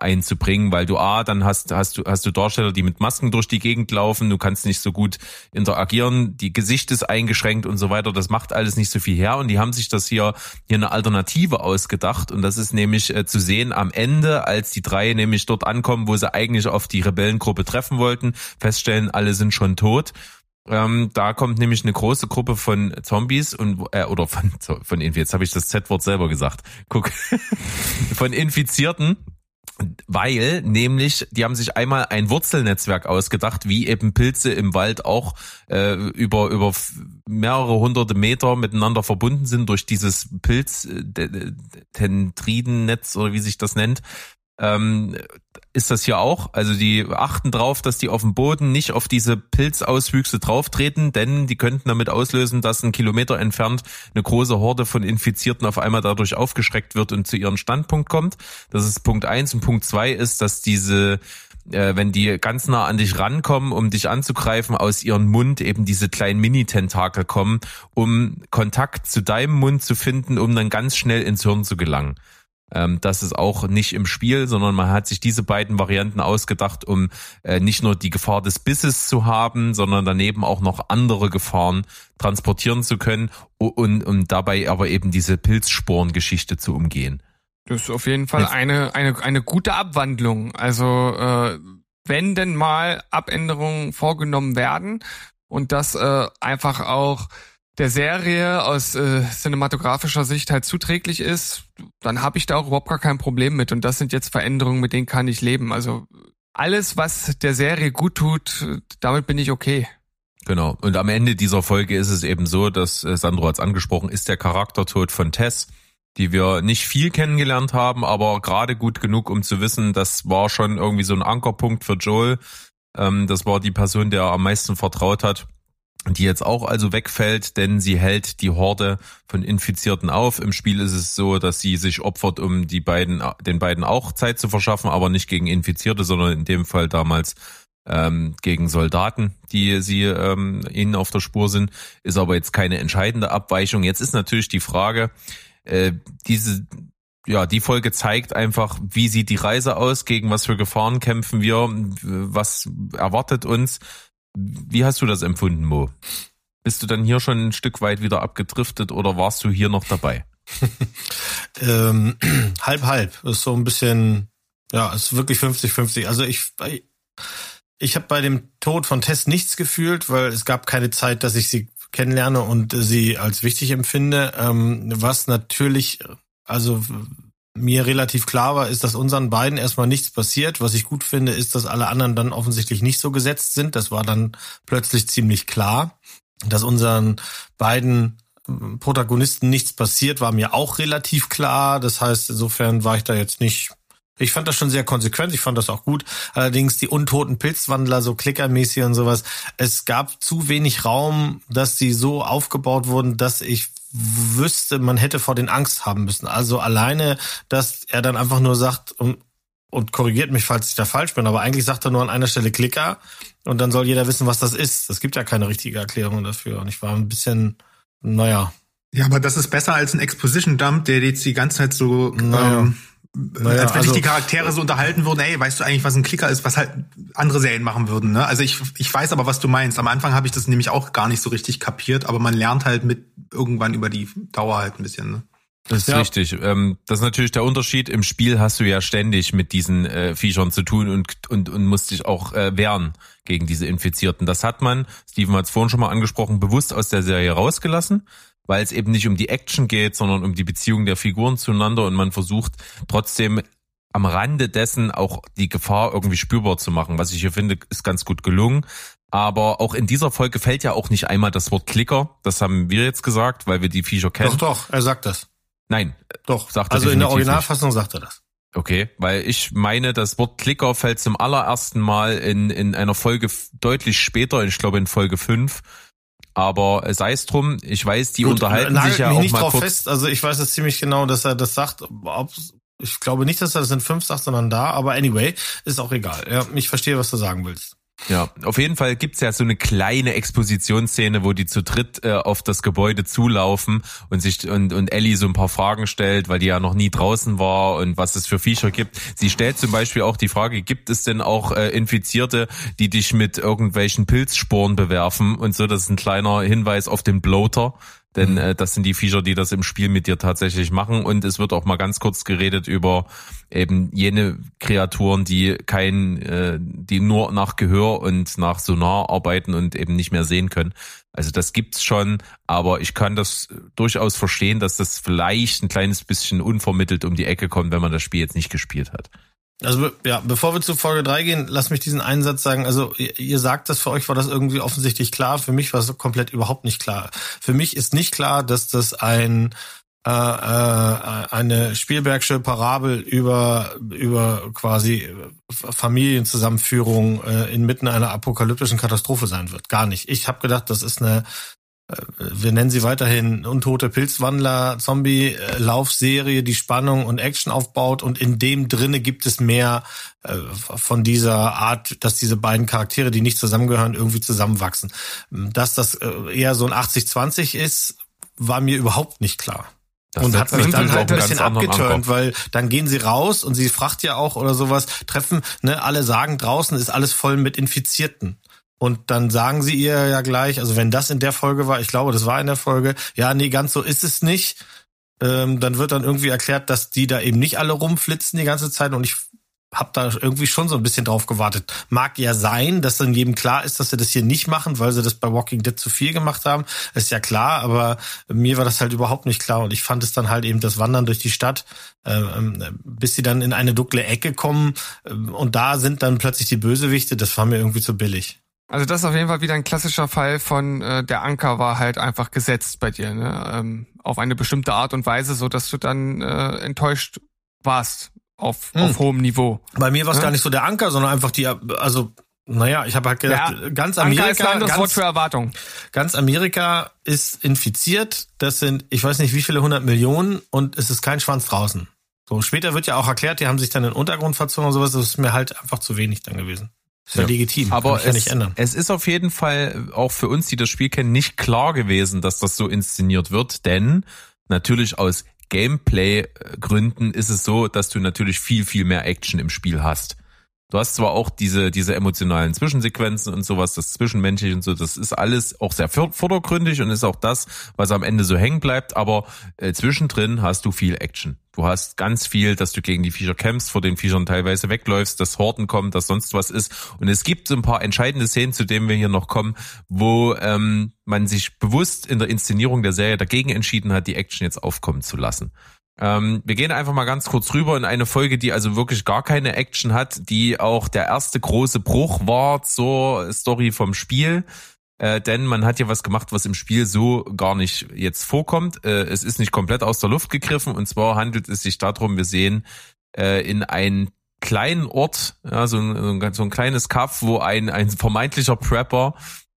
einzubringen, weil du A, dann hast, hast du, hast du Darsteller, die mit Masken durch die Gegend laufen, du kannst nicht so gut interagieren, die Gesicht ist eingeschränkt und so weiter, das macht alles nicht so viel her und die haben sich das hier, hier eine Alternative ausgedacht und das ist nämlich äh, zu sehen am Ende, als die drei nämlich dort ankommen, wo sie eigentlich auf die Rebellengruppe treffen wollten, feststellen, alle sind schon tot. Ähm, da kommt nämlich eine große Gruppe von Zombies und äh, oder von von jetzt habe ich das Z-Wort selber gesagt. Guck, von Infizierten weil nämlich, die haben sich einmal ein Wurzelnetzwerk ausgedacht, wie eben Pilze im Wald auch äh, über, über mehrere hunderte Meter miteinander verbunden sind durch dieses Pilz-Tendridennetz oder wie sich das nennt. Ähm, ist das hier auch. Also die achten drauf, dass die auf dem Boden nicht auf diese Pilzauswüchse drauftreten, denn die könnten damit auslösen, dass ein Kilometer entfernt eine große Horde von Infizierten auf einmal dadurch aufgeschreckt wird und zu ihrem Standpunkt kommt. Das ist Punkt eins. Und Punkt zwei ist, dass diese äh, wenn die ganz nah an dich rankommen, um dich anzugreifen, aus ihrem Mund eben diese kleinen Mini-Tentakel kommen, um Kontakt zu deinem Mund zu finden, um dann ganz schnell ins Hirn zu gelangen. Ähm, das ist auch nicht im Spiel, sondern man hat sich diese beiden Varianten ausgedacht, um äh, nicht nur die Gefahr des Bisses zu haben, sondern daneben auch noch andere Gefahren transportieren zu können und, und dabei aber eben diese Pilzsporengeschichte zu umgehen. Das ist auf jeden Fall eine, eine, eine gute Abwandlung. Also äh, wenn denn mal Abänderungen vorgenommen werden und das äh, einfach auch der Serie aus äh, cinematografischer Sicht halt zuträglich ist, dann habe ich da auch überhaupt gar kein Problem mit. Und das sind jetzt Veränderungen, mit denen kann ich leben. Also alles, was der Serie gut tut, damit bin ich okay. Genau. Und am Ende dieser Folge ist es eben so, dass äh, Sandro hat es angesprochen, ist der Charaktertod von Tess, die wir nicht viel kennengelernt haben, aber gerade gut genug, um zu wissen, das war schon irgendwie so ein Ankerpunkt für Joel. Ähm, das war die Person, der er am meisten vertraut hat die jetzt auch also wegfällt, denn sie hält die Horde von Infizierten auf. Im Spiel ist es so, dass sie sich opfert, um die beiden, den beiden auch Zeit zu verschaffen, aber nicht gegen Infizierte, sondern in dem Fall damals ähm, gegen Soldaten, die sie ähm, ihnen auf der Spur sind. Ist aber jetzt keine entscheidende Abweichung. Jetzt ist natürlich die Frage, äh, diese ja, die Folge zeigt einfach, wie sieht die Reise aus, gegen was für Gefahren kämpfen wir, was erwartet uns. Wie hast du das empfunden, Mo? Bist du dann hier schon ein Stück weit wieder abgedriftet oder warst du hier noch dabei? ähm, halb, halb. Ist so ein bisschen, ja, ist wirklich 50-50. Also ich, ich habe bei dem Tod von Tess nichts gefühlt, weil es gab keine Zeit, dass ich sie kennenlerne und sie als wichtig empfinde. Ähm, was natürlich, also mir relativ klar war, ist, dass unseren beiden erstmal nichts passiert. Was ich gut finde, ist, dass alle anderen dann offensichtlich nicht so gesetzt sind. Das war dann plötzlich ziemlich klar. Dass unseren beiden ähm, Protagonisten nichts passiert, war mir auch relativ klar. Das heißt, insofern war ich da jetzt nicht ich fand das schon sehr konsequent, ich fand das auch gut. Allerdings die untoten Pilzwandler, so klickermäßig und sowas, es gab zu wenig Raum, dass sie so aufgebaut wurden, dass ich wüsste, man hätte vor den Angst haben müssen. Also alleine, dass er dann einfach nur sagt, und, und korrigiert mich, falls ich da falsch bin, aber eigentlich sagt er nur an einer Stelle Klicker und dann soll jeder wissen, was das ist. Es gibt ja keine richtige Erklärung dafür. Und ich war ein bisschen, naja. Ja, aber das ist besser als ein Exposition-Dump, der jetzt die ganze Zeit so naja. ähm, naja, als wenn also, sich die Charaktere so unterhalten würden, ey, weißt du eigentlich, was ein Klicker ist, was halt andere Serien machen würden, ne? Also ich, ich weiß aber, was du meinst. Am Anfang habe ich das nämlich auch gar nicht so richtig kapiert, aber man lernt halt mit irgendwann über die Dauer halt ein bisschen, ne? Das ist ja. richtig. Ähm, das ist natürlich der Unterschied. Im Spiel hast du ja ständig mit diesen äh, Viechern zu tun und, und, und musst dich auch äh, wehren gegen diese Infizierten. Das hat man, Steven hat es vorhin schon mal angesprochen, bewusst aus der Serie rausgelassen weil es eben nicht um die Action geht, sondern um die Beziehung der Figuren zueinander und man versucht trotzdem am Rande dessen auch die Gefahr irgendwie spürbar zu machen. Was ich hier finde, ist ganz gut gelungen. Aber auch in dieser Folge fällt ja auch nicht einmal das Wort Klicker. Das haben wir jetzt gesagt, weil wir die Viecher kennen. Doch, doch, er sagt das. Nein, Doch. Sagt er also in der Originalfassung sagt er das. Okay, weil ich meine, das Wort Klicker fällt zum allerersten Mal in, in einer Folge deutlich später, ich glaube in Folge 5. Aber sei es drum, ich weiß, die Gut, unterhalten sich ja mich auch nicht mal drauf kurz. fest. Also ich weiß es ziemlich genau, dass er das sagt. Ob, ich glaube nicht, dass er das in fünf sagt, sondern da. Aber anyway, ist auch egal. Ja, ich verstehe, was du sagen willst. Ja, auf jeden Fall gibt's ja so eine kleine Expositionsszene, wo die zu dritt äh, auf das Gebäude zulaufen und sich und, und Ellie so ein paar Fragen stellt, weil die ja noch nie draußen war und was es für Viecher gibt. Sie stellt zum Beispiel auch die Frage, gibt es denn auch äh, Infizierte, die dich mit irgendwelchen Pilzsporen bewerfen und so, das ist ein kleiner Hinweis auf den Bloater. Denn äh, das sind die Viecher, die das im Spiel mit dir tatsächlich machen. Und es wird auch mal ganz kurz geredet über eben jene Kreaturen, die kein, äh, die nur nach Gehör und nach Sonar arbeiten und eben nicht mehr sehen können. Also das gibt's schon, aber ich kann das durchaus verstehen, dass das vielleicht ein kleines bisschen unvermittelt um die Ecke kommt, wenn man das Spiel jetzt nicht gespielt hat. Also ja, bevor wir zu Folge 3 gehen, lass mich diesen einen Satz sagen. Also ihr, ihr sagt das, für euch war das irgendwie offensichtlich klar. Für mich war es komplett überhaupt nicht klar. Für mich ist nicht klar, dass das ein äh, äh, eine Spielbergsche Parabel über über quasi Familienzusammenführung äh, inmitten einer apokalyptischen Katastrophe sein wird. Gar nicht. Ich habe gedacht, das ist eine äh, wir nennen sie weiterhin untote Pilzwandler, Zombie-Laufserie, die Spannung und Action aufbaut und in dem drinne gibt es mehr äh, von dieser Art, dass diese beiden Charaktere, die nicht zusammengehören, irgendwie zusammenwachsen. Dass das äh, eher so ein 80-20 ist, war mir überhaupt nicht klar. Das und hat mich dann halt ein bisschen abgeturnt, weil dann gehen sie raus und sie fragt ja auch oder sowas, treffen, ne, alle sagen, draußen ist alles voll mit Infizierten. Und dann sagen sie ihr ja gleich, also wenn das in der Folge war, ich glaube, das war in der Folge, ja, nee, ganz so ist es nicht. Ähm, dann wird dann irgendwie erklärt, dass die da eben nicht alle rumflitzen die ganze Zeit und ich hab da irgendwie schon so ein bisschen drauf gewartet. Mag ja sein, dass dann jedem klar ist, dass sie das hier nicht machen, weil sie das bei Walking Dead zu viel gemacht haben. Ist ja klar, aber mir war das halt überhaupt nicht klar und ich fand es dann halt eben das Wandern durch die Stadt, ähm, bis sie dann in eine dunkle Ecke kommen ähm, und da sind dann plötzlich die Bösewichte. Das war mir irgendwie zu billig. Also das ist auf jeden Fall wieder ein klassischer Fall von äh, der Anker war halt einfach gesetzt bei dir, ne? ähm, auf eine bestimmte Art und Weise, so dass du dann äh, enttäuscht warst auf, Hm. auf hohem Niveau. Bei mir war es Ja. gar nicht so der Anker, sondern einfach die, also naja, ich habe halt gedacht, Ja, ganz Anker ist Amerika, anderes Wort ganz, für Erwartung. ganz Amerika ist infiziert. Das sind, ich weiß nicht wie viele hundert Millionen und es ist kein Schwanz draußen. So, später wird ja auch erklärt, die haben sich dann in den Untergrund verzogen und sowas. Das ist mir halt einfach zu wenig dann gewesen. Ist ja, Ja. legitim. Aber kann ich ja es, nicht ändern. es ist auf jeden Fall auch für uns, die das Spiel kennen, nicht klar gewesen, dass das so inszeniert wird, denn natürlich aus Gameplay-Gründen ist es so, dass du natürlich viel, viel mehr Action im Spiel hast. Du hast zwar auch diese, diese emotionalen Zwischensequenzen und sowas, das Zwischenmenschliche und so, das ist alles auch sehr vor- vordergründig und ist auch das, was am Ende so hängen bleibt, aber äh, zwischendrin hast du viel Action. Du hast ganz viel, dass du gegen die Viecher kämpfst, vor den Viechern teilweise wegläufst, dass Horten kommen, dass sonst was ist. Und es gibt so ein paar entscheidende Szenen, zu denen wir hier noch kommen, wo ähm, man sich bewusst in der Inszenierung der Serie dagegen entschieden hat, die Action jetzt aufkommen zu lassen. Ähm, wir gehen einfach mal ganz kurz rüber in eine Folge, die also wirklich gar keine Action hat, die auch der erste große Bruch war zur Story vom Spiel. Äh, denn man hat ja was gemacht, was im Spiel so gar nicht jetzt vorkommt. Äh, es ist nicht komplett aus der Luft gegriffen und zwar handelt es sich darum, wir sehen äh, in einen kleinen Ort, ja, so, ein, so ein- kleines Kaff, wo ein, ein vermeintlicher Prepper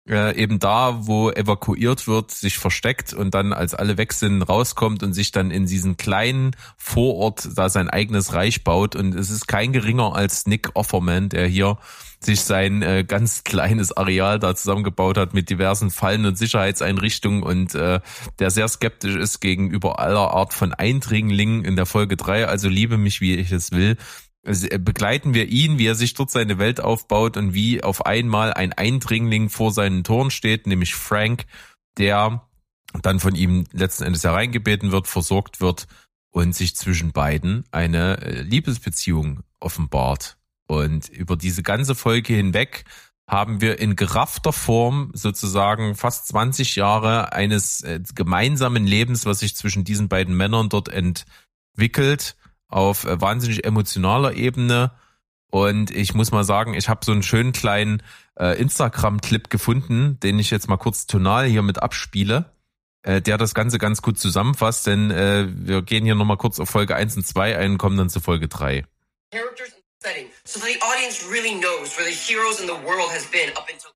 äh, eben da, wo evakuiert wird, sich versteckt und dann, als alle weg sind, rauskommt und sich dann in diesen kleinen Vorort da sein eigenes Reich baut. Und es ist kein geringer als Nick Offerman, der hier sich sein äh, ganz kleines Areal da zusammengebaut hat mit diversen Fallen und Sicherheitseinrichtungen und äh, der sehr skeptisch ist gegenüber aller Art von Eindringlingen in der Folge drei. Also liebe mich, wie ich es will. Äh, begleiten wir ihn, wie er sich dort seine Welt aufbaut und wie auf einmal ein Eindringling vor seinen Toren steht, nämlich Frank, der dann von ihm letzten Endes hereingebeten wird, versorgt wird und sich zwischen beiden eine äh, Liebesbeziehung offenbart. Und über diese ganze Folge hinweg haben wir in geraffter Form sozusagen fast 20 Jahre eines äh, gemeinsamen Lebens, was sich zwischen diesen beiden Männern dort entwickelt, auf äh, wahnsinnig emotionaler Ebene. Und ich muss mal sagen, ich habe so einen schönen kleinen äh, Instagram-Clip gefunden, den ich jetzt mal kurz tonal hier mit abspiele, äh, der das Ganze ganz gut zusammenfasst, denn äh, wir gehen hier nochmal kurz auf Folge 1 und 2 ein, kommen dann zu Folge 3. characters and setting so the audience really knows where the heroes in the world has been up until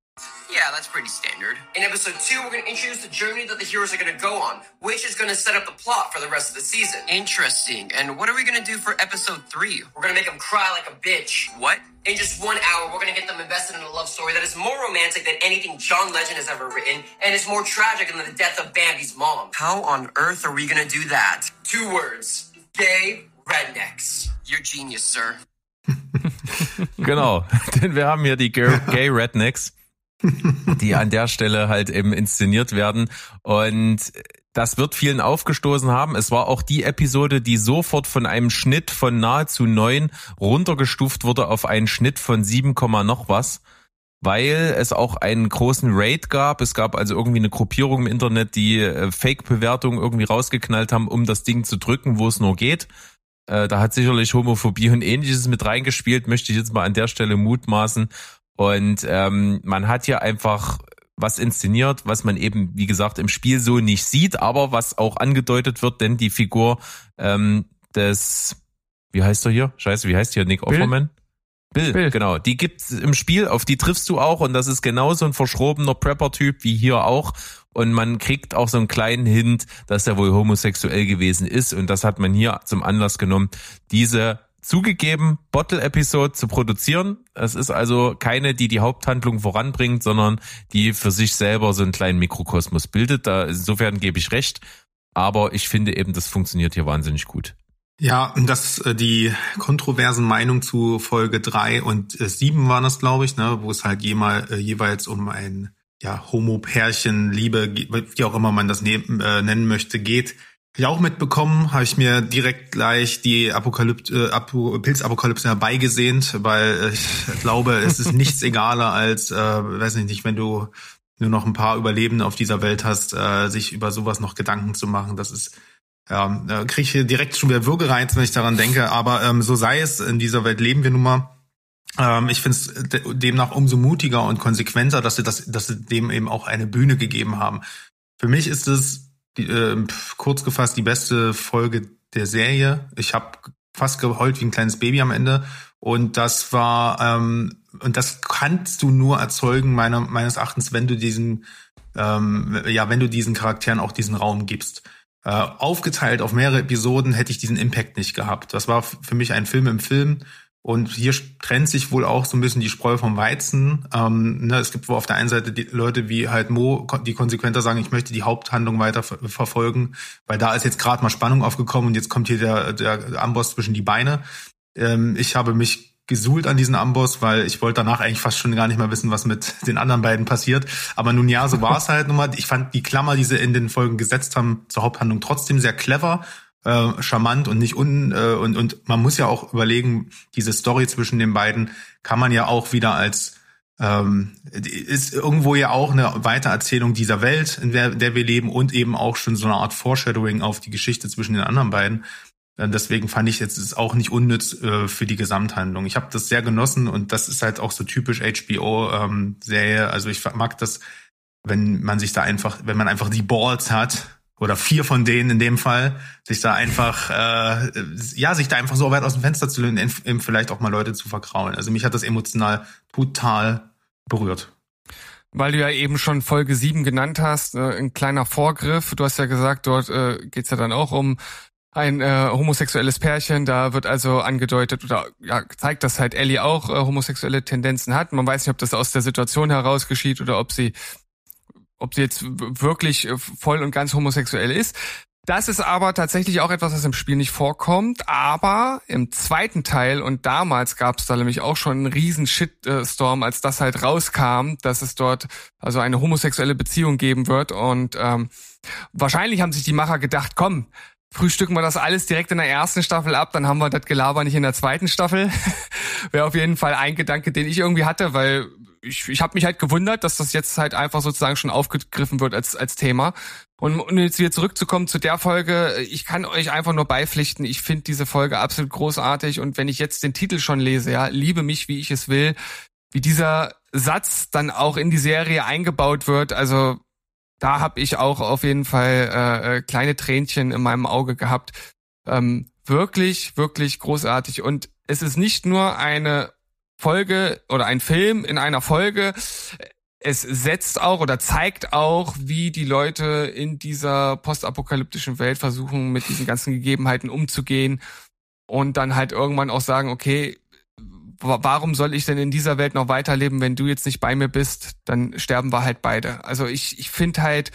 yeah that's pretty standard. In episode 2 we're going to introduce the journey that the heroes are going to go on which is going to set up the plot for the rest of the season. Interesting. And what are we going to do for episode 3 we're going to make them cry like a bitch. What? In just one hour we're going to get them invested in a love story that is more romantic than anything john legend has ever written and is more tragic than the death of bambi's mom. How on earth are we going to do that? Two words. Gay rednecks. You're genius sir. Genau, denn wir haben hier die Gay Gay Rednecks, die an der Stelle halt eben inszeniert werden. Und das wird vielen aufgestoßen haben. Es war auch die Episode, die sofort von einem Schnitt von nahezu neun runtergestuft wurde auf einen Schnitt von 7, noch was. Weil es auch einen großen Raid gab. Es gab also irgendwie eine Gruppierung im Internet, die äh, Fake-Bewertungen irgendwie rausgeknallt haben, um das Ding zu drücken, wo es nur geht. Äh, da hat sicherlich Homophobie und ähnliches mit reingespielt, möchte ich jetzt mal an der Stelle mutmaßen. Und ähm, man hat hier einfach was inszeniert, was man eben, wie gesagt, im Spiel so nicht sieht, aber was auch angedeutet wird, denn die Figur ähm, des, wie heißt er hier? Scheiße, wie heißt hier Nick Offerman? Bill, Bill. genau. Die gibt's im Spiel, auf die triffst du auch und das ist genauso ein verschrobener Prepper-Typ wie hier auch. Und man kriegt auch so einen kleinen Hint, dass er wohl homosexuell gewesen ist. Und das hat man hier zum Anlass genommen, diese zugegeben Bottle-Episode zu produzieren. Es ist also keine, die die Haupthandlung voranbringt, sondern die für sich selber so einen kleinen Mikrokosmos bildet. Da insofern gebe ich recht. Aber ich finde eben, das funktioniert hier wahnsinnig gut. Ja, das äh, die kontroversen Meinungen zu Folge drei und äh, sieben waren das, glaube ich, ne, wo es halt jemal, äh, jeweils um ein ja, Homo-Pärchen, Liebe, wie auch immer man das ne äh, nennen möchte, geht. Ich auch mitbekommen, habe ich mir direkt gleich die Apokalypse, äh, Apo, Pilzapokalypse herbeigesehnt, weil ich glaube, es ist nichts egaler als, äh, weiß nicht, nicht, wenn du nur noch ein paar Überlebende auf dieser Welt hast, äh, sich über sowas noch Gedanken zu machen. Das ist ja, da kriege ich hier direkt schon wieder Würgereiz, wenn ich daran denke. Aber ähm, so sei es, in dieser Welt leben wir nun mal. Ähm, ich finde es de demnach umso mutiger und konsequenter, dass sie, das, dass sie dem eben auch eine Bühne gegeben haben. Für mich ist es die, äh, kurz gefasst die beste Folge der Serie. Ich habe fast geheult wie ein kleines Baby am Ende. Und das war, ähm, und das kannst du nur erzeugen, meiner, meines Erachtens, wenn du diesen, ähm, ja, wenn du diesen Charakteren auch diesen Raum gibst. Äh, aufgeteilt auf mehrere Episoden hätte ich diesen Impact nicht gehabt. Das war für mich ein Film im Film. Und hier trennt sich wohl auch so ein bisschen die Spreu vom Weizen. Ähm, ne, es gibt wohl auf der einen Seite die Leute wie halt Mo, die konsequenter sagen, ich möchte die Haupthandlung weiter ver verfolgen, weil da ist jetzt gerade mal Spannung aufgekommen und jetzt kommt hier der, der Amboss zwischen die Beine. Ähm, ich habe mich gesuhlt an diesen Amboss, weil ich wollte danach eigentlich fast schon gar nicht mehr wissen, was mit den anderen beiden passiert. Aber nun ja, so war es halt nun mal. Ich fand die Klammer, die sie in den Folgen gesetzt haben, zur Haupthandlung trotzdem sehr clever, äh, charmant und nicht un äh, und und man muss ja auch überlegen, diese Story zwischen den beiden kann man ja auch wieder als ähm, ist irgendwo ja auch eine Weitererzählung dieser Welt, in der, der wir leben und eben auch schon so eine Art Foreshadowing auf die Geschichte zwischen den anderen beiden. Äh, Deswegen fand ich jetzt ist auch nicht unnütz äh, für die Gesamthandlung. Ich habe das sehr genossen und das ist halt auch so typisch HBO-Serie. Ähm, also ich mag das, wenn man sich da einfach, wenn man einfach die Balls hat oder vier von denen in dem Fall, sich da einfach, äh, ja, sich da einfach so weit aus dem Fenster zu lehnen, eben vielleicht auch mal Leute zu verkraulen. Also mich hat das emotional total berührt. Weil du ja eben schon Folge 7 genannt hast, äh, ein kleiner Vorgriff. Du hast ja gesagt, dort äh, geht's ja dann auch um ein äh, homosexuelles Pärchen. Da wird also angedeutet oder ja, zeigt, dass halt Ellie auch äh, homosexuelle Tendenzen hat. Man weiß nicht, ob das aus der Situation heraus geschieht oder ob sie ob sie jetzt wirklich äh, voll und ganz homosexuell ist. Das ist aber tatsächlich auch etwas, was im Spiel nicht vorkommt. Aber im zweiten Teil, und damals gab es da nämlich auch schon einen riesen Shitstorm, als das halt rauskam, dass es dort also eine homosexuelle Beziehung geben wird. Und ähm, wahrscheinlich haben sich die Macher gedacht, komm, frühstücken wir das alles direkt in der ersten Staffel ab, dann haben wir das Gelaber nicht in der zweiten Staffel. Wäre auf jeden Fall ein Gedanke, den ich irgendwie hatte, weil ich, ich habe mich halt gewundert, dass das jetzt halt einfach sozusagen schon aufgegriffen wird als, als Thema. Und um jetzt wieder zurückzukommen zu der Folge, ich kann euch einfach nur beipflichten, ich finde diese Folge absolut großartig und wenn ich jetzt den Titel schon lese, ja, liebe mich, wie ich es will, wie dieser Satz dann auch in die Serie eingebaut wird, also da habe ich auch auf jeden Fall äh, äh, kleine Tränchen in meinem Auge gehabt. Ähm, wirklich, wirklich großartig. Und es ist nicht nur eine Folge oder ein Film in einer Folge. Es setzt auch oder zeigt auch, wie die Leute in dieser postapokalyptischen Welt versuchen, mit diesen ganzen Gegebenheiten umzugehen und dann halt irgendwann auch sagen, okay, warum soll ich denn in dieser Welt noch weiterleben, wenn du jetzt nicht bei mir bist, dann sterben wir halt beide. Also ich, ich finde halt,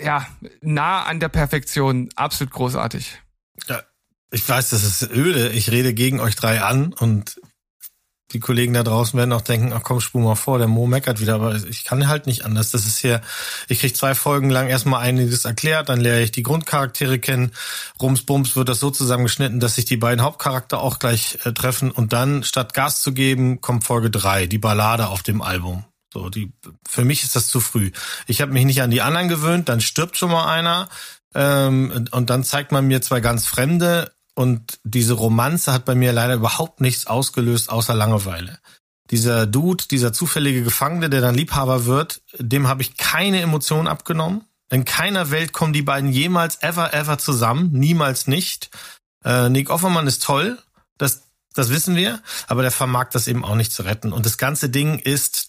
ja, nah an der Perfektion, absolut großartig. Ja, ich weiß, das ist öde. Ich rede gegen euch drei an und die Kollegen da draußen werden auch denken, ach komm, spul mal vor, der Mo meckert wieder, aber ich kann halt nicht anders. Das ist hier, ich krieg zwei Folgen lang erstmal einiges erklärt, dann lerne ich die Grundcharaktere kennen. Rums Bums wird das so zusammengeschnitten, dass sich die beiden Hauptcharakter auch gleich äh, treffen und dann statt Gas zu geben, kommt Folge drei, die Ballade auf dem Album. So, die, für mich ist das zu früh. Ich habe mich nicht an die anderen gewöhnt, dann stirbt schon mal einer, ähm, und dann zeigt man mir zwei ganz Fremde und diese Romanze hat bei mir leider überhaupt nichts ausgelöst, außer Langeweile. Dieser Dude, dieser zufällige Gefangene, der dann Liebhaber wird, dem habe ich keine Emotionen abgenommen. In keiner Welt kommen die beiden jemals ever, ever zusammen. Niemals nicht. Äh, Nick Offermann ist toll. Das, das wissen wir. Aber der vermag das eben auch nicht zu retten. Und das ganze Ding ist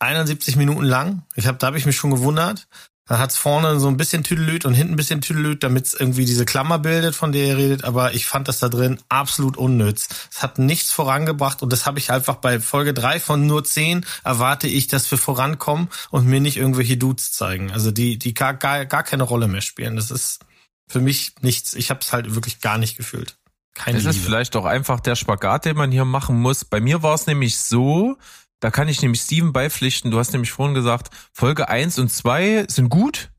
71 Minuten lang. Ich hab, da habe ich mich schon gewundert. Dann hat's vorne so ein bisschen Tüdelüt und hinten ein bisschen Tüdelüt, damit es irgendwie diese Klammer bildet, von der ihr redet. Aber ich fand das da drin absolut unnütz. Es hat nichts vorangebracht und das habe ich einfach bei Folge drei von nur zehn erwarte ich, dass wir vorankommen und mir nicht irgendwelche Dudes zeigen. Also die, die gar, gar, gar keine Rolle mehr spielen. Das ist für mich nichts. Ich habe es halt wirklich gar nicht gefühlt. Keine Es ist Liebe. vielleicht auch einfach der Spagat, den man hier machen muss. Bei mir war es nämlich so, da kann ich nämlich Steven beipflichten. Du hast nämlich vorhin gesagt, Folge 1 und 2 sind gut,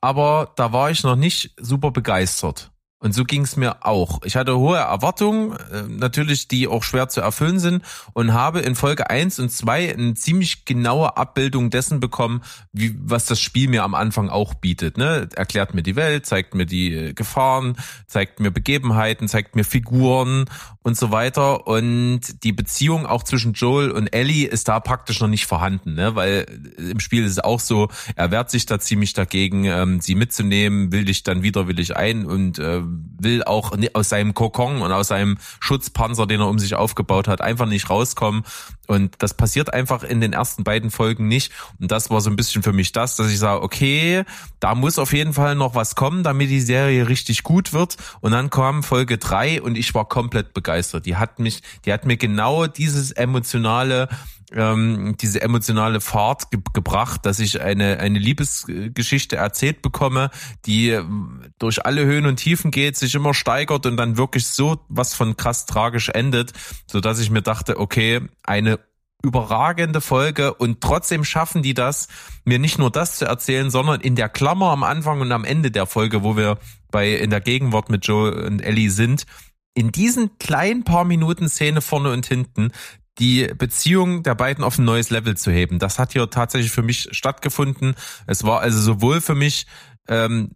aber da war ich noch nicht super begeistert. Und so ging es mir auch. Ich hatte hohe Erwartungen, äh, natürlich, die auch schwer zu erfüllen sind, und habe in Folge 1 und 2 eine ziemlich genaue Abbildung dessen bekommen, wie, was das Spiel mir am Anfang auch bietet. Ne? Erklärt mir die Welt, zeigt mir die äh, Gefahren, zeigt mir Begebenheiten, zeigt mir Figuren und so weiter. Und die Beziehung auch zwischen Joel und Ellie ist da praktisch noch nicht vorhanden, ne? weil im Spiel ist es auch so, er wehrt sich da ziemlich dagegen, ähm, sie mitzunehmen, will dich dann widerwillig ein und äh, will auch ni- aus seinem Kokon und aus seinem Schutzpanzer, den er um sich aufgebaut hat, einfach nicht rauskommen. Und das passiert einfach in den ersten beiden Folgen nicht. Und das war so ein bisschen für mich das, dass ich sage, okay, da muss auf jeden Fall noch was kommen, damit die Serie richtig gut wird. Und dann kam Folge drei und ich war komplett begeistert. Die hat mich, die hat mir genau dieses emotionale ähm, diese emotionale Fahrt ge gebracht, dass ich eine, eine Liebesgeschichte erzählt bekomme, die ähm, durch alle Höhen und Tiefen geht, sich immer steigert und dann wirklich so was von krass tragisch endet, so dass ich mir dachte, okay, eine überragende Folge und trotzdem schaffen die das, mir nicht nur das zu erzählen, sondern in der Klammer am Anfang und am Ende der Folge, wo wir bei in der Gegenwart mit Joe und Ellie sind, in diesen kleinen paar Minuten Szene vorne und hinten die Beziehung der beiden auf ein neues Level zu heben. Das hat hier tatsächlich für mich stattgefunden. Es war also sowohl für mich, ähm,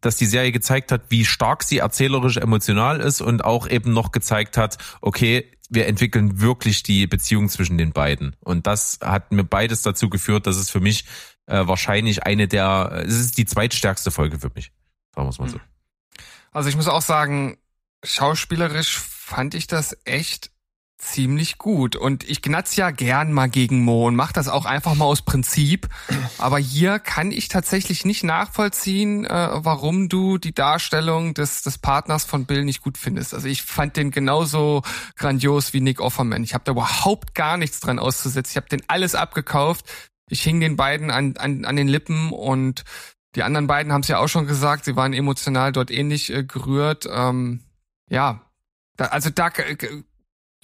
dass die Serie gezeigt hat, wie stark sie erzählerisch emotional ist und auch eben noch gezeigt hat, okay, wir entwickeln wirklich die Beziehung zwischen den beiden. Und das hat mir beides dazu geführt, dass es für mich äh, wahrscheinlich eine der, es ist die zweitstärkste Folge für mich. Sagen wir es mal so. Also ich muss auch sagen, schauspielerisch fand ich das echt ziemlich gut. Und ich gnatz ja gern mal gegen Mo und mach das auch einfach mal aus Prinzip. Aber hier kann ich tatsächlich nicht nachvollziehen, äh, warum du die Darstellung des, des Partners von Bill nicht gut findest. Also ich fand den genauso grandios wie Nick Offerman. Ich habe da überhaupt gar nichts dran auszusetzen. Ich habe den alles abgekauft. Ich hing den beiden an, an, an den Lippen und die anderen beiden haben es ja auch schon gesagt, sie waren emotional dort ähnlich äh, gerührt. Ähm, ja, da, also da, äh,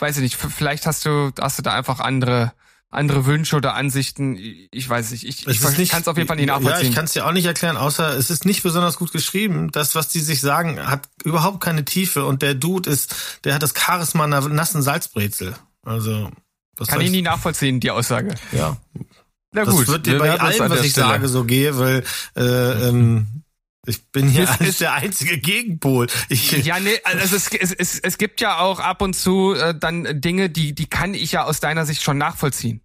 weiß ich nicht, vielleicht hast du, hast du da einfach andere, andere Wünsche oder Ansichten. Ich weiß nicht, ich, ich kann es auf jeden Fall nicht Ja, nachvollziehen. ich kann es dir auch nicht erklären, außer es ist nicht besonders gut geschrieben. Das, was die sich sagen, hat überhaupt keine Tiefe und der Dude ist, der hat das Charisma einer nassen Salzbrezel. Also Was Kann ich nie nachvollziehen, die Aussage. Ja. Na Das gut. wird dir bei allem, was ich Stelle- sage, so gehe, weil äh, ähm, ich bin hier Es als der einzige Gegenpol. Ich, Ja, nee, also es, es, es, es gibt ja auch ab und zu äh, dann Dinge, die, die kann ich ja aus deiner Sicht schon nachvollziehen.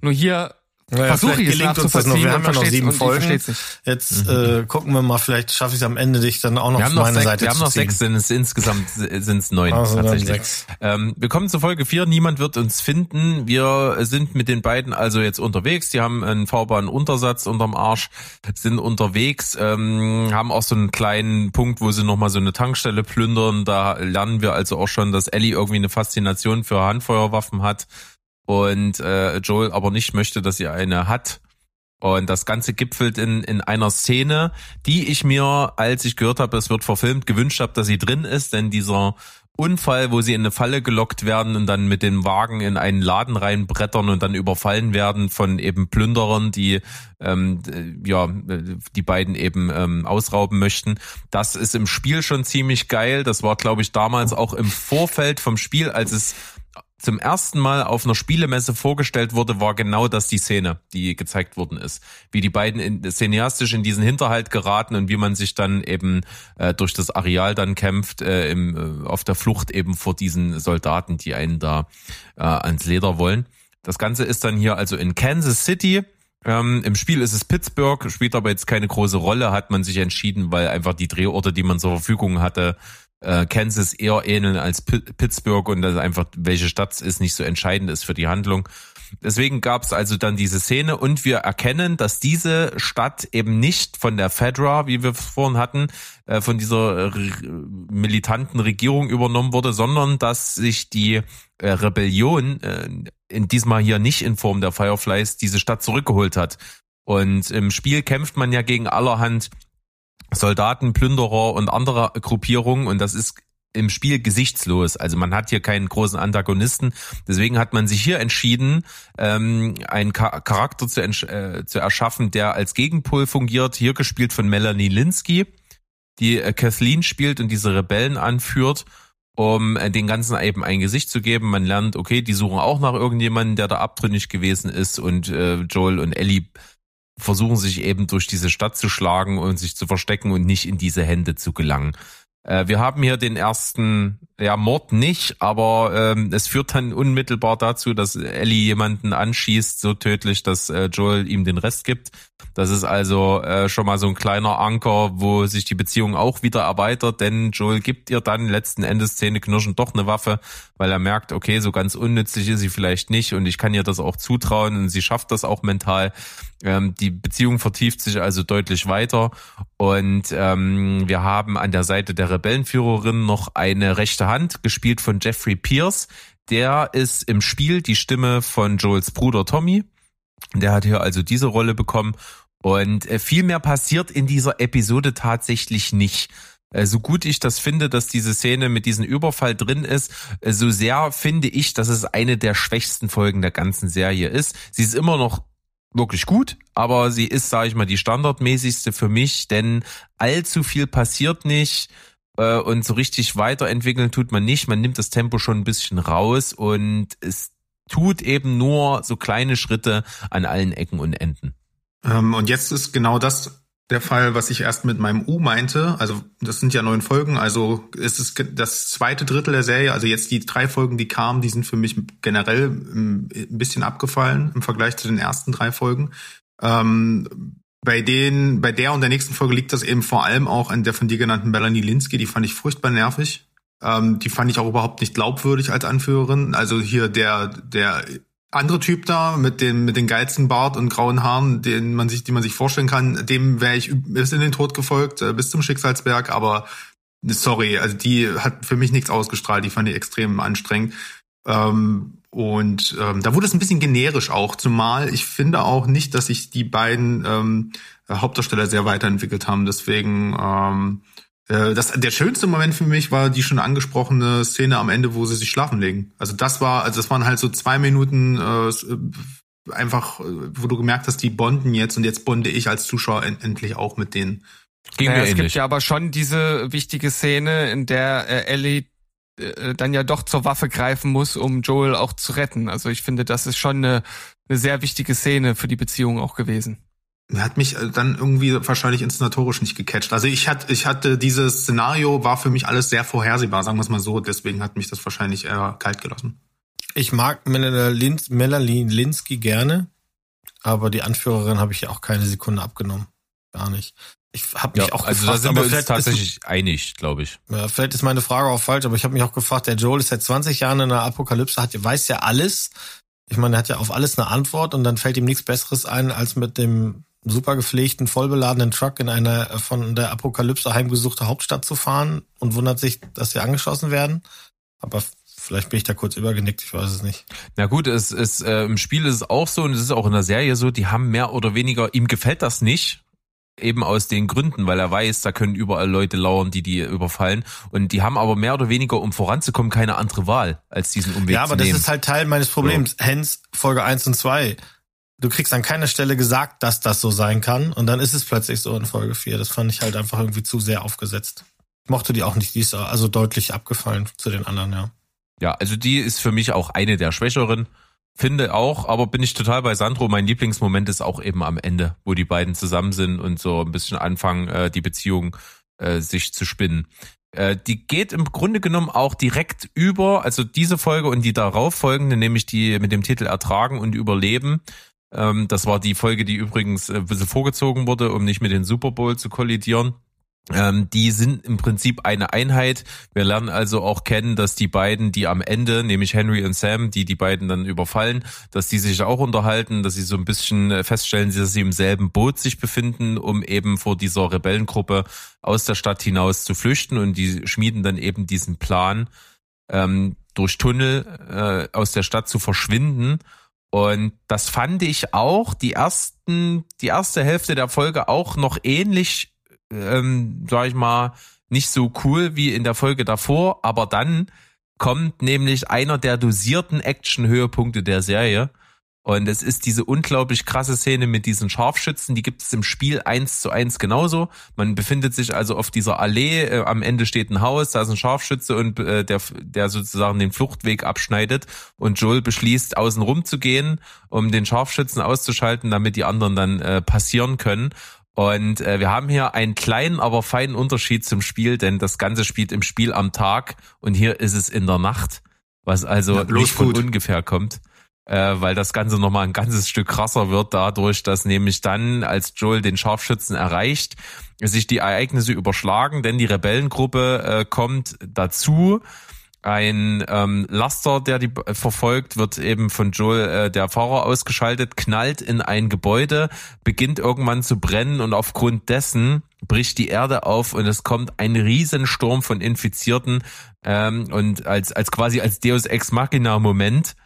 Nur hier Naja, versuche ich es gelingt uns das noch. nachzuvollziehen Wir haben ja noch sieben Folgen. Jetzt äh, gucken wir mal, vielleicht schaffe ich es am Ende, dich dann auch noch auf meine sechs, Seite wir haben noch ziehen. sechs, sind es insgesamt sind es neun Also tatsächlich. Ähm, wir kommen zu Folge 4, niemand wird uns finden. Wir sind mit den beiden also jetzt unterwegs. Die haben einen fahrbaren Untersatz unterm Arsch, sind unterwegs, ähm, haben auch so einen kleinen Punkt, wo sie nochmal so eine Tankstelle plündern. Da lernen wir also auch schon, dass Ellie irgendwie eine Faszination für Handfeuerwaffen hat und äh, Joel aber nicht möchte, dass sie eine hat. Und das Ganze gipfelt in, in einer Szene, die ich mir, als ich gehört habe, es wird verfilmt, gewünscht habe, dass sie drin ist, denn dieser Unfall, wo sie in eine Falle gelockt werden und dann mit dem Wagen in einen Laden reinbrettern und dann überfallen werden von eben Plünderern, die ähm, äh, ja die beiden eben ähm, ausrauben möchten. Das ist im Spiel schon ziemlich geil. Das war, glaube ich, damals auch im Vorfeld vom Spiel, als es zum ersten Mal auf einer Spielemesse vorgestellt wurde, war genau das die Szene, die gezeigt worden ist. Wie die beiden in, cineastisch in diesen Hinterhalt geraten und wie man sich dann eben äh, durch das Areal dann kämpft, äh, im, äh, auf der Flucht eben vor diesen Soldaten, die einen da äh, ans Leder wollen. Das Ganze ist dann hier also in Kansas City. Ähm, Im Spiel ist es Pittsburgh, spielt aber jetzt keine große Rolle, hat man sich entschieden, weil einfach die Drehorte, die man zur Verfügung hatte, äh, Kansas eher ähneln als Pi- Pittsburgh und das einfach, welche Stadt es ist, nicht so entscheidend ist für die Handlung. Deswegen gab es also dann diese Szene und wir erkennen, dass diese Stadt eben nicht von der Fedra, wie wir vorhin hatten, äh, von dieser äh, militanten Regierung übernommen wurde, sondern dass sich die äh, Rebellion in diesmal hier nicht in Form der Fireflies diese Stadt zurückgeholt hat. Und im Spiel kämpft man ja gegen allerhand Soldaten, Plünderer und andere Gruppierungen und das ist im Spiel gesichtslos. Also man hat hier keinen großen Antagonisten. Deswegen hat man sich hier entschieden, ähm, einen Cha- Charakter zu, äh, zu erschaffen, der als Gegenpol fungiert. Hier gespielt von Melanie Linsky, die äh, Kathleen spielt und diese Rebellen anführt um äh, den Ganzen eben ein Gesicht zu geben. Man lernt, okay, die suchen auch nach irgendjemandem, der da abtrünnig gewesen ist und äh, Joel und Ellie versuchen sich eben durch diese Stadt zu schlagen und sich zu verstecken und nicht in diese Hände zu gelangen. Äh, wir haben hier den ersten, ja, Mord nicht, aber ähm, es führt dann unmittelbar dazu, dass Ellie jemanden anschießt, so tödlich, dass äh, Joel ihm den Rest gibt. Das ist also äh, schon mal so ein kleiner Anker, wo sich die Beziehung auch wieder erweitert, denn Joel gibt ihr dann letzten Endes Zähneknirschen doch eine Waffe, weil er merkt, okay, so ganz unnützlich ist sie vielleicht nicht und ich kann ihr das auch zutrauen und sie schafft das auch mental. Ähm, die Beziehung vertieft sich also deutlich weiter und ähm, wir haben an der Seite der Rebellenführerin noch eine rechte Hand, gespielt von Jeffrey Pierce. Der ist im Spiel die Stimme von Joels Bruder Tommy. Der hat hier also diese Rolle bekommen. Und äh, viel mehr passiert in dieser Episode tatsächlich nicht. Äh, So gut ich das finde, dass diese Szene mit diesem Überfall drin ist, äh, so sehr finde ich, dass es eine der schwächsten Folgen der ganzen Serie ist. Sie ist immer noch wirklich gut, aber sie ist, sage ich mal, die standardmäßigste für mich, denn allzu viel passiert nicht äh, und so richtig weiterentwickeln tut man nicht. Man nimmt das Tempo schon ein bisschen raus und es tut eben nur so kleine Schritte an allen Ecken und Enden. Ähm, und jetzt ist genau das der Fall, was ich erst mit meinem U meinte. Also das sind ja neun Folgen. Also es ist das zweite Drittel der Serie. Also jetzt die drei Folgen, die kamen, die sind für mich generell ähm, ein bisschen abgefallen im Vergleich zu den ersten drei Folgen. Ähm, bei den, bei der und der nächsten Folge liegt das eben vor allem auch an der von dir genannten Melanie Linsky. Die fand ich furchtbar nervig. Ähm, die fand ich auch überhaupt nicht glaubwürdig als Anführerin. Also hier der, der andere Typ da mit dem mit den geilsten Bart und grauen Haaren, den man sich, die man sich vorstellen kann, dem wäre ich bis in den Tod gefolgt, äh, bis zum Schicksalsberg. Aber sorry, also die hat für mich nichts ausgestrahlt. Die fand ich extrem anstrengend. Ähm, und ähm, da wurde es ein bisschen generisch auch, zumal ich finde auch nicht, dass sich die beiden ähm, Hauptdarsteller sehr weiterentwickelt haben. Deswegen ähm, äh, das, der schönste Moment für mich war die schon angesprochene Szene am Ende, wo sie sich schlafen legen. Also das war, also das waren halt so zwei Minuten äh, äh, einfach, äh, wo du gemerkt hast, die bonden jetzt und jetzt bonde ich als Zuschauer en endlich auch mit denen. Ging Naja, es gibt ja aber schon diese wichtige Szene, in der äh, Ellie äh, dann ja doch zur Waffe greifen muss, um Joel auch zu retten. Also ich finde, das ist schon eine, eine sehr wichtige Szene für die Beziehung auch gewesen. Hat mich äh, dann irgendwie wahrscheinlich inszenatorisch nicht gecatcht. Also ich hatte, ich hatte dieses Szenario war für mich alles sehr vorhersehbar, sagen wir es mal so. Deswegen hat mich das wahrscheinlich eher kalt gelassen. Ich mag Melanie Lins Melanie Linsky gerne, aber die Anführerin habe ich ja auch keine Sekunde abgenommen. Gar nicht. Ich habe mich Ja, auch also gefragt, da sind wir aber uns vielleicht ist, tatsächlich einig, glaube ich. ja, vielleicht ist meine Frage auch falsch, aber ich habe mich auch gefragt, der Joel ist seit 20 Jahren in einer Apokalypse, hat, weiß ja alles. Ich meine, er hat ja auf alles eine Antwort und dann fällt ihm nichts Besseres ein, als mit dem super gepflegten, vollbeladenen Truck in eine äh, von der Apokalypse heimgesuchte Hauptstadt zu fahren und wundert sich, dass sie angeschossen werden. Aber vielleicht bin ich da kurz übergenickt, ich weiß es nicht. Na gut, es ist äh, im Spiel ist es auch so und es ist auch in der Serie so, die haben mehr oder weniger, ihm gefällt das nicht, eben aus den Gründen, weil er weiß, da können überall Leute lauern, die die überfallen und die haben aber mehr oder weniger, um voranzukommen, keine andere Wahl, als diesen Umweg ja, zu aber das nehmen. ist halt Teil meines Problems. Hens, Folge 1 und 2. Du kriegst an keiner Stelle gesagt, dass das so sein kann und dann ist es plötzlich so in Folge 4. Das fand ich halt einfach irgendwie zu sehr aufgesetzt. Ich mochte die auch nicht, die ist also deutlich abgefallen zu den anderen, ja. Ja, also die ist für mich auch eine der schwächeren. Finde auch, aber bin ich total bei Sandro. Mein Lieblingsmoment ist auch eben am Ende, wo die beiden zusammen sind und so ein bisschen anfangen, äh, die Beziehung äh, sich zu spinnen. Äh, die geht im Grunde genommen auch direkt über, also diese Folge und die darauf folgende, nämlich die mit dem Titel Ertragen und Überleben. Ähm, das war die Folge, die übrigens äh, ein bisschen vorgezogen wurde, um nicht mit den Super Bowl zu kollidieren. Ähm, die sind im Prinzip eine Einheit. Wir lernen also auch kennen, dass die beiden, die am Ende, nämlich Henry und Sam, die die beiden dann überfallen, dass die sich auch unterhalten, dass sie so ein bisschen äh, feststellen, dass sie im selben Boot sich befinden, um eben vor dieser Rebellengruppe aus der Stadt hinaus zu flüchten. Und die schmieden dann eben diesen Plan, ähm, durch Tunnel äh, aus der Stadt zu verschwinden. Und das fand ich auch die ersten, die erste Hälfte der Folge auch noch ähnlich ähm, sag ich mal, nicht so cool wie in der Folge davor, aber dann kommt nämlich einer der dosierten Action-Höhepunkte der Serie. Und es ist diese unglaublich krasse Szene mit diesen Scharfschützen, die gibt es im Spiel eins zu eins genauso. Man befindet sich also auf dieser Allee, äh, am Ende steht ein Haus, da ist ein Scharfschütze und äh, der, der sozusagen den Fluchtweg abschneidet. Und Joel beschließt, außen rum zu gehen, um den Scharfschützen auszuschalten, damit die anderen dann äh, passieren können. Und äh, wir haben hier einen kleinen, aber feinen Unterschied zum Spiel, denn das Ganze spielt im Spiel am Tag und hier ist es in der Nacht, was also Ja, nicht von gut. ungefähr kommt, äh, weil das Ganze nochmal ein ganzes Stück krasser wird dadurch, dass nämlich dann, als Joel den Scharfschützen erreicht, sich die Ereignisse überschlagen, denn die Rebellengruppe äh, kommt dazu. Ein ähm, Laster, der die äh, verfolgt, wird eben von Joel, äh, der Fahrer, ausgeschaltet, knallt in ein Gebäude, beginnt irgendwann zu brennen und aufgrund dessen bricht die Erde auf und es kommt ein Riesensturm von Infizierten ähm, und als, als quasi als Deus Ex Machina Moment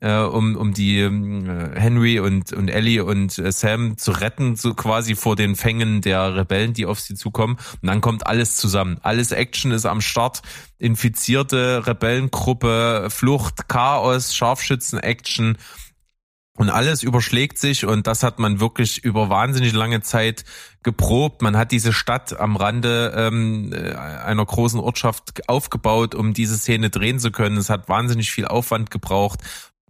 äh, um, um die äh, Henry und, und Ellie und äh, Sam zu retten, so quasi vor den Fängen der Rebellen, die auf sie zukommen. Und dann kommt alles zusammen. Alles Action ist am Start. Infizierte Rebellengruppe, Flucht, Chaos, Scharfschützen-Action. Und alles überschlägt sich und das hat man wirklich über wahnsinnig lange Zeit geprobt. Man hat diese Stadt am Rande ähm, äh, einer großen Ortschaft aufgebaut, um diese Szene drehen zu können. Es hat wahnsinnig viel Aufwand gebraucht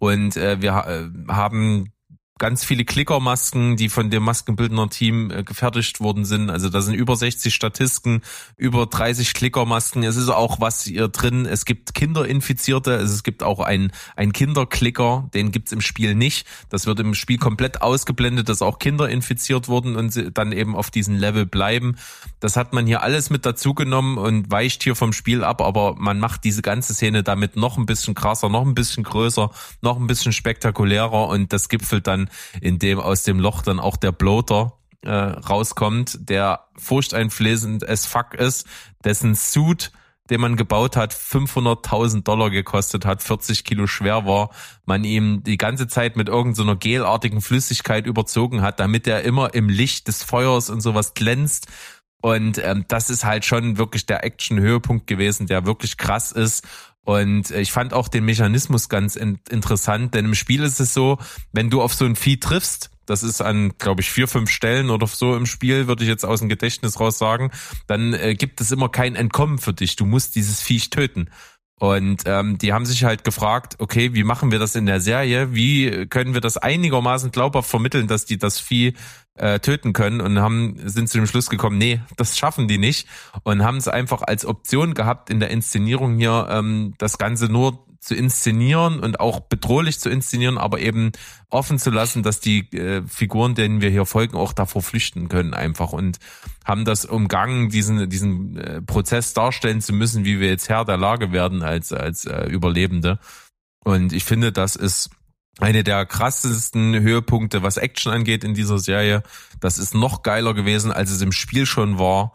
und äh, wir äh, haben ganz viele Klickermasken, die von dem Maskenbildner-Team äh, gefertigt worden sind. Also da sind über 60 Statisten, über 30 Klickermasken. Es ist auch was hier drin. Es gibt Kinderinfizierte, also es gibt auch einen, einen Kinderklicker, den gibt's im Spiel nicht. Das wird im Spiel komplett ausgeblendet, dass auch Kinder infiziert wurden und dann eben auf diesem Level bleiben. Das hat man hier alles mit dazu genommen und weicht hier vom Spiel ab, aber man macht diese ganze Szene damit noch ein bisschen krasser, noch ein bisschen größer, noch ein bisschen spektakulärer und das gipfelt dann, indem aus dem Loch dann auch der Bloater äh, rauskommt, der furchteinflößend as fuck ist, dessen Suit den man gebaut hat, 500.000 Dollar gekostet hat, 40 Kilo schwer war, man ihm die ganze Zeit mit irgendeiner gelartigen Flüssigkeit überzogen hat, damit er immer im Licht des Feuers und sowas glänzt. Und ähm, das ist halt schon wirklich der Action-Höhepunkt gewesen, der wirklich krass ist. Und äh, ich fand auch den Mechanismus ganz in interessant, denn im Spiel ist es so, wenn du auf so ein Vieh triffst, das ist an, glaube ich, vier, fünf Stellen oder so im Spiel, würde ich jetzt aus dem Gedächtnis raus sagen, dann äh, gibt es immer kein Entkommen für dich. Du musst dieses Viech töten. Und ähm, die haben sich halt gefragt, okay, wie machen wir das in der Serie? Wie können wir das einigermaßen glaubhaft vermitteln, dass die das Vieh äh, töten können? Und haben sind zu dem Schluss gekommen, nee, das schaffen die nicht. Und haben es einfach als Option gehabt in der Inszenierung hier, ähm, das Ganze nur zu inszenieren und auch bedrohlich zu inszenieren, aber eben offen zu lassen, dass die äh, Figuren, denen wir hier folgen, auch davor flüchten können einfach und haben das umgangen, diesen diesen äh, Prozess darstellen zu müssen, wie wir jetzt Herr der Lage werden als als äh, Überlebende. Und ich finde, das ist eine der krassesten Höhepunkte, was Action angeht in dieser Serie. Das ist noch geiler gewesen, als es im Spiel schon war.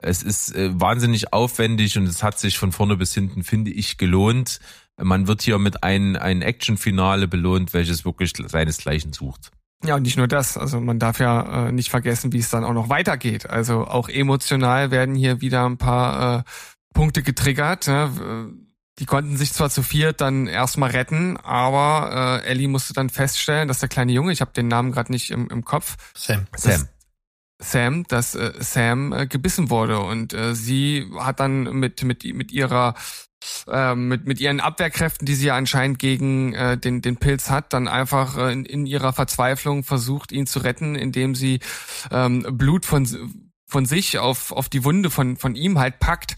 Es ist äh, wahnsinnig aufwendig und es hat sich von vorne bis hinten, finde ich, gelohnt. Man wird hier mit einem ein Action-Finale belohnt, welches wirklich seinesgleichen sucht. Ja, und nicht nur das. Also man darf ja äh, nicht vergessen, wie es dann auch noch weitergeht. Also auch emotional werden hier wieder ein paar äh, Punkte getriggert. Ne? Die konnten sich zwar zu viert dann erstmal retten, aber äh, Ellie musste dann feststellen, dass der kleine Junge, ich habe den Namen gerade nicht im, im Kopf, Sam. Sam. Sam, dass äh, Sam äh, gebissen wurde und äh, sie hat dann mit mit mit ihrer äh, mit mit ihren Abwehrkräften, die sie ja anscheinend gegen äh, den den Pilz hat, dann einfach äh, in, in ihrer Verzweiflung versucht, ihn zu retten, indem sie ähm, Blut von von sich auf auf die Wunde von von ihm halt packt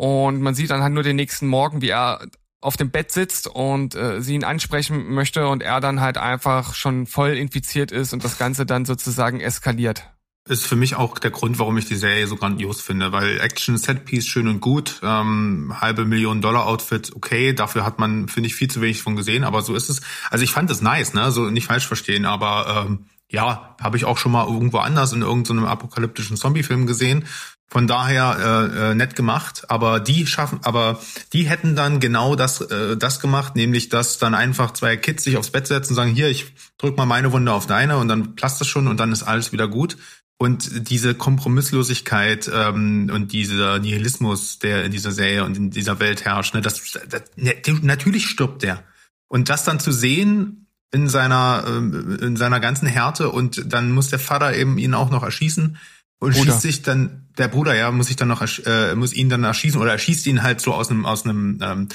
und man sieht dann halt nur den nächsten Morgen, wie er auf dem Bett sitzt und äh, sie ihn ansprechen möchte und er dann halt einfach schon voll infiziert ist und das Ganze dann sozusagen eskaliert ist für mich auch der Grund, warum ich die Serie so grandios finde, weil Action Setpiece schön und gut, ähm, halbe Million Dollar Outfit, okay, dafür hat man finde ich viel zu wenig von gesehen, aber so ist es. Also ich fand es nice, ne, so nicht falsch verstehen, aber ähm, ja, habe ich auch schon mal irgendwo anders in irgendeinem apokalyptischen Zombie-Film gesehen. Von daher äh, äh, nett gemacht, aber die schaffen, aber die hätten dann genau das äh, das gemacht, nämlich dass dann einfach zwei Kids sich aufs Bett setzen und sagen, hier, ich drück mal meine Wunde auf deine und dann passt das schon und dann ist alles wieder gut. Und diese Kompromisslosigkeit ähm, und dieser Nihilismus, der in dieser Serie und in dieser Welt herrscht, ne, das, das ne, natürlich stirbt der. Und das dann zu sehen in seiner ähm, in seiner ganzen Härte und dann muss der Vater eben ihn auch noch erschießen und Bruder. schießt sich dann der Bruder ja muss sich dann noch äh, muss ihn dann erschießen oder erschießt ihn halt so aus einem aus einem ähm,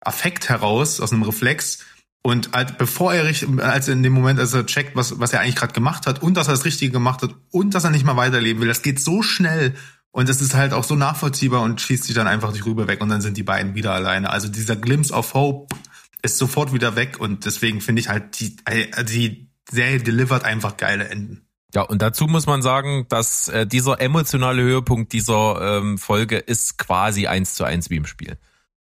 Affekt heraus aus einem Reflex und als, bevor er als in dem Moment, als er checkt, was, was er eigentlich gerade gemacht hat und dass er das Richtige gemacht hat und dass er nicht mal weiterleben will, das geht so schnell und das ist halt auch so nachvollziehbar und schießt sich dann einfach die Rübe weg und dann sind die beiden wieder alleine. Also dieser Glimpse of Hope ist sofort wieder weg und deswegen finde ich halt die, äh, die Serie delivert einfach geile Enden. Ja, und dazu muss man sagen, dass äh, dieser emotionale Höhepunkt dieser ähm, Folge ist quasi eins zu eins wie im Spiel.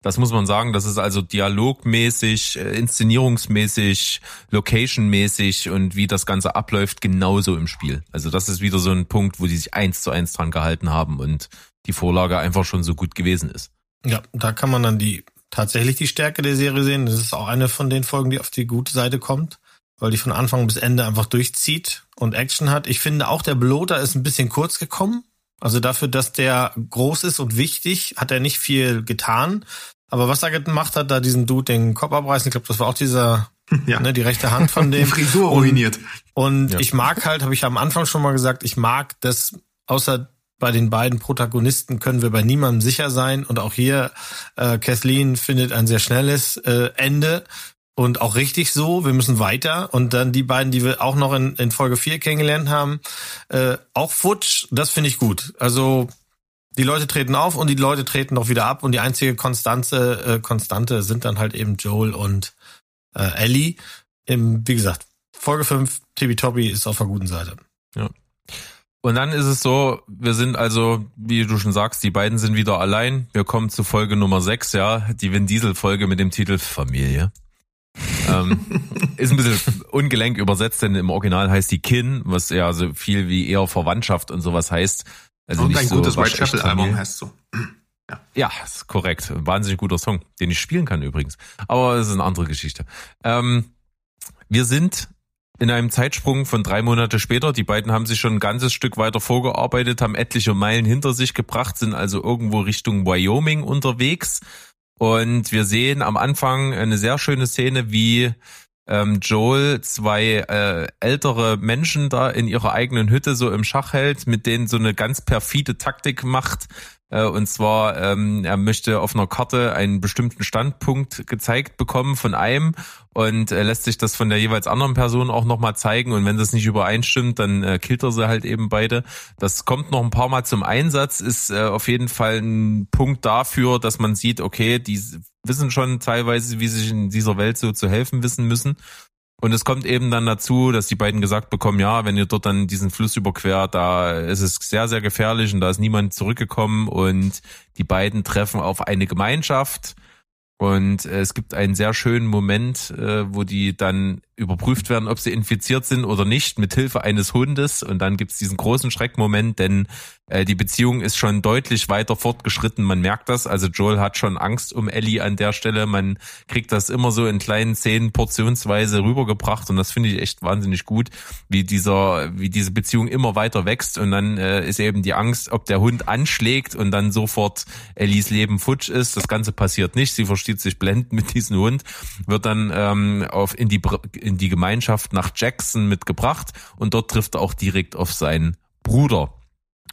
Das muss man sagen. Das ist also dialogmäßig, äh, inszenierungsmäßig, locationmäßig und wie das Ganze abläuft, genauso im Spiel. Also das ist wieder so ein Punkt, wo die sich eins zu eins dran gehalten haben und die Vorlage einfach schon so gut gewesen ist. Ja, da kann man dann die tatsächlich die Stärke der Serie sehen. Das ist auch eine von den Folgen, die auf die gute Seite kommt, weil die von Anfang bis Ende einfach durchzieht und Action hat. Ich finde auch der Bloater ist ein bisschen kurz gekommen. Also dafür, dass der groß ist und wichtig, hat er nicht viel getan. Aber was er gemacht hat, da diesen Dude den Kopf abreißen, ich glaube, das war auch dieser, Ja. ne, die rechte Hand von Die dem. Frisur Und- ruiniert. Und Ja. ich mag halt, habe ich am Anfang schon mal gesagt, ich mag das, außer bei den beiden Protagonisten können wir bei niemandem sicher sein. Und auch hier, äh, Kathleen findet ein sehr schnelles äh, Ende. Und auch richtig so, wir müssen weiter. Und dann die beiden, die wir auch noch in, in Folge 4 kennengelernt haben, äh, auch futsch, das finde ich gut. Also die Leute treten auf und die Leute treten doch wieder ab. Und die einzige Konstante, äh, Konstante sind dann halt eben Joel und äh, Ellie. Im, wie gesagt, Folge 5, Tibi Tobi ist auf der guten Seite. Und dann ist es so, wir sind also, wie du schon sagst, die beiden sind wieder allein. Wir kommen zu Folge Nummer 6, ja, die Vin Diesel Folge mit dem Titel Familie. Ähm, ist ein bisschen ungelenk übersetzt, denn im Original heißt die Kin, was ja so viel wie eher Verwandtschaft und sowas heißt. Also und nicht ein so gutes Whitechapel-Album heißt so. Ja, ist korrekt. Ein wahnsinnig guter Song, den ich spielen kann übrigens. Aber das ist eine andere Geschichte. Ähm, wir sind in einem Zeitsprung von drei Monate später. Die beiden haben sich schon ein ganzes Stück weiter vorgearbeitet, haben etliche Meilen hinter sich gebracht, sind also irgendwo Richtung Wyoming unterwegs. Und wir sehen am Anfang eine sehr schöne Szene, wie ähm, Joel zwei äh, ältere Menschen da in ihrer eigenen Hütte so im Schach hält, mit denen so eine ganz perfide Taktik macht, und zwar, ähm, er möchte auf einer Karte einen bestimmten Standpunkt gezeigt bekommen von einem und äh, lässt sich das von der jeweils anderen Person auch nochmal zeigen. Und wenn das nicht übereinstimmt, dann äh, killt er sie halt eben beide. Das kommt noch ein paar Mal zum Einsatz, ist äh, auf jeden Fall ein Punkt dafür, dass man sieht, okay, die wissen schon teilweise, wie sich in dieser Welt so zu helfen wissen müssen. Und es kommt eben dann dazu, dass die beiden gesagt bekommen, ja, wenn ihr dort dann diesen Fluss überquert, da ist es sehr, sehr gefährlich und da ist niemand zurückgekommen und die beiden treffen auf eine Gemeinschaft und es gibt einen sehr schönen Moment, äh, wo die dann überprüft werden, ob sie infiziert sind oder nicht, mit Hilfe eines Hundes. Und dann gibt's diesen großen Schreckmoment, denn äh, die Beziehung ist schon deutlich weiter fortgeschritten. Man merkt das. Also Joel hat schon Angst um Ellie an der Stelle. Man kriegt das immer so in kleinen Szenen portionsweise rübergebracht. Und das finde ich echt wahnsinnig gut, wie dieser, wie diese Beziehung immer weiter wächst. Und dann äh, ist eben die Angst, ob der Hund anschlägt und dann sofort Ellies Leben futsch ist. Das Ganze passiert nicht. Sie versteht sich blendend mit diesem Hund, wird dann ähm, auf in die in die Gemeinschaft nach Jackson mitgebracht und dort trifft er auch direkt auf seinen Bruder.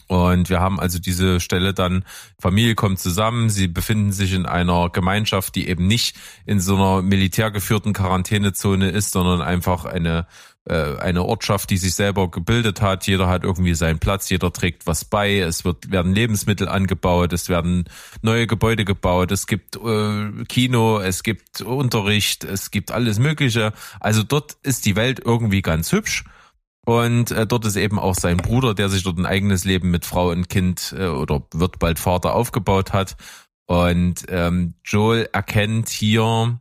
Und wir haben also diese Stelle dann, Familie kommt zusammen, sie befinden sich in einer Gemeinschaft, die eben nicht in so einer militärgeführten Quarantänezone ist, sondern einfach eine äh, eine Ortschaft, die sich selber gebildet hat. Jeder hat irgendwie seinen Platz, jeder trägt was bei. Es wird werden Lebensmittel angebaut, es werden neue Gebäude gebaut, es gibt äh, Kino, es gibt Unterricht, es gibt alles Mögliche. Also dort ist die Welt irgendwie ganz hübsch. Und äh, dort ist eben auch sein Bruder, der sich dort ein eigenes Leben mit Frau und Kind äh, oder wird bald Vater aufgebaut hat. Und ähm, Joel erkennt hier,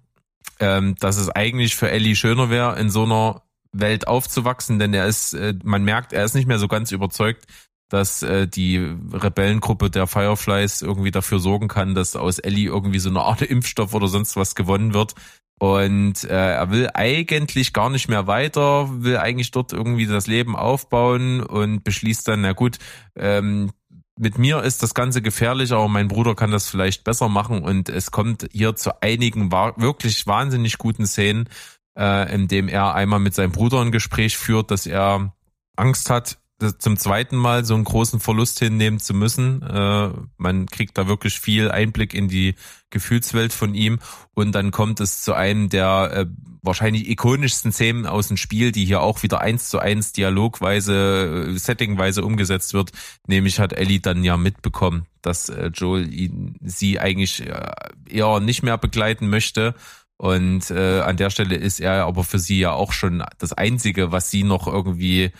ähm, dass es eigentlich für Ellie schöner wäre, in so einer Welt aufzuwachsen, denn er ist, äh, man merkt, er ist nicht mehr so ganz überzeugt, dass äh, die Rebellengruppe der Fireflies irgendwie dafür sorgen kann, dass aus Ellie irgendwie so eine Art Impfstoff oder sonst was gewonnen wird. Und äh, er will eigentlich gar nicht mehr weiter, will eigentlich dort irgendwie das Leben aufbauen und beschließt dann, na gut, ähm, mit mir ist das Ganze gefährlich, aber mein Bruder kann das vielleicht besser machen und es kommt hier zu einigen wirklich wahnsinnig guten Szenen, äh, in dem er einmal mit seinem Bruder ein Gespräch führt, dass er Angst hat, zum zweiten Mal so einen großen Verlust hinnehmen zu müssen. Äh, man kriegt da wirklich viel Einblick in die Gefühlswelt von ihm und dann kommt es zu einem der äh, wahrscheinlich ikonischsten Szenen aus dem Spiel, die hier auch wieder eins zu eins dialogweise, äh, settingweise umgesetzt wird. Nämlich hat Ellie dann ja mitbekommen, dass äh, Joel ihn, sie eigentlich äh, eher nicht mehr begleiten möchte und äh, an der Stelle ist er aber für sie ja auch schon das Einzige, was sie noch irgendwie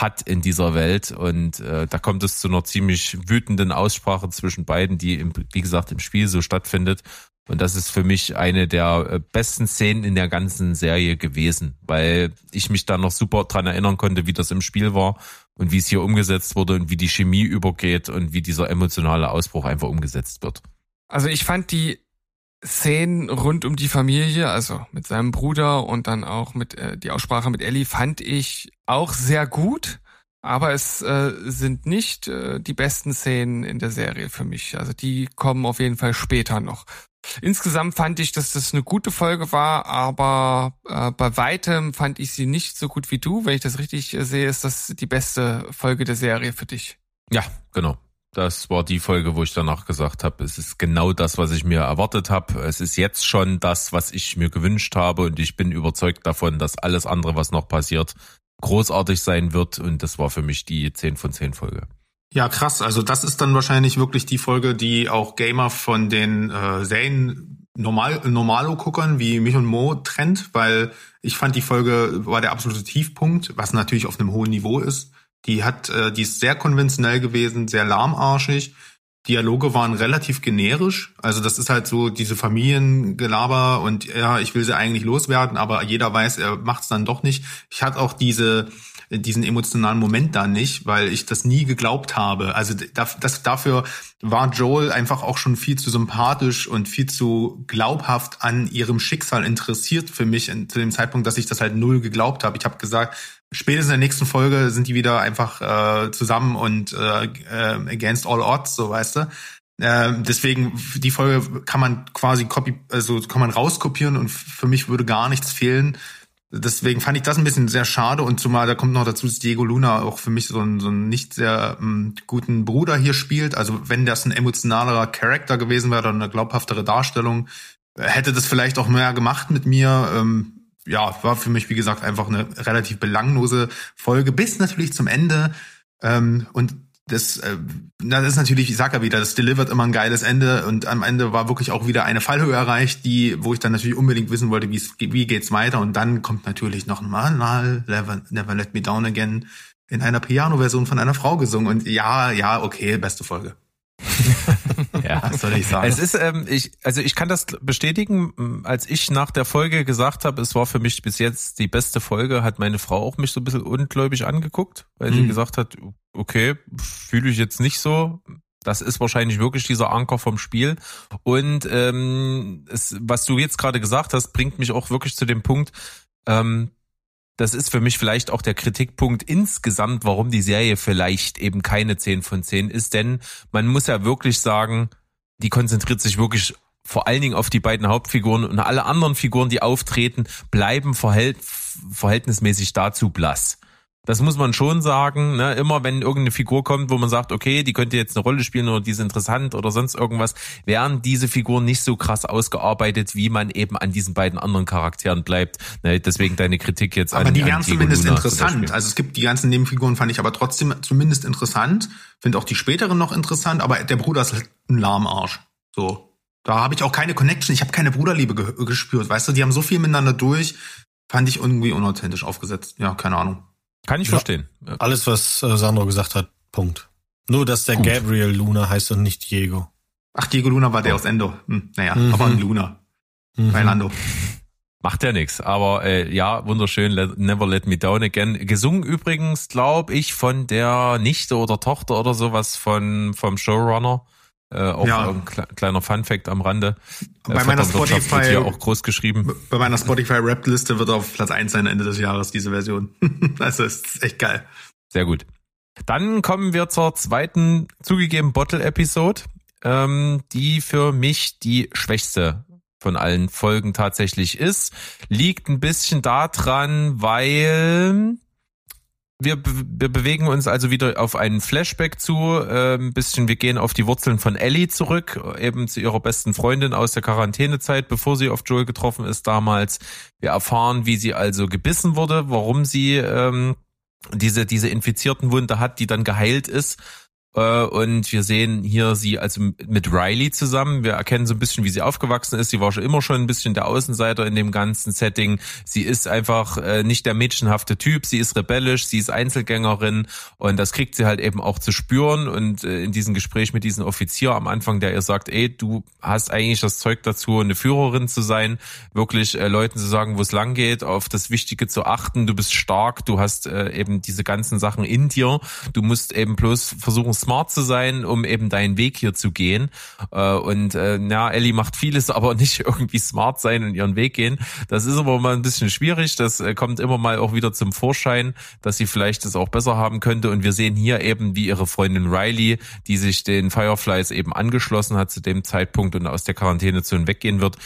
hat in dieser Welt. Und äh, da kommt es zu einer ziemlich wütenden Aussprache zwischen beiden, die, im, wie gesagt, im Spiel so stattfindet. Und das ist für mich eine der äh, besten Szenen in der ganzen Serie gewesen, weil ich mich da noch super dran erinnern konnte, wie das im Spiel war und wie es hier umgesetzt wurde und wie die Chemie übergeht und wie dieser emotionale Ausbruch einfach umgesetzt wird. Also ich fand die Szenen rund um die Familie, also mit seinem Bruder und dann auch mit äh, die Aussprache mit Ellie, fand ich auch sehr gut. Aber es äh, sind nicht äh, die besten Szenen in der Serie für mich. Also die kommen auf jeden Fall später noch. Insgesamt fand ich, dass das eine gute Folge war, aber äh, bei weitem fand ich sie nicht so gut wie du. Wenn ich das richtig äh, sehe, ist das die beste Folge der Serie für dich. Ja, genau. Das war die Folge, wo ich danach gesagt habe, es ist genau das, was ich mir erwartet habe. Es ist jetzt schon das, was ich mir gewünscht habe und ich bin überzeugt davon, dass alles andere, was noch passiert, großartig sein wird und das war für mich die 10 von 10 Folge. Ja, krass. Also das ist dann wahrscheinlich wirklich die Folge, die auch Gamer von den äh, Serien normal Normalo-Guckern wie mich und Mo trennt, weil ich fand die Folge war der absolute Tiefpunkt, was natürlich auf einem hohen Niveau ist. Die hat, äh, die ist sehr konventionell gewesen, sehr lahmarschig. Dialoge waren relativ generisch. Also das ist halt so diese Familiengelaber und ja, ich will sie eigentlich loswerden, aber jeder weiß, er macht es dann doch nicht. Ich hatte auch diese diesen emotionalen Moment da nicht, weil ich das nie geglaubt habe. Also das, das, dafür war Joel einfach auch schon viel zu sympathisch und viel zu glaubhaft an ihrem Schicksal interessiert für mich in, zu dem Zeitpunkt, dass ich das halt null geglaubt habe. Ich habe gesagt, spätestens in der nächsten Folge sind die wieder einfach äh, zusammen und äh, äh, against all odds, so weißt du. Äh, deswegen die Folge kann man quasi copy, also kann man rauskopieren und für mich würde gar nichts fehlen. Deswegen fand ich das ein bisschen sehr schade und zumal da kommt noch dazu, dass Diego Luna auch für mich so einen, so einen nicht sehr ähm, guten Bruder hier spielt. Also wenn das ein emotionalerer Charakter gewesen wäre oder eine glaubhaftere Darstellung, äh, hätte das vielleicht auch mehr gemacht mit mir. Ähm, ja, war für mich, wie gesagt, einfach eine relativ belanglose Folge, bis natürlich zum Ende. Ähm, und das, äh, das ist natürlich, ich sag ja wieder, das delivert immer ein geiles Ende und am Ende war wirklich auch wieder eine Fallhöhe erreicht, die, wo ich dann natürlich unbedingt wissen wollte, wie wie geht's weiter und dann kommt natürlich noch mal, mal Never, Never Let Me Down Again in einer Piano-Version von einer Frau gesungen und ja, ja, okay, beste Folge. ja, was soll ich sagen? Es ist, ähm, ich, also ich kann das bestätigen, als ich nach der Folge gesagt habe, es war für mich bis jetzt die beste Folge, hat meine Frau auch mich so ein bisschen ungläubig angeguckt, weil mhm. sie gesagt hat, okay, fühle ich jetzt nicht so. Das ist wahrscheinlich wirklich dieser Anker vom Spiel. Und ähm, es, was du jetzt gerade gesagt hast, bringt mich auch wirklich zu dem Punkt, ähm, das ist für mich vielleicht auch der Kritikpunkt insgesamt, warum die Serie vielleicht eben keine 10 von 10 ist, denn man muss ja wirklich sagen, die konzentriert sich wirklich vor allen Dingen auf die beiden Hauptfiguren und alle anderen Figuren, die auftreten, bleiben verhält verhältnismäßig dazu blass. Das muss man schon sagen. Ne? Immer wenn irgendeine Figur kommt, wo man sagt, okay, die könnte jetzt eine Rolle spielen oder die ist interessant oder sonst irgendwas, werden diese Figuren nicht so krass ausgearbeitet, wie man eben an diesen beiden anderen Charakteren bleibt. Ne? Deswegen deine Kritik jetzt aber an die wären zumindest Luna interessant. Also es gibt die ganzen Nebenfiguren, fand ich aber trotzdem zumindest interessant. Finde auch die späteren noch interessant, aber der Bruder ist halt ein Lahmarsch. So. Da habe ich auch keine Connection. Ich habe keine Bruderliebe ge gespürt. Weißt du, die haben so viel miteinander durch. Fand ich irgendwie unauthentisch aufgesetzt. Ja, keine Ahnung. Kann ich ja, verstehen. Alles, was äh, Sandro gesagt hat, Punkt. Nur, dass der Gut. Gabriel Luna heißt und nicht Diego. Ach, Diego Luna war der oh. aus Endo. Hm, naja, mhm. aber ein Luna. Mhm. Bei Lando. Macht ja nichts, aber äh, ja, wunderschön, let, Never Let Me Down Again. Gesungen übrigens, glaube ich, von der Nichte oder Tochter oder sowas von vom Showrunner. Äh, auch ja. ein kleiner Fun-Fact am Rande. Äh, bei meiner Spotify auch groß geschrieben. Bei meiner Spotify Rap Liste wird auf Platz 1 sein Ende des Jahres diese Version. also ist echt geil. Sehr gut. Dann kommen wir zur zweiten zugegeben Bottle Episode, ähm, die für mich die schwächste von allen Folgen tatsächlich ist. Liegt ein bisschen daran, weil wir, wir bewegen uns also wieder auf einen Flashback zu, äh, ein bisschen, wir gehen auf die Wurzeln von Ellie zurück, eben zu ihrer besten Freundin aus der Quarantänezeit, bevor sie auf Joel getroffen ist damals. Wir erfahren, wie sie also gebissen wurde, warum sie ähm, diese, diese infizierten Wunde hat, die dann geheilt ist und wir sehen hier sie also mit Riley zusammen. Wir erkennen so ein bisschen, wie sie aufgewachsen ist. Sie war schon immer schon ein bisschen der Außenseiter in dem ganzen Setting. Sie ist einfach äh, nicht der mädchenhafte Typ. Sie ist rebellisch, sie ist Einzelgängerin und das kriegt sie halt eben auch zu spüren. Und äh, in diesem Gespräch mit diesem Offizier am Anfang, der ihr sagt, ey, du hast eigentlich das Zeug dazu, eine Führerin zu sein, wirklich Leuten zu sagen, wo es lang geht, auf das Wichtige zu achten. Du bist stark, du hast eben diese ganzen Sachen in dir. Du musst eben bloß versuchen, smart zu sein, um eben deinen Weg hier zu gehen. Äh, und äh, ja, Ellie macht vieles, aber nicht irgendwie smart sein und ihren Weg gehen. Das ist aber mal ein bisschen schwierig. Das äh, kommt immer mal auch wieder zum Vorschein, dass sie vielleicht das auch besser haben könnte. Und wir sehen hier eben, wie ihre Freundin Riley, die sich den Fireflies eben angeschlossen hat zu dem Zeitpunkt und aus der Quarantänezone weggehen wird,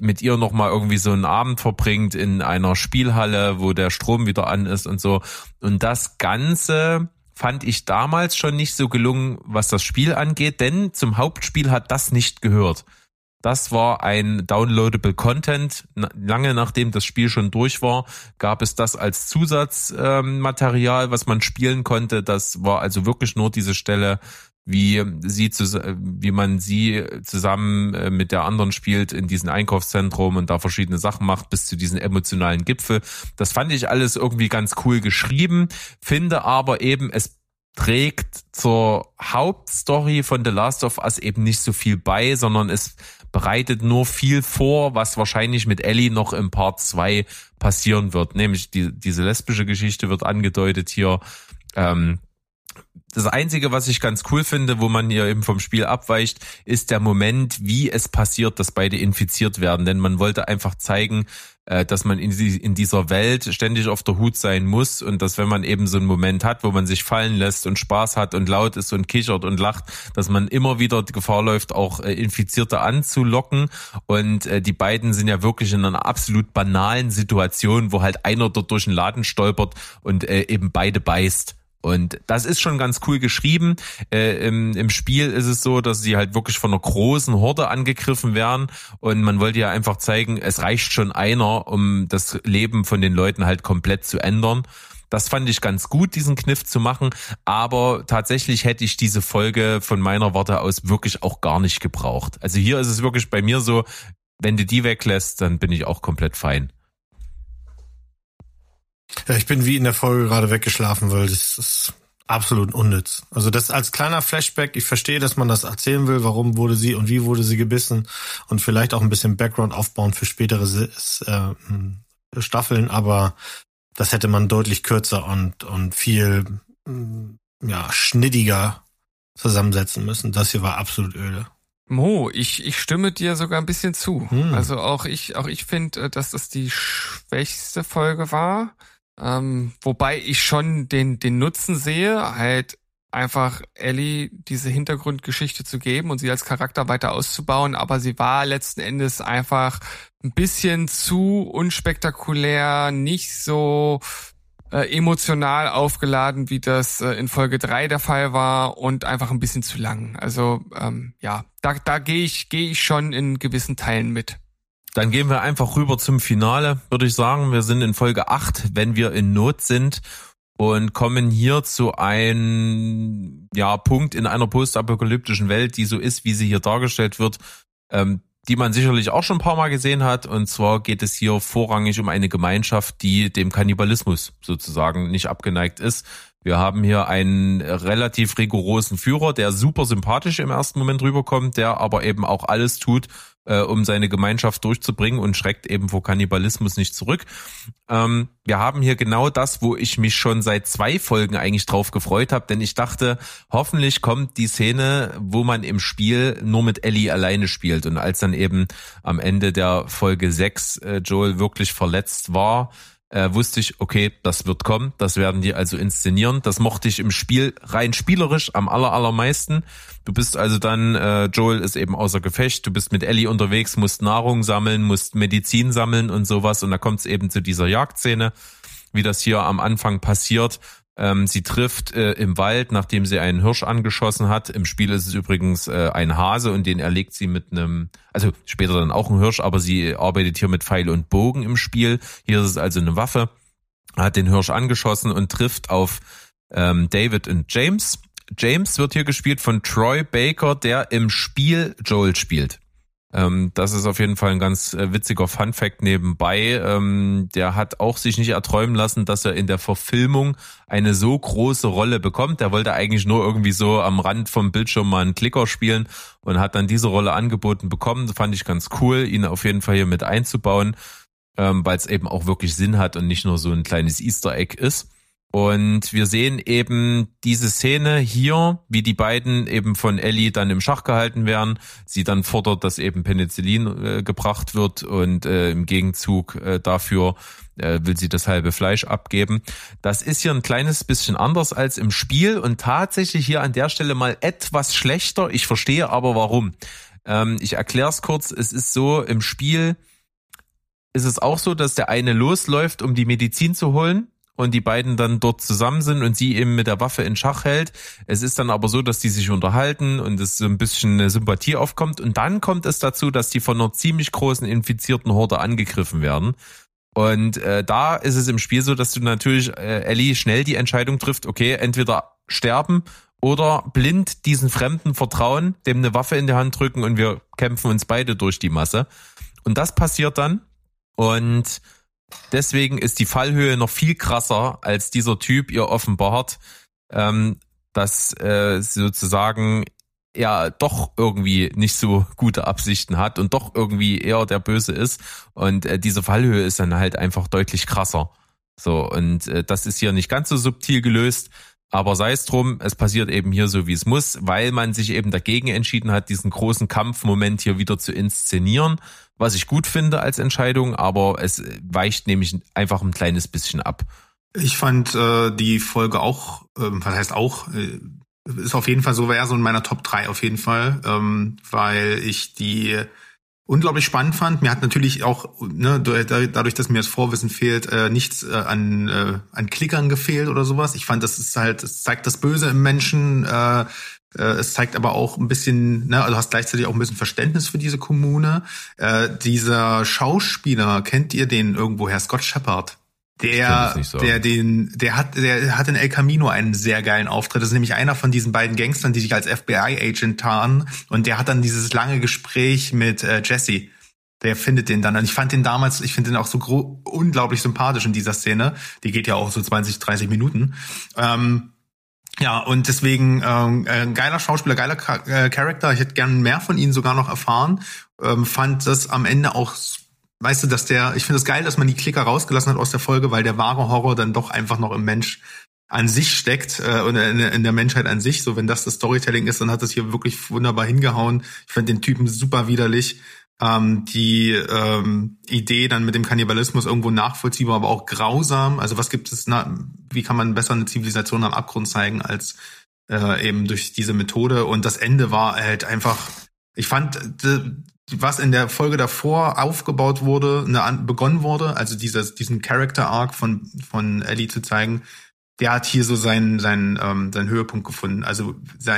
mit ihr nochmal irgendwie so einen Abend verbringt in einer Spielhalle, wo der Strom wieder an ist und so. Und das Ganze fand ich damals schon nicht so gelungen, was das Spiel angeht, denn zum Hauptspiel hat das nicht gehört. Das war ein downloadable Content. Lange nachdem das Spiel schon durch war, gab es das als Zusatzmaterial, ähm, was man spielen konnte. Das war also wirklich nur diese Stelle, wie sie wie man sie zusammen äh, mit der anderen spielt in diesem Einkaufszentrum und da verschiedene Sachen macht bis zu diesen emotionalen Gipfel. Das fand ich alles irgendwie ganz cool geschrieben, finde aber eben es trägt zur Hauptstory von The Last of Us eben nicht so viel bei, sondern es bereitet nur viel vor, was wahrscheinlich mit Ellie noch im Part 2 passieren wird. Nämlich die, diese lesbische Geschichte wird angedeutet hier. Ähm, das Einzige, was ich ganz cool finde, wo man hier eben vom Spiel abweicht, ist der Moment, wie es passiert, dass beide infiziert werden. Denn man wollte einfach zeigen, äh, dass man in, die, in dieser Welt ständig auf der Hut sein muss und dass wenn man eben so einen Moment hat, wo man sich fallen lässt und Spaß hat und laut ist und kichert und lacht, dass man immer wieder Gefahr läuft, auch äh, Infizierte anzulocken. Und äh, die beiden sind ja wirklich in einer absolut banalen Situation, wo halt einer dort durch den Laden stolpert und eben beide beißt. Und das ist schon ganz cool geschrieben. Äh, im, Im Spiel ist es so, dass sie halt wirklich von einer großen Horde angegriffen werden. Und man wollte ja einfach zeigen, es reicht schon einer, um das Leben von den Leuten halt komplett zu ändern. Das fand ich ganz gut, diesen Kniff zu machen. Aber tatsächlich hätte ich diese Folge von meiner Warte aus wirklich auch gar nicht gebraucht. Also hier ist es wirklich bei mir so, wenn du die weglässt, dann bin ich auch komplett fein. Ja, ich bin wie in der Folge gerade weggeschlafen, weil das ist absolut unnütz. Also das als kleiner Flashback, ich verstehe, dass man das erzählen will, warum wurde sie und wie wurde sie gebissen und vielleicht auch ein bisschen Background aufbauen für spätere äh, Staffeln, aber das hätte man deutlich kürzer und, und viel ja, schnittiger zusammensetzen müssen. Das hier war absolut öde. Mo, ich, ich stimme dir sogar ein bisschen zu. Hm. Also auch ich, auch ich finde, äh, dass das die schwächste Folge war. Ähm, wobei ich schon den, den Nutzen sehe, halt einfach Ellie diese Hintergrundgeschichte zu geben und sie als Charakter weiter auszubauen, aber sie war letzten Endes einfach ein bisschen zu unspektakulär, nicht so äh, emotional aufgeladen, wie das äh, in Folge drei der Fall war und einfach ein bisschen zu lang. Also ähm, ja, da, da gehe ich, gehe ich schon in gewissen Teilen mit. Dann gehen wir einfach rüber zum Finale, würde ich sagen. Wir sind in Folge 8, wenn wir in Not sind und kommen hier zu einem ja, Punkt in einer postapokalyptischen Welt, die so ist, wie sie hier dargestellt wird, ähm, die man sicherlich auch schon ein paar Mal gesehen hat. Und zwar geht es hier vorrangig um eine Gemeinschaft, die dem Kannibalismus sozusagen nicht abgeneigt ist. Wir haben hier einen relativ rigorosen Führer, der super sympathisch im ersten Moment rüberkommt, der aber eben auch alles tut, äh, um seine Gemeinschaft durchzubringen und schreckt eben vor Kannibalismus nicht zurück. Ähm, wir haben hier genau das, wo ich mich schon seit zwei Folgen eigentlich drauf gefreut habe, denn ich dachte, hoffentlich kommt die Szene, wo man im Spiel nur mit Ellie alleine spielt. Und als dann eben am Ende der Folge 6 äh, Joel wirklich verletzt war, äh, wusste ich, okay, das wird kommen, das werden die also inszenieren. Das mochte ich im Spiel rein spielerisch am aller, allermeisten. Du bist also dann, äh, Joel ist eben außer Gefecht, du bist mit Ellie unterwegs, musst Nahrung sammeln, musst Medizin sammeln und sowas und da kommt es eben zu dieser Jagdszene, wie das hier am Anfang passiert ähm, sie trifft äh, im Wald, nachdem sie einen Hirsch angeschossen hat. Im Spiel ist es übrigens äh, ein Hase und den erlegt sie mit einem, also später dann auch ein Hirsch, aber sie arbeitet hier mit Pfeil und Bogen im Spiel. Hier ist es also eine Waffe, hat den Hirsch angeschossen und trifft auf ähm, David und James. James wird hier gespielt von Troy Baker, der im Spiel Joel spielt. Ähm, das ist auf jeden Fall ein ganz äh, witziger Fun Fact nebenbei. Ähm, der hat auch sich nicht erträumen lassen, dass er in der Verfilmung eine so große Rolle bekommt. Der wollte eigentlich nur irgendwie so am Rand vom Bildschirm mal einen Klicker spielen und hat dann diese Rolle angeboten bekommen. Das fand ich ganz cool, ihn auf jeden Fall hier mit einzubauen, ähm, weil es eben auch wirklich Sinn hat und nicht nur so ein kleines Easter Egg ist. Und wir sehen eben diese Szene hier, wie die beiden eben von Ellie dann im Schach gehalten werden. Sie dann fordert, dass eben Penicillin äh, gebracht wird und äh, im Gegenzug äh, dafür äh, will sie das halbe Fleisch abgeben. Das ist hier ein kleines bisschen anders als im Spiel und tatsächlich hier an der Stelle mal etwas schlechter. Ich verstehe aber warum. Ähm, ich erkläre es kurz. Es ist so, im Spiel ist es auch so, dass der eine losläuft, um die Medizin zu holen und die beiden dann dort zusammen sind und sie eben mit der Waffe in Schach hält. Es ist dann aber so, dass die sich unterhalten und es so ein bisschen eine Sympathie aufkommt. Und dann kommt es dazu, dass die von einer ziemlich großen infizierten Horde angegriffen werden. Und äh, da ist es im Spiel so, dass du natürlich äh, Ellie schnell die Entscheidung trifft, okay, entweder sterben oder blind diesen Fremden vertrauen, dem eine Waffe in die Hand drücken und wir kämpfen uns beide durch die Masse. Und das passiert dann. Und Deswegen ist die Fallhöhe noch viel krasser, als dieser Typ ihr offenbart, ähm, dass äh, sozusagen er doch irgendwie nicht so gute Absichten hat und doch irgendwie eher der Böse ist. Und äh, diese Fallhöhe ist dann halt einfach deutlich krasser. So, und äh, das ist hier nicht ganz so subtil gelöst. Aber sei es drum, es passiert eben hier so, wie es muss, weil man sich eben dagegen entschieden hat, diesen großen Kampfmoment hier wieder zu inszenieren, was ich gut finde als Entscheidung, aber es weicht nämlich einfach ein kleines bisschen ab. Ich fand äh, die Folge auch, äh, was heißt auch, äh, ist auf jeden Fall so, wäre so in meiner Top 3 auf jeden Fall, ähm, weil ich die unglaublich spannend fand. Mir hat natürlich auch, ne, dadurch, dass mir das Vorwissen fehlt, äh, nichts äh, an, äh, an Klickern gefehlt oder sowas. Ich fand, das ist halt, es zeigt das Böse im Menschen, äh, es zeigt aber auch ein bisschen, ne, also hast gleichzeitig auch ein bisschen Verständnis für diese Kommune. Äh, dieser Schauspieler, kennt ihr den irgendwo, Herr Scott Shepard? Der, so. der den, der hat, der hat in El Camino einen sehr geilen Auftritt. Das ist nämlich einer von diesen beiden Gangstern, die sich als FBI-Agent tarnen. Und der hat dann dieses lange Gespräch mit äh, Jesse. Der findet den dann. Und ich fand den damals, ich finde den auch so unglaublich sympathisch in dieser Szene. Die geht ja auch so 20, 30 Minuten. Ähm, ja, und deswegen ähm, äh, geiler Schauspieler, geiler äh, Charakter. Ich hätte gern mehr von ihnen sogar noch erfahren. Ähm, fand das am Ende auch weißt du, dass der, ich finde es das geil, dass man die Klicker rausgelassen hat aus der Folge, weil der wahre Horror dann doch einfach noch im Mensch an sich steckt äh, und in, in der Menschheit an sich. So, wenn das das Storytelling ist, dann hat das hier wirklich wunderbar hingehauen. Ich fand den Typen super widerlich. Ähm, die ähm, Idee dann mit dem Kannibalismus irgendwo nachvollziehbar, aber auch grausam. Also was gibt es, na, wie kann man besser eine Zivilisation am Abgrund zeigen als äh, eben durch diese Methode? Und das Ende war halt einfach, ich fand, was in der Folge davor aufgebaut wurde, eine, begonnen wurde, also dieses, diesen Character Arc von, von Ellie zu zeigen, der hat hier so seinen, seinen, ähm, seinen Höhepunkt gefunden. Also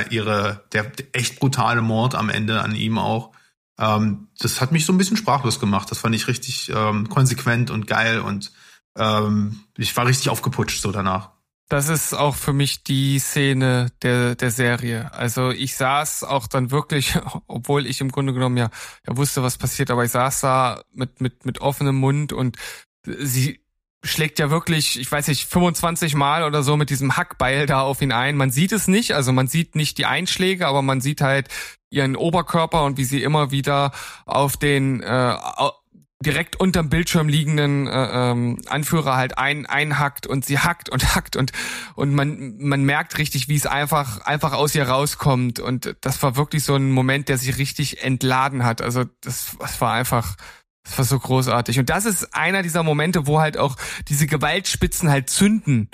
ihre, der echt brutale Mord am Ende an ihm auch. Ähm, das hat mich so ein bisschen sprachlos gemacht. Das fand ich richtig ähm, konsequent und geil und ähm, ich war richtig aufgeputscht so danach. Das ist auch für mich die Szene der, der Serie. Also ich saß auch dann wirklich, obwohl ich im Grunde genommen ja, ja wusste, was passiert, aber ich saß da mit, mit, mit offenem Mund und sie schlägt ja wirklich, ich weiß nicht, 25 Mal oder so mit diesem Hackbeil da auf ihn ein. Man sieht es nicht, also man sieht nicht die Einschläge, aber man sieht halt ihren Oberkörper und wie sie immer wieder auf den äh, direkt unterm Bildschirm liegenden äh, ähm, Anführer halt ein, einhackt und sie hackt und hackt und und man man merkt richtig, wie es einfach einfach aus ihr rauskommt. Und das war wirklich so ein Moment, der sich richtig entladen hat. Also das, das war einfach das war so großartig. Und das ist einer dieser Momente, wo halt auch diese Gewaltspitzen halt zünden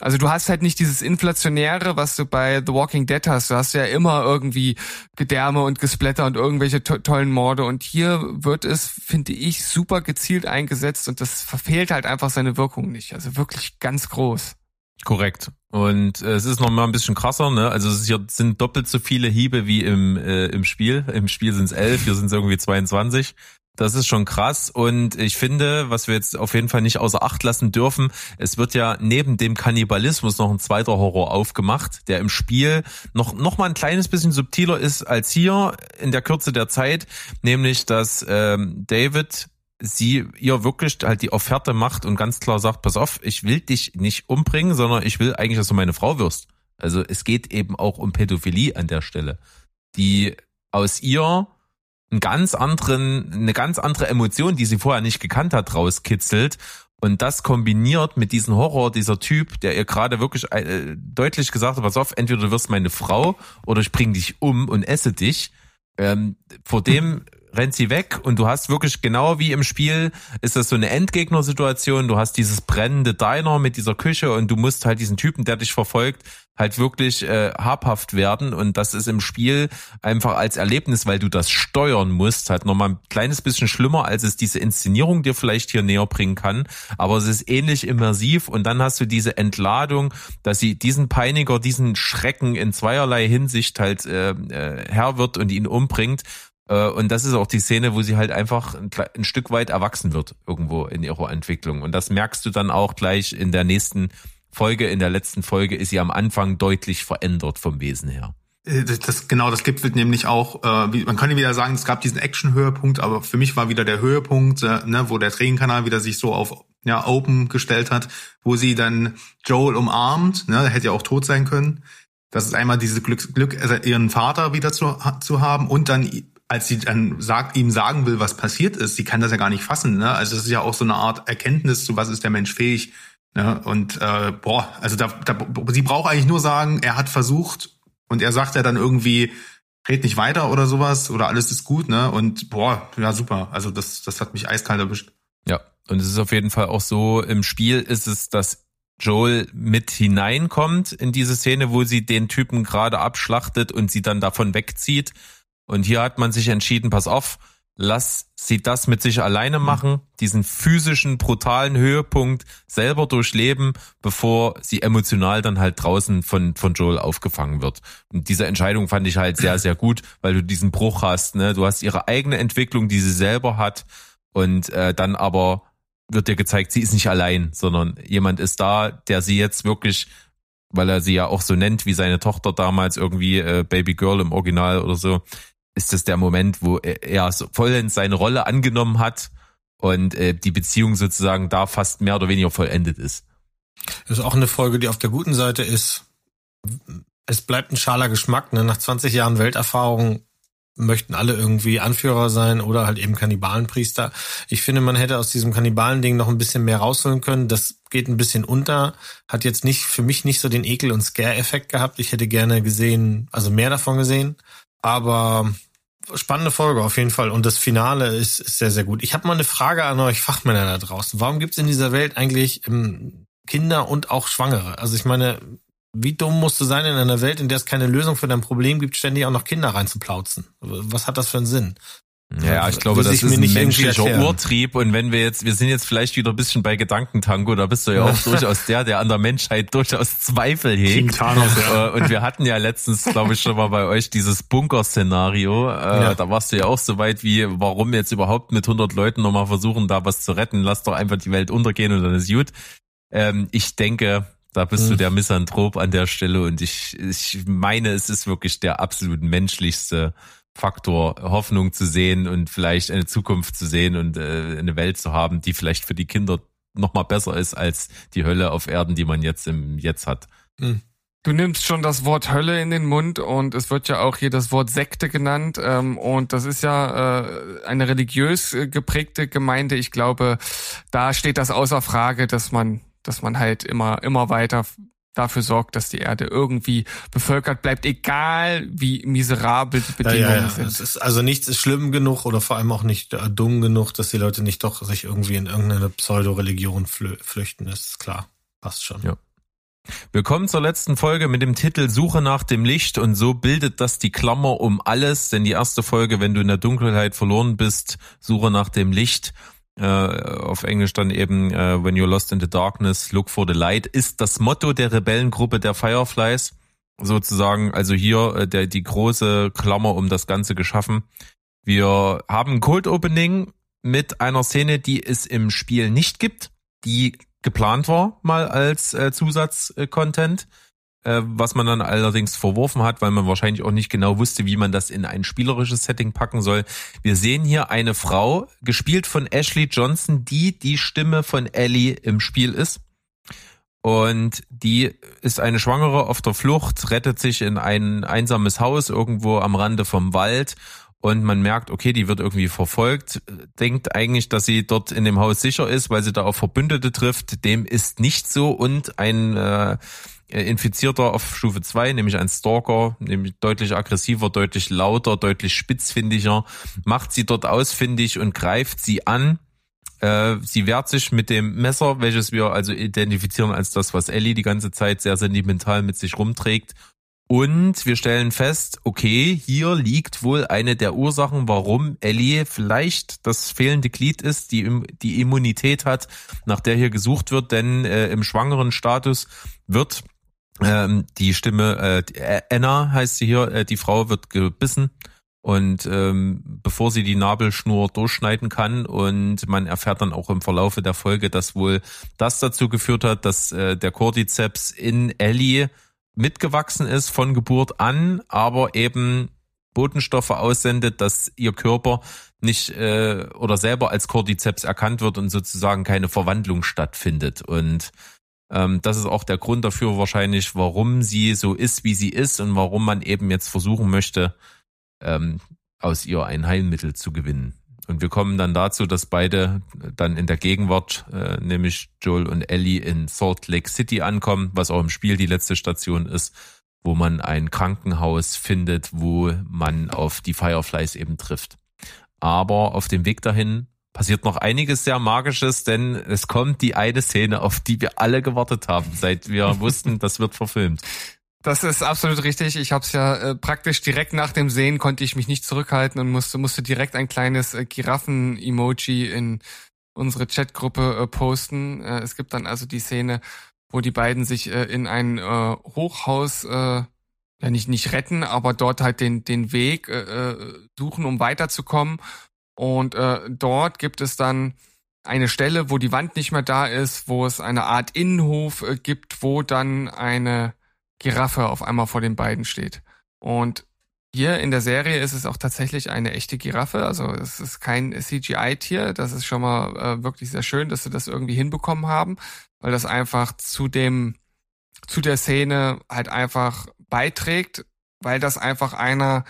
also du hast halt nicht dieses Inflationäre, was du bei The Walking Dead hast. Du hast ja immer irgendwie Gedärme und Gesplatter und irgendwelche to tollen Morde. Und hier wird es, finde ich, super gezielt eingesetzt und das verfehlt halt einfach seine Wirkung nicht. Also wirklich ganz groß. Korrekt. Und äh, es ist noch mal ein bisschen krasser, ne? Also es hier sind doppelt so viele Hiebe wie im, äh, im Spiel. Im Spiel sind es elf, hier sind es irgendwie 22. Das ist schon krass und ich finde, was wir jetzt auf jeden Fall nicht außer Acht lassen dürfen, es wird ja neben dem Kannibalismus noch ein zweiter Horror aufgemacht, der im Spiel noch, noch mal ein kleines bisschen subtiler ist als hier in der Kürze der Zeit, nämlich dass ähm, David sie ihr wirklich halt die Offerte macht und ganz klar sagt, pass auf, ich will dich nicht umbringen, sondern ich will eigentlich, dass du meine Frau wirst. Also es geht eben auch um Pädophilie an der Stelle, die aus ihr einen ganz anderen, eine ganz andere Emotion, die sie vorher nicht gekannt hat, rauskitzelt. Und das kombiniert mit diesem Horror, dieser Typ, der ihr gerade wirklich äh, deutlich gesagt hat, pass auf, entweder du wirst meine Frau oder ich bring dich um und esse dich. Ähm, vor dem rennt sie weg und du hast wirklich genau wie im Spiel ist das so eine Endgegnersituation. Du hast dieses brennende Diner mit dieser Küche und du musst halt diesen Typen, der dich verfolgt, halt wirklich äh, habhaft werden. Und das ist im Spiel einfach als Erlebnis, weil du das steuern musst, halt nochmal ein kleines bisschen schlimmer, als es diese Inszenierung dir vielleicht hier näher bringen kann, aber es ist ähnlich immersiv. Und dann hast du diese Entladung, dass sie diesen Peiniger, diesen Schrecken in zweierlei Hinsicht halt äh, äh, Herr wird und ihn umbringt und das ist auch die Szene, wo sie halt einfach ein, Stück weit erwachsen wird irgendwo in ihrer Entwicklung. Und das merkst du dann auch gleich in der nächsten Folge. In der letzten Folge ist sie am Anfang deutlich verändert vom Wesen her. Äh, das, das, genau, das es nämlich auch, äh, man könnte wieder sagen, es gab diesen Action-Höhepunkt, aber für mich war wieder der Höhepunkt, äh, ne, wo der Tränenkanal wieder sich so auf ja, Open gestellt hat, wo sie dann Joel umarmt, ne, hätte ja auch tot sein können. Das ist einmal dieses Glück, Glück also ihren Vater wieder zu, zu haben und dann als sie dann sagt, ihm sagen will, was passiert ist, sie kann das ja gar nicht fassen. Ne? Also es ist ja auch so eine Art Erkenntnis, zu was ist der Mensch fähig, Ja, und äh, boah, also da, da, sie braucht eigentlich nur sagen, er hat versucht und er sagt ja dann irgendwie, red nicht weiter oder sowas oder alles ist gut, ne? Und boah, ja super. Also das, das hat mich eiskalt erwischt. Ja, und es ist auf jeden Fall auch so, im Spiel ist es, dass Joel mit hineinkommt in diese Szene, wo sie den Typen gerade abschlachtet und sie dann davon wegzieht. Und hier hat man sich entschieden, pass auf, lass sie das mit sich alleine machen, diesen physischen, brutalen Höhepunkt selber durchleben, bevor sie emotional dann halt draußen von, von Joel aufgefangen wird. Und diese Entscheidung fand ich halt sehr, sehr gut, weil du diesen Bruch hast, ne? Du hast ihre eigene Entwicklung, die sie selber hat und äh, dann aber wird dir gezeigt, sie ist nicht allein, sondern jemand ist da, der sie jetzt wirklich weil er sie ja auch so nennt wie seine Tochter damals irgendwie äh, Baby Girl im Original oder so, ist das der Moment, wo er so vollends seine Rolle angenommen hat und äh, die Beziehung sozusagen da fast mehr oder weniger vollendet ist. Das ist auch eine Folge, die auf der guten Seite ist. Es bleibt ein schaler Geschmack. Ne? Nach 20 Jahren Welterfahrung möchten alle irgendwie Anführer sein oder halt eben Kannibalenpriester. Ich finde, man hätte aus diesem Kannibalen-Ding noch ein bisschen mehr rausholen können. Das geht ein bisschen unter. Hat jetzt nicht für mich nicht so den Ekel- und Scare-Effekt gehabt. Ich hätte gerne gesehen, also mehr davon gesehen. Aber spannende Folge auf jeden Fall. Und das Finale ist, ist sehr, sehr gut. Ich habe mal eine Frage an euch Fachmänner da draußen. Warum gibt es in dieser Welt eigentlich ähm, Kinder und auch Schwangere? Also ich meine, wie dumm musst du sein in einer Welt, in der es keine Lösung für dein Problem gibt, ständig auch noch Kinder reinzuplauzen? Was hat das für einen Sinn? Ja, ich glaube, das sich ist ein menschlicher. Urtrieb. Und wenn wir jetzt, wir sind jetzt vielleicht wieder ein bisschen bei Gedankentango, da bist du ja auch durchaus der, der an der Menschheit durchaus Zweifel hegt. Thanos, ja. Äh, Und wir hatten ja letztens, glaube ich, schon mal bei euch dieses Bunker-Szenario. Äh, Ja. Da warst du ja auch so weit wie, warum jetzt überhaupt mit 100 Leuten nochmal versuchen, da was zu retten? Lass doch einfach die Welt untergehen und dann ist gut. Ähm, ich denke, da bist du Hm. der Misanthrop an der Stelle und ich, ich meine, es ist wirklich der absolut menschlichste Faktor, Hoffnung zu sehen und vielleicht eine Zukunft zu sehen und äh, eine Welt zu haben, die vielleicht für die Kinder noch mal besser ist als die Hölle auf Erden, die man jetzt im Jetzt hat. Du nimmst schon das Wort Hölle in den Mund und es wird ja auch hier das Wort Sekte genannt ähm, und das ist ja äh, eine religiös äh, geprägte Gemeinde. Ich glaube, da steht das außer Frage, dass man, dass man halt immer, immer weiter dafür sorgt, dass die Erde irgendwie bevölkert bleibt, egal wie miserabel die Ja, Bedingungen ja, ja. sind. Es ist, also nichts ist schlimm genug oder vor allem auch nicht äh, dumm genug, dass die Leute nicht doch sich irgendwie in irgendeine Pseudo-Religion flü flüchten. Das ist klar. Passt schon. Ja. Willkommen zur letzten Folge mit dem Titel Suche nach dem Licht und so bildet das die Klammer um alles, denn die erste Folge, wenn du in der Dunkelheit verloren bist, Suche nach dem Licht, äh, auf Englisch dann eben äh, When you're lost in the darkness, look for the light, ist das Motto der Rebellengruppe der Fireflies, sozusagen, also hier äh, der, die große Klammer um das Ganze geschaffen. Wir haben ein Cold Opening mit einer Szene, die es im Spiel nicht gibt, die geplant war mal als äh, Zusatzcontent, äh, was man dann allerdings verworfen hat, weil man wahrscheinlich auch nicht genau wusste, wie man das in ein spielerisches Setting packen soll. Wir sehen hier eine Frau, gespielt von Ashley Johnson, die die Stimme von Ellie im Spiel ist. Und die ist eine Schwangere auf der Flucht, rettet sich in ein einsames Haus irgendwo am Rande vom Wald und man merkt, okay, die wird irgendwie verfolgt, denkt eigentlich, dass sie dort in dem Haus sicher ist, weil sie da auf Verbündete trifft. Dem ist nicht so und ein äh, Infizierter auf Stufe 2, nämlich ein Stalker, nämlich deutlich aggressiver, deutlich lauter, deutlich spitzfindiger, macht sie dort ausfindig und greift sie an. Äh, sie wehrt sich mit dem Messer, welches wir also identifizieren als das, was Ellie die ganze Zeit sehr sentimental mit sich rumträgt. Und wir stellen fest, okay, hier liegt wohl eine der Ursachen, warum Ellie vielleicht das fehlende Glied ist, die die Immunität hat, nach der hier gesucht wird, denn äh, im schwangeren Status wird ähm, die Stimme, äh, äh, Anna heißt sie hier, äh, die Frau wird gebissen und ähm, bevor sie die Nabelschnur durchschneiden kann und man erfährt dann auch im Verlaufe der Folge, dass wohl das dazu geführt hat, dass äh, der Cordyceps in Ellie mitgewachsen ist von Geburt an, aber eben Botenstoffe aussendet, dass ihr Körper nicht äh, oder selber als Cordyceps erkannt wird und sozusagen keine Verwandlung stattfindet. Und ähm, das ist auch der Grund dafür wahrscheinlich, warum sie so ist, wie sie ist und warum man eben jetzt versuchen möchte, ähm, aus ihr ein Heilmittel zu gewinnen. Und wir kommen dann dazu, dass beide dann in der Gegenwart, äh, nämlich Joel und Ellie in Salt Lake City ankommen, was auch im Spiel die letzte Station ist, wo man ein Krankenhaus findet, wo man auf die Fireflies eben trifft. Aber auf dem Weg dahin passiert noch einiges sehr Magisches, denn es kommt die eine Szene, auf die wir alle gewartet haben, seit wir wussten, das wird verfilmt. Das ist absolut richtig. Ich habe es ja äh, praktisch direkt nach dem Sehen konnte ich mich nicht zurückhalten und musste musste direkt ein kleines äh, Giraffen-Emoji in unsere Chatgruppe äh, posten. Äh, es gibt dann also die Szene, wo die beiden sich äh, in ein äh, Hochhaus äh, ja nicht nicht retten, aber dort halt den den Weg äh, äh, suchen, um weiterzukommen. Und äh, dort gibt es dann eine Stelle, wo die Wand nicht mehr da ist, wo es eine Art Innenhof äh, gibt, wo dann eine Giraffe auf einmal vor den beiden steht. Und hier in der Serie ist es auch tatsächlich eine echte Giraffe, also es ist kein CGI-Tier. Das ist schon mal äh, wirklich sehr schön, dass sie das irgendwie hinbekommen haben, weil das einfach zu dem, zu der Szene halt einfach beiträgt, weil das einfach einer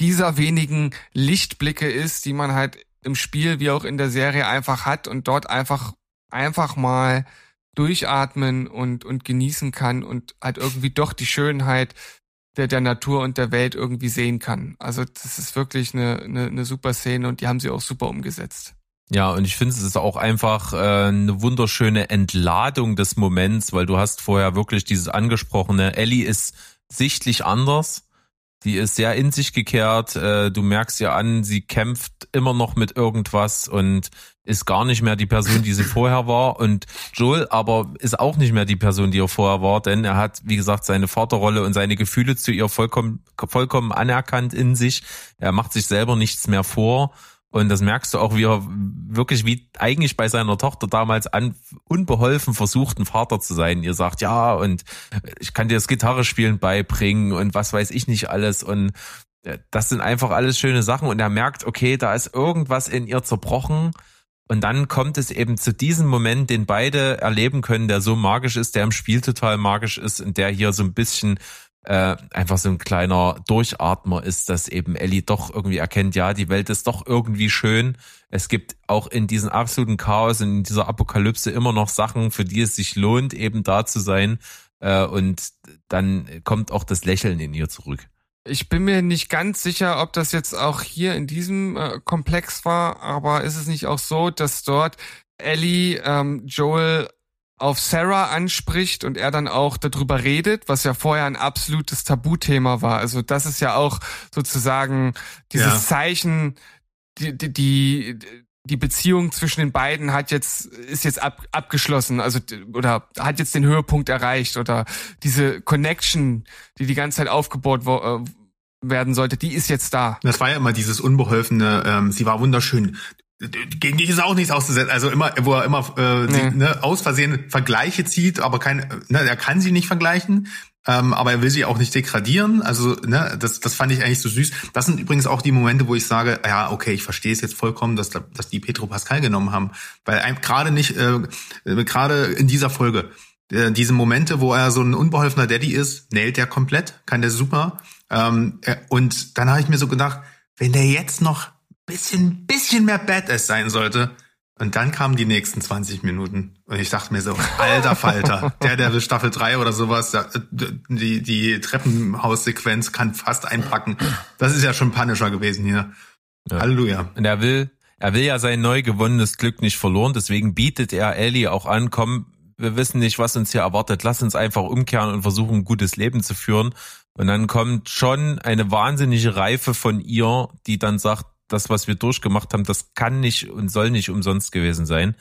dieser wenigen Lichtblicke ist, die man halt im Spiel wie auch in der Serie einfach hat und dort einfach, einfach mal durchatmen und, und genießen kann und halt irgendwie doch die Schönheit der, der Natur und der Welt irgendwie sehen kann. Also das ist wirklich eine, eine, eine super Szene und die haben sie auch super umgesetzt. Ja, und ich finde, es ist auch einfach äh, eine wunderschöne Entladung des Moments, weil du hast vorher wirklich dieses angesprochene, Ellie ist sichtlich anders die ist sehr in sich gekehrt. Äh, du merkst ihr an, sie kämpft immer noch mit irgendwas und ist gar nicht mehr die Person, die sie vorher war. Und Joel aber ist auch nicht mehr die Person, die er vorher war, denn er hat, wie gesagt, seine Vaterrolle und seine Gefühle zu ihr vollkommen, vollkommen anerkannt in sich. Er macht sich selber nichts mehr vor und das merkst du auch, wie er wirklich wie eigentlich bei seiner Tochter damals an unbeholfen versucht, ein Vater zu sein. Ihr sagt, ja, und ich kann dir das Gitarrespielen beibringen und was weiß ich nicht alles. Und äh, das sind einfach alles schöne Sachen. Und er merkt, okay, da ist irgendwas in ihr zerbrochen. Und dann kommt es eben zu diesem Moment, den beide erleben können, der so magisch ist, der im Spiel total magisch ist und der hier so ein bisschen äh, einfach so ein kleiner Durchatmer ist, dass eben Ellie doch irgendwie erkennt, ja, die Welt ist doch irgendwie schön. Es gibt auch in diesem absoluten Chaos, in dieser Apokalypse immer noch Sachen, für die es sich lohnt, eben da zu sein. Äh, und dann kommt auch das Lächeln in ihr zurück. Ich bin mir nicht ganz sicher, ob das jetzt auch hier in diesem äh, Komplex war, aber ist es nicht auch so, dass dort Ellie ähm, Joel auf Sarah anspricht und er dann auch darüber redet, was ja vorher ein absolutes Tabuthema war. Also das ist ja auch sozusagen dieses ja. Zeichen, die, die, die, die Beziehung zwischen den beiden hat jetzt, ist jetzt ab, abgeschlossen, also, oder hat jetzt den Höhepunkt erreicht oder diese Connection, die die ganze Zeit aufgebaut wo, äh, werden sollte, die ist jetzt da. Das war ja immer dieses unbeholfene, ähm, sie war wunderschön gegen dich ist auch nichts auszusetzen. Also immer, wo er immer äh, nee. sie, ne, aus Versehen Vergleiche zieht, aber kein, ne, er kann sie nicht vergleichen, ähm, aber er will sie auch nicht degradieren. Also ne, das, das fand ich eigentlich so süß. Das sind übrigens auch die Momente, wo ich sage, ja, okay, ich verstehe es jetzt vollkommen, dass, dass die Petro Pascal genommen haben, weil gerade nicht, äh, gerade in dieser Folge, äh, diese Momente, wo er so ein unbeholfener Daddy ist, nailt der komplett, kann der super. Ähm, äh, und dann habe ich mir so gedacht, wenn der jetzt noch bisschen, bisschen mehr Badass sein sollte. Und dann kamen die nächsten 20 Minuten. Und ich dachte mir so, alter Falter, der, der Staffel 3 oder sowas, die, die Treppenhaussequenz kann fast einpacken. Das ist ja schon Punisher gewesen hier. Ja. Halleluja. Und er will, er will ja sein neu gewonnenes Glück nicht verloren, deswegen bietet er Ellie auch an, komm, wir wissen nicht, was uns hier erwartet, lass uns einfach umkehren und versuchen, ein gutes Leben zu führen. Und dann kommt schon eine wahnsinnige Reife von ihr, die dann sagt, das, was wir durchgemacht haben, das kann nicht und soll nicht umsonst gewesen sein.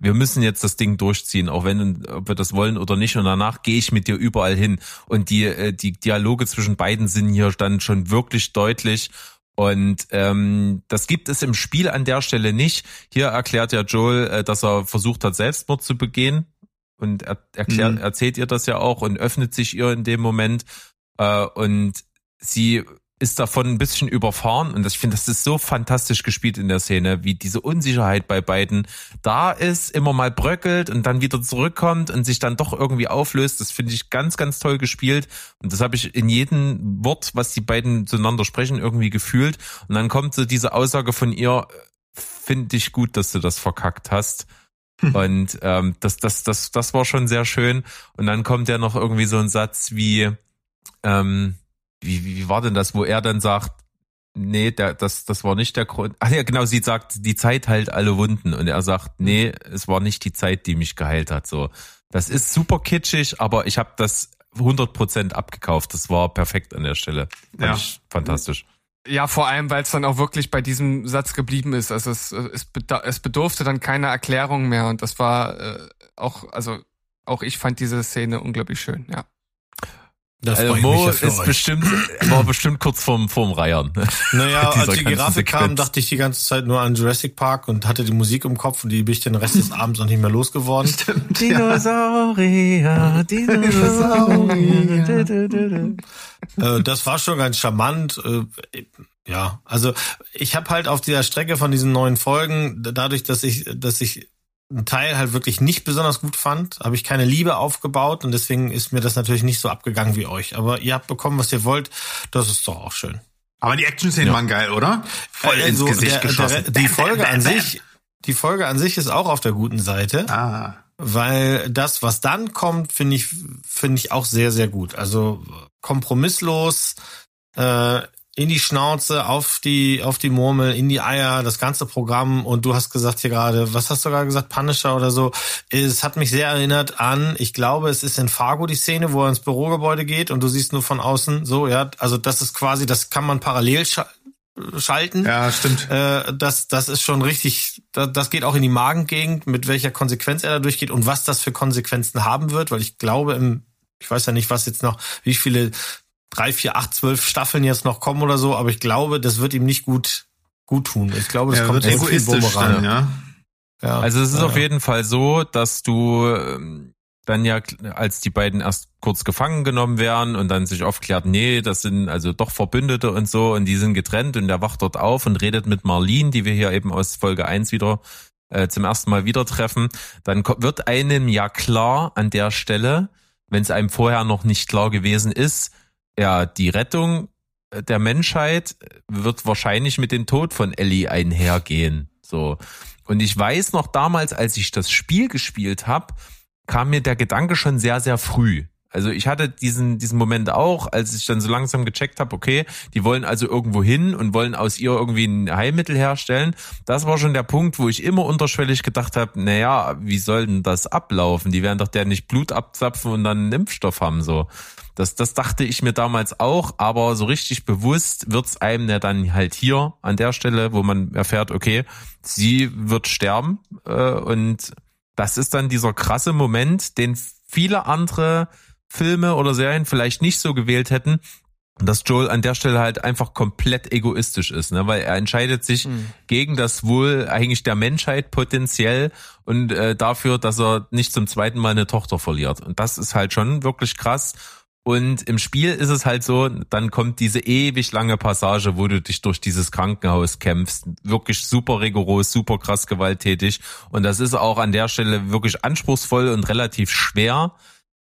Wir müssen jetzt das Ding durchziehen, auch wenn ob wir das wollen oder nicht. Und danach gehe ich mit dir überall hin. Und die, äh, die Dialoge zwischen beiden sind hier dann schon wirklich deutlich. Und ähm, das gibt es im Spiel an der Stelle nicht. Hier erklärt ja Joel, äh, dass er versucht hat, Selbstmord zu begehen. Und er erklärt, mhm. erzählt ihr das ja auch und öffnet sich ihr in dem Moment. Äh, und sie ist davon ein bisschen überfahren und ich finde, das ist so fantastisch gespielt in der Szene, wie diese Unsicherheit bei beiden da ist, immer mal bröckelt und dann wieder zurückkommt und sich dann doch irgendwie auflöst. Das finde ich ganz, ganz toll gespielt und das habe ich in jedem Wort, was die beiden zueinander sprechen, irgendwie gefühlt. Und dann kommt so diese Aussage von ihr, finde ich gut, dass du das verkackt hast. Hm. Und ähm, das, das, das, das war schon sehr schön. Und dann kommt ja noch irgendwie so ein Satz wie, ähm, wie, wie, wie war denn das, wo er dann sagt, nee, der, das, das war nicht der Grund. Ach ja, genau, sie sagt, die Zeit heilt alle Wunden. Und er sagt, nee, es war nicht die Zeit, die mich geheilt hat. So, das ist super kitschig, aber ich habe das 100% abgekauft. Das war perfekt an der Stelle. Fand Ja. ich fantastisch. Ja, vor allem, weil es dann auch wirklich bei diesem Satz geblieben ist. Also es, es, es bedurfte dann keiner Erklärung mehr und das war äh, auch, also auch ich fand diese Szene unglaublich schön, ja. Das Also Mo ja ist euch. bestimmt, war bestimmt kurz vorm, vorm Reiern. Naja, als die Giraffe kam, dachte ich die ganze Zeit nur an Jurassic Park und hatte die Musik im Kopf und die bin ich den Rest des Abends noch nicht mehr losgeworden. Dinosaurier, Dinosaurier. Du, du. Äh, das war schon ganz charmant. Äh, ja, also ich habe halt auf dieser Strecke von diesen neuen Folgen, dadurch, dass ich, dass ich einen Teil halt wirklich nicht besonders gut fand, habe ich keine Liebe aufgebaut und deswegen ist mir das natürlich nicht so abgegangen wie euch. Aber ihr habt bekommen, was ihr wollt. Das ist doch auch schön. Aber die Action-Szenen waren geil, oder? Voll ins Also, Gesicht der, geschossen. Der, die Bam, Folge bam, an sich, die Folge an sich ist auch auf der guten Seite. Ah. weil das, was dann kommt, finde ich, finde ich auch sehr, sehr gut. Also kompromisslos, äh, in die Schnauze, auf die, auf die Murmel, in die Eier, das ganze Programm. Und du hast gesagt hier gerade, was hast du gerade gesagt, Punisher oder so? Es hat mich sehr erinnert an, ich glaube, es ist in Fargo die Szene, wo er ins Bürogebäude geht und du siehst nur von außen so, ja, also das ist quasi, das kann man parallel scha schalten. Ja, stimmt. Äh, das, das ist schon richtig, das, das geht auch in die Magengegend, mit welcher Konsequenz er da durchgeht und was das für Konsequenzen haben wird, weil ich glaube, im, ich weiß ja nicht, was jetzt noch, wie viele drei, vier, acht, zwölf Staffeln jetzt noch kommen oder so, aber ich glaube, das wird ihm nicht gut gut tun. Ich glaube, das Er kommt egoistisch dann, ja. Ja. Also es ist Ja, auf ja. jeden Fall so, dass du ähm, dann ja, als die beiden erst kurz gefangen genommen werden und dann sich aufklärt, nee, das sind also doch Verbündete und so und die sind getrennt und der wacht dort auf und redet mit Marlene, die wir hier eben aus Folge 1 wieder äh, zum ersten Mal wieder treffen, dann wird einem ja klar an der Stelle, wenn es einem vorher noch nicht klar gewesen ist, ja, die Rettung äh, der Menschheit wird wahrscheinlich mit dem Tod von Ellie einhergehen. So. Und ich weiß noch damals, als ich das Spiel gespielt habe, kam mir der Gedanke schon sehr, sehr früh. Also ich hatte diesen, diesen Moment auch, als ich dann so langsam gecheckt habe, okay, die wollen also irgendwo hin und wollen aus ihr irgendwie ein Heilmittel herstellen. Das war schon der Punkt, wo ich immer unterschwellig gedacht habe, naja, wie soll denn das ablaufen? Die werden doch der nicht Blut abzapfen und dann einen Impfstoff haben, so. Das, das dachte ich mir damals auch, aber so richtig bewusst wird's einem ja dann halt hier an der Stelle, wo man erfährt, okay, sie wird sterben äh, und das ist dann dieser krasse Moment, den viele andere Filme oder Serien vielleicht nicht so gewählt hätten, dass Joel an der Stelle halt einfach komplett egoistisch ist, ne? weil er entscheidet sich gegen das Wohl eigentlich der Menschheit potenziell und äh, dafür, dass er nicht zum zweiten Mal eine Tochter verliert. Und das ist halt schon wirklich krass. Und im Spiel ist es halt so, dann kommt diese ewig lange Passage, wo du dich durch dieses Krankenhaus kämpfst. Wirklich super rigoros, super krass gewalttätig. Und das ist auch an der Stelle wirklich anspruchsvoll und relativ schwer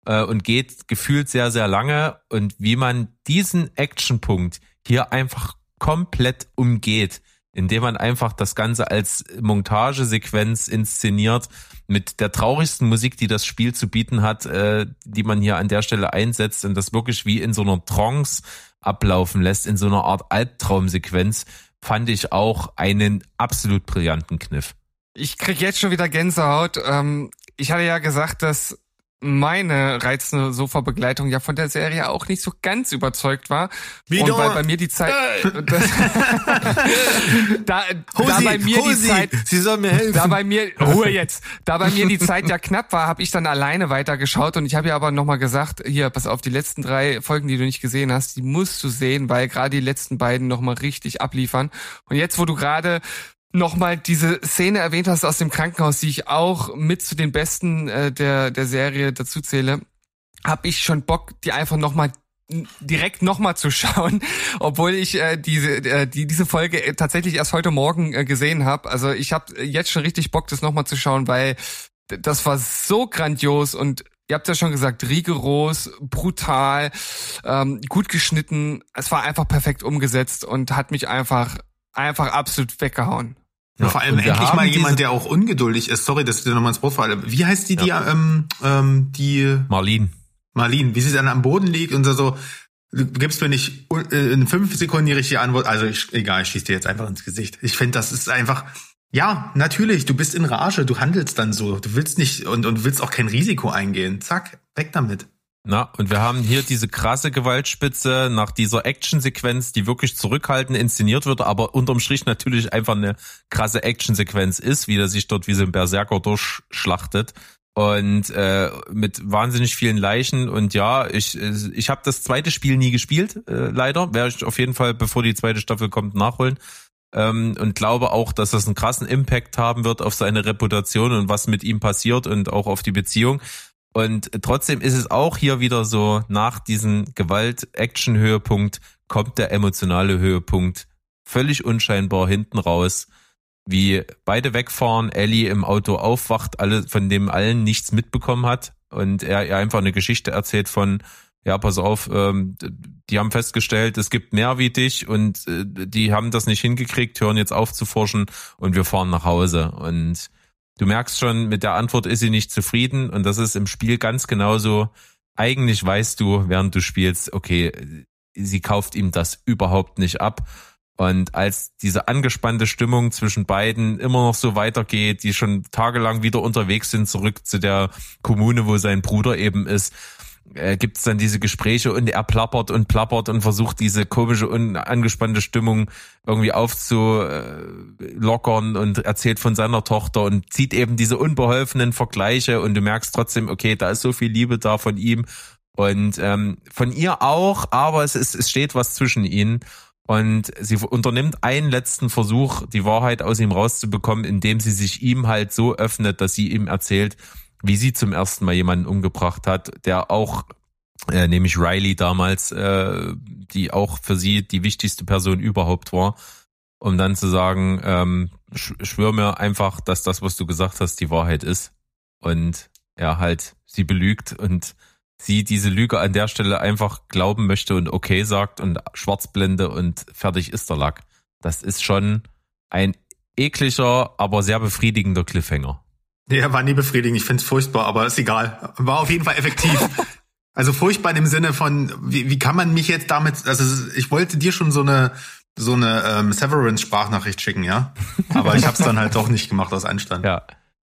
und geht gefühlt sehr, sehr lange. Und wie man diesen Actionpunkt hier einfach komplett umgeht, indem man einfach das Ganze als Montagesequenz inszeniert mit der traurigsten Musik, die das Spiel zu bieten hat, äh, die man hier an der Stelle einsetzt und das wirklich wie in so einer Trance ablaufen lässt, in so einer Art Albtraumsequenz, fand ich auch einen absolut brillanten Kniff. Ich krieg jetzt schon wieder Gänsehaut. Ähm, ich hatte ja gesagt, dass meine reizende Sofa-Begleitung ja von der Serie auch nicht so ganz überzeugt war. Wie und weil bei mir die Zeit, da, da bei mir die Hosi, Zeit, Sie soll mir helfen. da bei mir, Ruhe jetzt, da bei mir die Zeit ja knapp war, habe ich dann alleine weitergeschaut und ich habe ja aber nochmal gesagt, hier, pass auf, die letzten drei Folgen, die du nicht gesehen hast, die musst du sehen, weil gerade die letzten beiden nochmal richtig abliefern. Und jetzt, wo du gerade nochmal diese Szene erwähnt hast aus dem Krankenhaus, die ich auch mit zu den besten äh, der, der Serie dazu zähle, habe ich schon Bock, die einfach nochmal direkt nochmal zu schauen, obwohl ich äh, diese äh, die diese Folge äh, tatsächlich erst heute Morgen äh, gesehen habe. Also ich habe jetzt schon richtig Bock, das nochmal zu schauen, weil das war so grandios und ihr habt ja schon gesagt, rigoros, brutal, ähm, gut geschnitten. Es war einfach perfekt umgesetzt und hat mich einfach einfach absolut weggehauen. Ja, vor allem endlich mal jemand, der auch ungeduldig ist. Sorry, dass ich dir nochmal ins Wort falle. Wie heißt die, die, ja. ähm, ähm, die Marlene. Marlene, wie sie dann am Boden liegt und so, so du gibst mir nicht äh, in fünf Sekunden die richtige Antwort. Also ich, egal, ich schieß dir jetzt einfach ins Gesicht. Ich finde, das ist einfach, ja, natürlich, du bist in Rage, du handelst dann so. Du willst nicht und, und willst auch kein Risiko eingehen. Zack, weg damit. Na, und wir haben hier diese krasse Gewaltspitze nach dieser Actionsequenz, die wirklich zurückhaltend inszeniert wird, aber unterm Strich natürlich einfach eine krasse Actionsequenz ist, wie er sich dort wie so ein Berserker durchschlachtet und äh, mit wahnsinnig vielen Leichen und ja, ich ich habe das zweite Spiel nie gespielt, äh, leider. Werde ich auf jeden Fall, bevor die zweite Staffel kommt, nachholen. Ähm, und glaube auch, dass das einen krassen Impact haben wird auf seine Reputation und was mit ihm passiert und auch auf die Beziehung. Und trotzdem ist es auch hier wieder so, nach diesem Gewalt-Action-Höhepunkt kommt der emotionale Höhepunkt völlig unscheinbar hinten raus, wie beide wegfahren, Ellie im Auto aufwacht, alle, von dem allen nichts mitbekommen hat und er, er einfach eine Geschichte erzählt von, ja, pass auf, ähm, die haben festgestellt, es gibt mehr wie dich und äh, die haben das nicht hingekriegt, hören jetzt auf zu forschen und wir fahren nach Hause. Und Du merkst schon, mit der Antwort ist sie nicht zufrieden und das ist im Spiel ganz genauso. Eigentlich weißt du, während du spielst, okay, sie kauft ihm das überhaupt nicht ab. Und als diese angespannte Stimmung zwischen beiden immer noch so weitergeht, die schon tagelang wieder unterwegs sind, zurück zu der Kommune, wo sein Bruder eben ist, äh, gibt es dann diese Gespräche und er plappert und plappert und versucht diese komische und angespannte Stimmung irgendwie aufzulockern und erzählt von seiner Tochter und zieht eben diese unbeholfenen Vergleiche und du merkst trotzdem, okay, da ist so viel Liebe da von ihm und ähm, von ihr auch, aber es, ist, es steht was zwischen ihnen. Und sie unternimmt einen letzten Versuch, die Wahrheit aus ihm rauszubekommen, indem sie sich ihm halt so öffnet, dass sie ihm erzählt, wie sie zum ersten Mal jemanden umgebracht hat, der auch äh, nämlich Riley damals, äh, die auch für sie die wichtigste Person überhaupt war, um dann zu sagen, ähm, sch schwör mir einfach, dass das, was du gesagt hast, die Wahrheit ist. Und er halt sie belügt und sie diese Lüge an der Stelle einfach glauben möchte und okay sagt und Schwarzblende und fertig ist der Lack. Das ist schon ein ekliger, aber sehr befriedigender Cliffhanger. Der war nie befriedigend. Ich finde es furchtbar, aber ist egal. War auf jeden Fall effektiv. also furchtbar im Sinne von, wie, wie kann man mich jetzt damit, also ich wollte dir schon so eine so eine ähm, Severance-Sprachnachricht schicken, ja. Aber ich habe es dann halt doch nicht gemacht aus Anstand. Ja.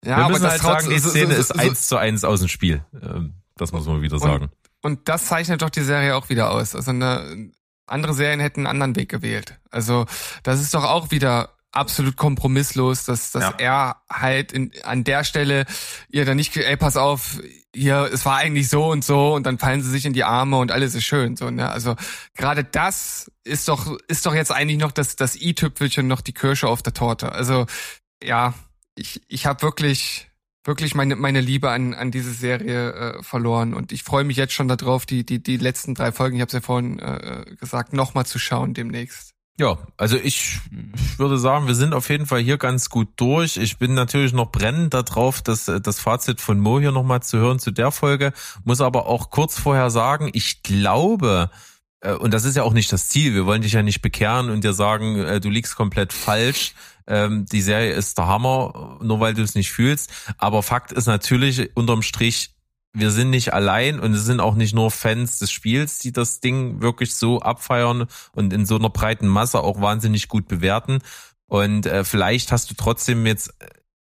Ja, Wir müssen aber halt sagen, die Szene so, so, so, ist eins zu eins aus dem Spiel. Ähm, das muss man wieder sagen. Und, und das zeichnet doch die Serie auch wieder aus. Also eine, andere Serien hätten einen anderen Weg gewählt. Also das ist doch auch wieder absolut kompromisslos, dass, dass ja. er halt in, an der Stelle ihr dann nicht, ey, pass auf, hier, es war eigentlich so und so und dann fallen sie sich in die Arme und alles ist schön, so, ne? Also, gerade das ist doch, ist doch jetzt eigentlich noch das, das i-Tüpfelchen, noch die Kirsche auf der Torte. Also, ja, ich, ich habe wirklich, wirklich meine, meine Liebe an, an diese Serie äh, verloren und ich freue mich jetzt schon darauf, die, die, die letzten drei Folgen, ich habe es ja vorhin äh, gesagt, nochmal zu schauen demnächst. Ja, also ich, ich würde sagen, wir sind auf jeden Fall hier ganz gut durch. Ich bin natürlich noch brennend darauf, das, das Fazit von Mo hier nochmal zu hören zu der Folge. Muss aber auch kurz vorher sagen, ich glaube, äh, und das ist ja auch nicht das Ziel, wir wollen dich ja nicht bekehren und dir sagen, äh, du liegst komplett falsch. Ähm, die Serie ist der Hammer, nur weil du es nicht fühlst. Aber Fakt ist natürlich, unterm Strich, wir sind nicht allein und es sind auch nicht nur Fans des Spiels, die das Ding wirklich so abfeiern und in so einer breiten Masse auch wahnsinnig gut bewerten. Und äh, vielleicht hast du trotzdem jetzt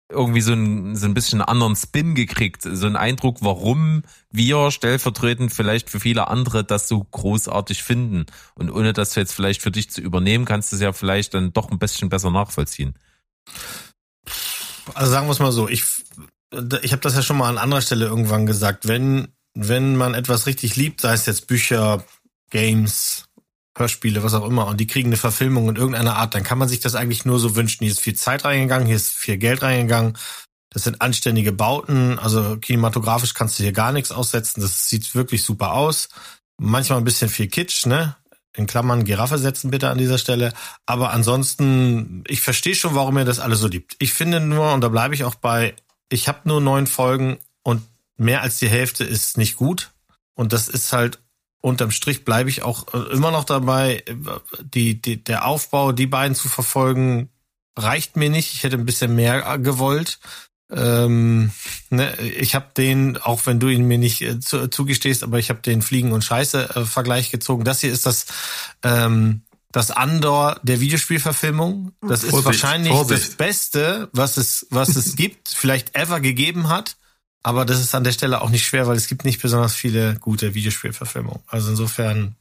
irgendwie so ein, so ein bisschen anderen Spin gekriegt, so einen Eindruck, warum wir stellvertretend vielleicht für viele andere das so großartig finden. Und ohne das jetzt vielleicht für dich zu übernehmen, kannst du es ja vielleicht dann doch ein bisschen besser nachvollziehen. Also sagen wir es mal so, ich ich habe das ja schon mal an anderer Stelle irgendwann gesagt, wenn, wenn man etwas richtig liebt, sei es jetzt Bücher, Games, Hörspiele, was auch immer, und die kriegen eine Verfilmung in irgendeiner Art, dann kann man sich das eigentlich nur so wünschen. Hier ist viel Zeit reingegangen, hier ist viel Geld reingegangen. Das sind anständige Bauten, also kinematografisch kannst du hier gar nichts aussetzen. Das sieht wirklich super aus. Manchmal ein bisschen viel Kitsch, ne? In Klammern Giraffe setzen bitte an dieser Stelle. Aber ansonsten, ich verstehe schon, warum ihr das alle so liebt. Ich finde nur, und da bleibe ich auch bei, ich habe nur neun Folgen und mehr als die Hälfte ist nicht gut. Und das ist halt unterm Strich bleibe ich auch äh, immer noch dabei, die, die, der Aufbau, die beiden zu verfolgen, reicht mir nicht. Ich hätte ein bisschen mehr gewollt. Ähm, ne, ich habe den, auch wenn du ihn mir nicht äh, zu, zugestehst, aber ich habe den Fliegen und Scheiße äh, Vergleich gezogen. Das hier ist das ähm, das Andor der Videospielverfilmung. Das ist Vorsicht, wahrscheinlich Vorsicht. das Beste, was es was es gibt, vielleicht ever gegeben hat. Aber das ist an der Stelle auch nicht schwer, weil es gibt nicht besonders viele gute Videospielverfilmungen. Also insofern,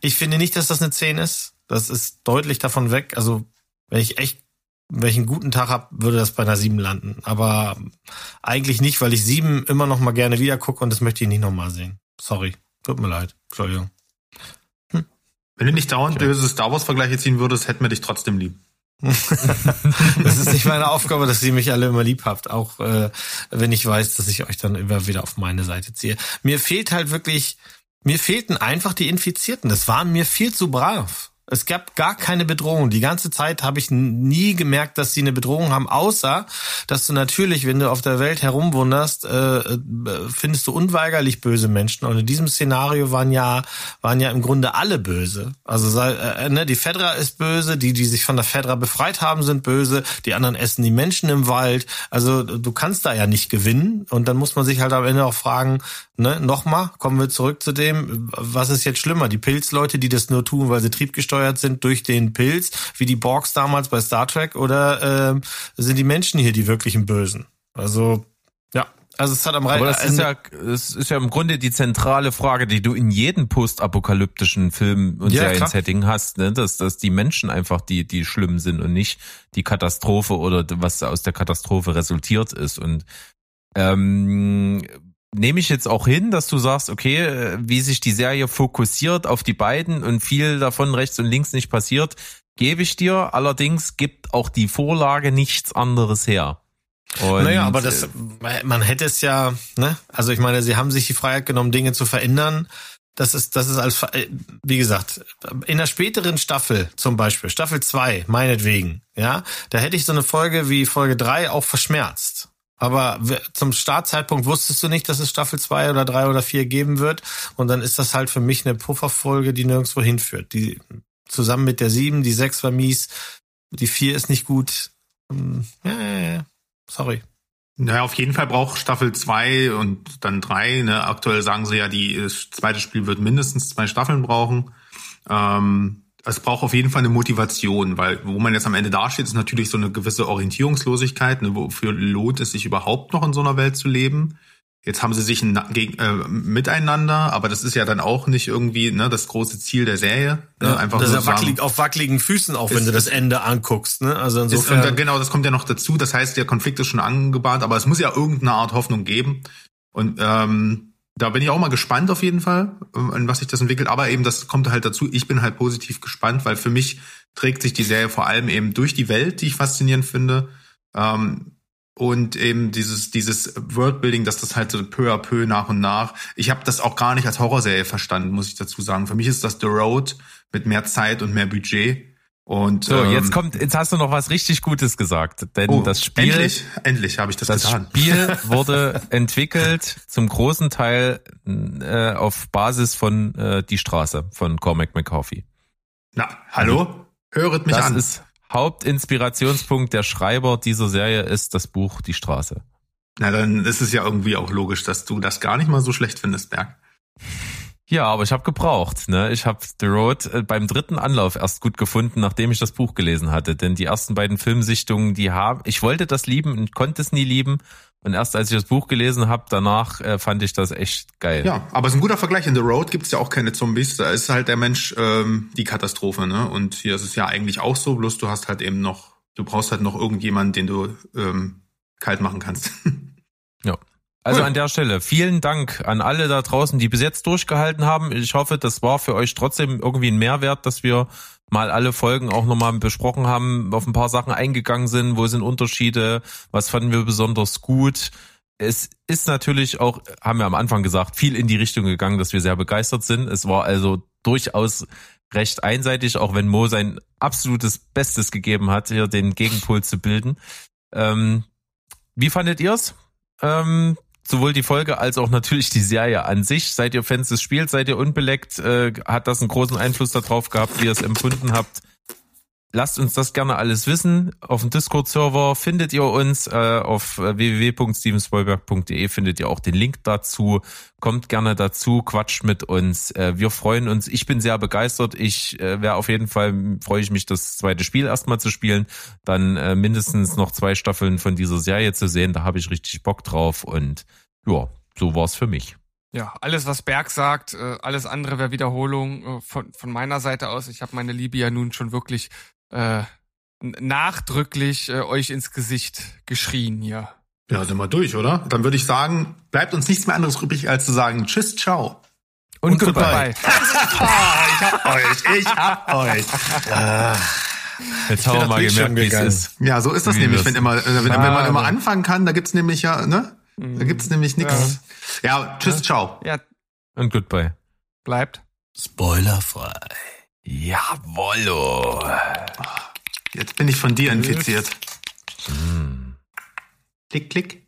ich finde nicht, dass das eine 10 ist. Das ist deutlich davon weg. Also wenn ich echt wenn ich einen guten Tag habe, würde das bei einer 7 landen. Aber eigentlich nicht, weil ich 7 immer noch mal gerne wieder gucke und das möchte ich nicht noch mal sehen. Sorry. Tut mir leid. Entschuldigung. Wenn du nicht dauernd böse Star Wars-Vergleiche ziehen würdest, hätten wir dich trotzdem lieb. das ist nicht meine Aufgabe, dass ihr mich alle immer lieb habt, auch äh, wenn ich weiß, dass ich euch dann immer wieder auf meine Seite ziehe. Mir fehlt halt wirklich, mir fehlten einfach die Infizierten. Das waren mir viel zu brav. Es gab gar keine Bedrohung. Die ganze Zeit habe ich nie gemerkt, dass sie eine Bedrohung haben, außer dass du natürlich, wenn du auf der Welt herumwunderst, äh, äh, findest du unweigerlich böse Menschen. Und in diesem Szenario waren ja waren ja im Grunde alle böse. Also äh, ne, die Fedra ist böse, die die sich von der Fedra befreit haben, sind böse. Die anderen essen die Menschen im Wald. Also du kannst da ja nicht gewinnen. Und dann muss man sich halt am Ende auch fragen, ne, nochmal, kommen wir zurück zu dem, was ist jetzt schlimmer? Die Pilzleute, die das nur tun, weil sie triebgesteuert sind durch den Pilz, wie die Borgs damals bei Star Trek, oder äh, sind die Menschen hier die wirklichen Bösen? Also, ja. Also es hat am Aber das ist ja, es ist ja im Grunde die zentrale Frage, die du in jedem postapokalyptischen Film und Ja, Seriensetting hast, ne? dass, dass die Menschen einfach die, die schlimm sind und nicht die Katastrophe oder was aus der Katastrophe resultiert ist. Und ähm, nehme ich jetzt auch hin, dass du sagst, okay, äh, wie sich die Serie fokussiert auf die beiden und viel davon rechts und links nicht passiert, gebe ich dir. Allerdings gibt auch die Vorlage nichts anderes her. Und, naja, aber das, äh, man hätte es ja, ne? Also ich meine, sie haben sich die Freiheit genommen, Dinge zu verändern. Das ist, das ist als, äh, wie gesagt, in der späteren Staffel zum Beispiel, Staffel 2, meinetwegen, ja, da hätte ich so eine Folge wie Folge 3 auch verschmerzt. Aber zum Startzeitpunkt wusstest du nicht, dass es Staffel 2 oder 3 oder 4 geben wird. Und dann ist das halt für mich eine Pufferfolge, die nirgendwo hinführt. Die zusammen mit der 7, die 6 war mies, die 4 ist nicht gut. Hm, Ja, ja, ja. Sorry. Naja, auf jeden Fall braucht Staffel zwei und dann drei. Ne? Aktuell sagen sie ja, die zweite Spiel wird mindestens zwei Staffeln brauchen. Ähm, es braucht auf jeden Fall eine Motivation, weil wo man jetzt am Ende dasteht, ist natürlich so eine gewisse Orientierungslosigkeit. Ne? Wofür lohnt es sich überhaupt noch in so einer Welt zu leben? Jetzt haben sie sich ein, gegen, äh, miteinander, aber das ist ja dann auch nicht irgendwie ne, das große Ziel der Serie. Ne? Ja, Einfach das ist ja wackelig, auf wackeligen Füßen, auch wenn Ist- du das Ende anguckst. Ne? Also Ist, insofern. und da, genau, das kommt ja noch dazu. Das heißt, der Konflikt ist schon angebahnt, aber es muss ja irgendeine Art Hoffnung geben. Und ähm, da bin ich auch mal gespannt auf jeden Fall, an was sich das entwickelt. Aber eben, das kommt halt dazu. Ich bin halt positiv gespannt, weil für mich trägt sich die Serie vor allem eben durch die Welt, die ich faszinierend finde. Ähm, und eben dieses dieses Worldbuilding, dass das halt so peu à peu nach und nach. Ich habe das auch gar nicht als Horrorserie verstanden, muss ich dazu sagen. Für mich ist das The Road mit mehr Zeit und mehr Budget. Und so, ähm, jetzt kommt, jetzt hast du noch was richtig Gutes gesagt, denn Oh, das Spiel, Endlich, endlich habe ich das, das getan. Spiel wurde entwickelt zum großen Teil äh, auf Basis von äh, Die Straße von Cormac McCarthy. Na, hallo? Höret mich das an. ist Hauptinspirationspunkt der Schreiber dieser Serie ist das Buch Die Straße. Na, dann ist es ja irgendwie auch logisch, dass du das gar nicht mal so schlecht findest, Berg. Ja, aber ich habe gebraucht. Ne? Ich habe The Road äh, beim dritten Anlauf erst gut gefunden, nachdem ich das Buch gelesen hatte. Denn die ersten beiden Filmsichtungen, die haben, ich wollte das lieben und konnte es nie lieben. Und erst als ich das Buch gelesen habe, danach äh, fand ich das echt geil. Ja, aber es ist ein guter Vergleich. In The Road gibt's ja auch keine Zombies. Da ist halt der Mensch ähm, die Katastrophe, ne? Und hier ist es ja eigentlich auch so, bloß du hast halt eben noch, du brauchst halt noch irgendjemanden, den du ähm, kalt machen kannst. Also Cool. an der Stelle vielen Dank an alle da draußen, die bis jetzt durchgehalten haben. Ich hoffe, das war für euch trotzdem irgendwie ein Mehrwert, dass wir mal alle Folgen auch nochmal besprochen haben, auf ein paar Sachen eingegangen sind, wo sind Unterschiede, was fanden wir besonders gut. Es ist natürlich auch, haben wir am Anfang gesagt, viel in die Richtung gegangen, dass wir sehr begeistert sind. Es war also durchaus recht einseitig, auch wenn Mo sein absolutes Bestes gegeben hat, hier den Gegenpol zu bilden. Ähm, wie fandet ihr's? Ähm, sowohl die Folge als auch natürlich die Serie an sich. Seid ihr Fans des Spiels? Seid ihr unbeleckt? Äh, hat das einen großen Einfluss darauf gehabt, wie ihr es empfunden habt? lasst uns das gerne alles wissen. Auf dem Discord-Server findet ihr uns, äh, auf www.stevenspoilberg.de findet ihr auch den Link dazu. Kommt gerne dazu, quatscht mit uns. Äh, wir freuen uns. Ich bin sehr begeistert. Ich äh, wäre auf jeden Fall, freue ich mich, das zweite Spiel erstmal zu spielen. Dann äh, mindestens noch zwei Staffeln von dieser Serie zu sehen. Da habe ich richtig Bock drauf. Und ja, so war's für mich. Ja, alles, was Berg sagt, äh, alles andere wäre Wiederholung äh, von, von meiner Seite aus. Ich habe meine Liebe ja nun schon wirklich äh, nachdrücklich äh, euch ins Gesicht geschrien hier. Ja, sind wir durch, oder? Dann würde ich sagen, bleibt uns nichts mehr anderes übrig, als zu sagen Tschüss, ciao. Und, Und goodbye. goodbye. ich hab euch, ich hab euch. Ah. Jetzt haben wir mal gemerkt, wie es ist. Ja, so ist das wie nämlich, wenn, immer, wenn, wenn man immer anfangen kann, da gibt's nämlich ja, ne? Da gibt's nämlich nichts. Ja. ja, tschüss, ciao. Ja. Und goodbye. Bleibt. Spoilerfrei. Jawollo. Jetzt bin ich von dir infiziert. Hm. Klick, klick.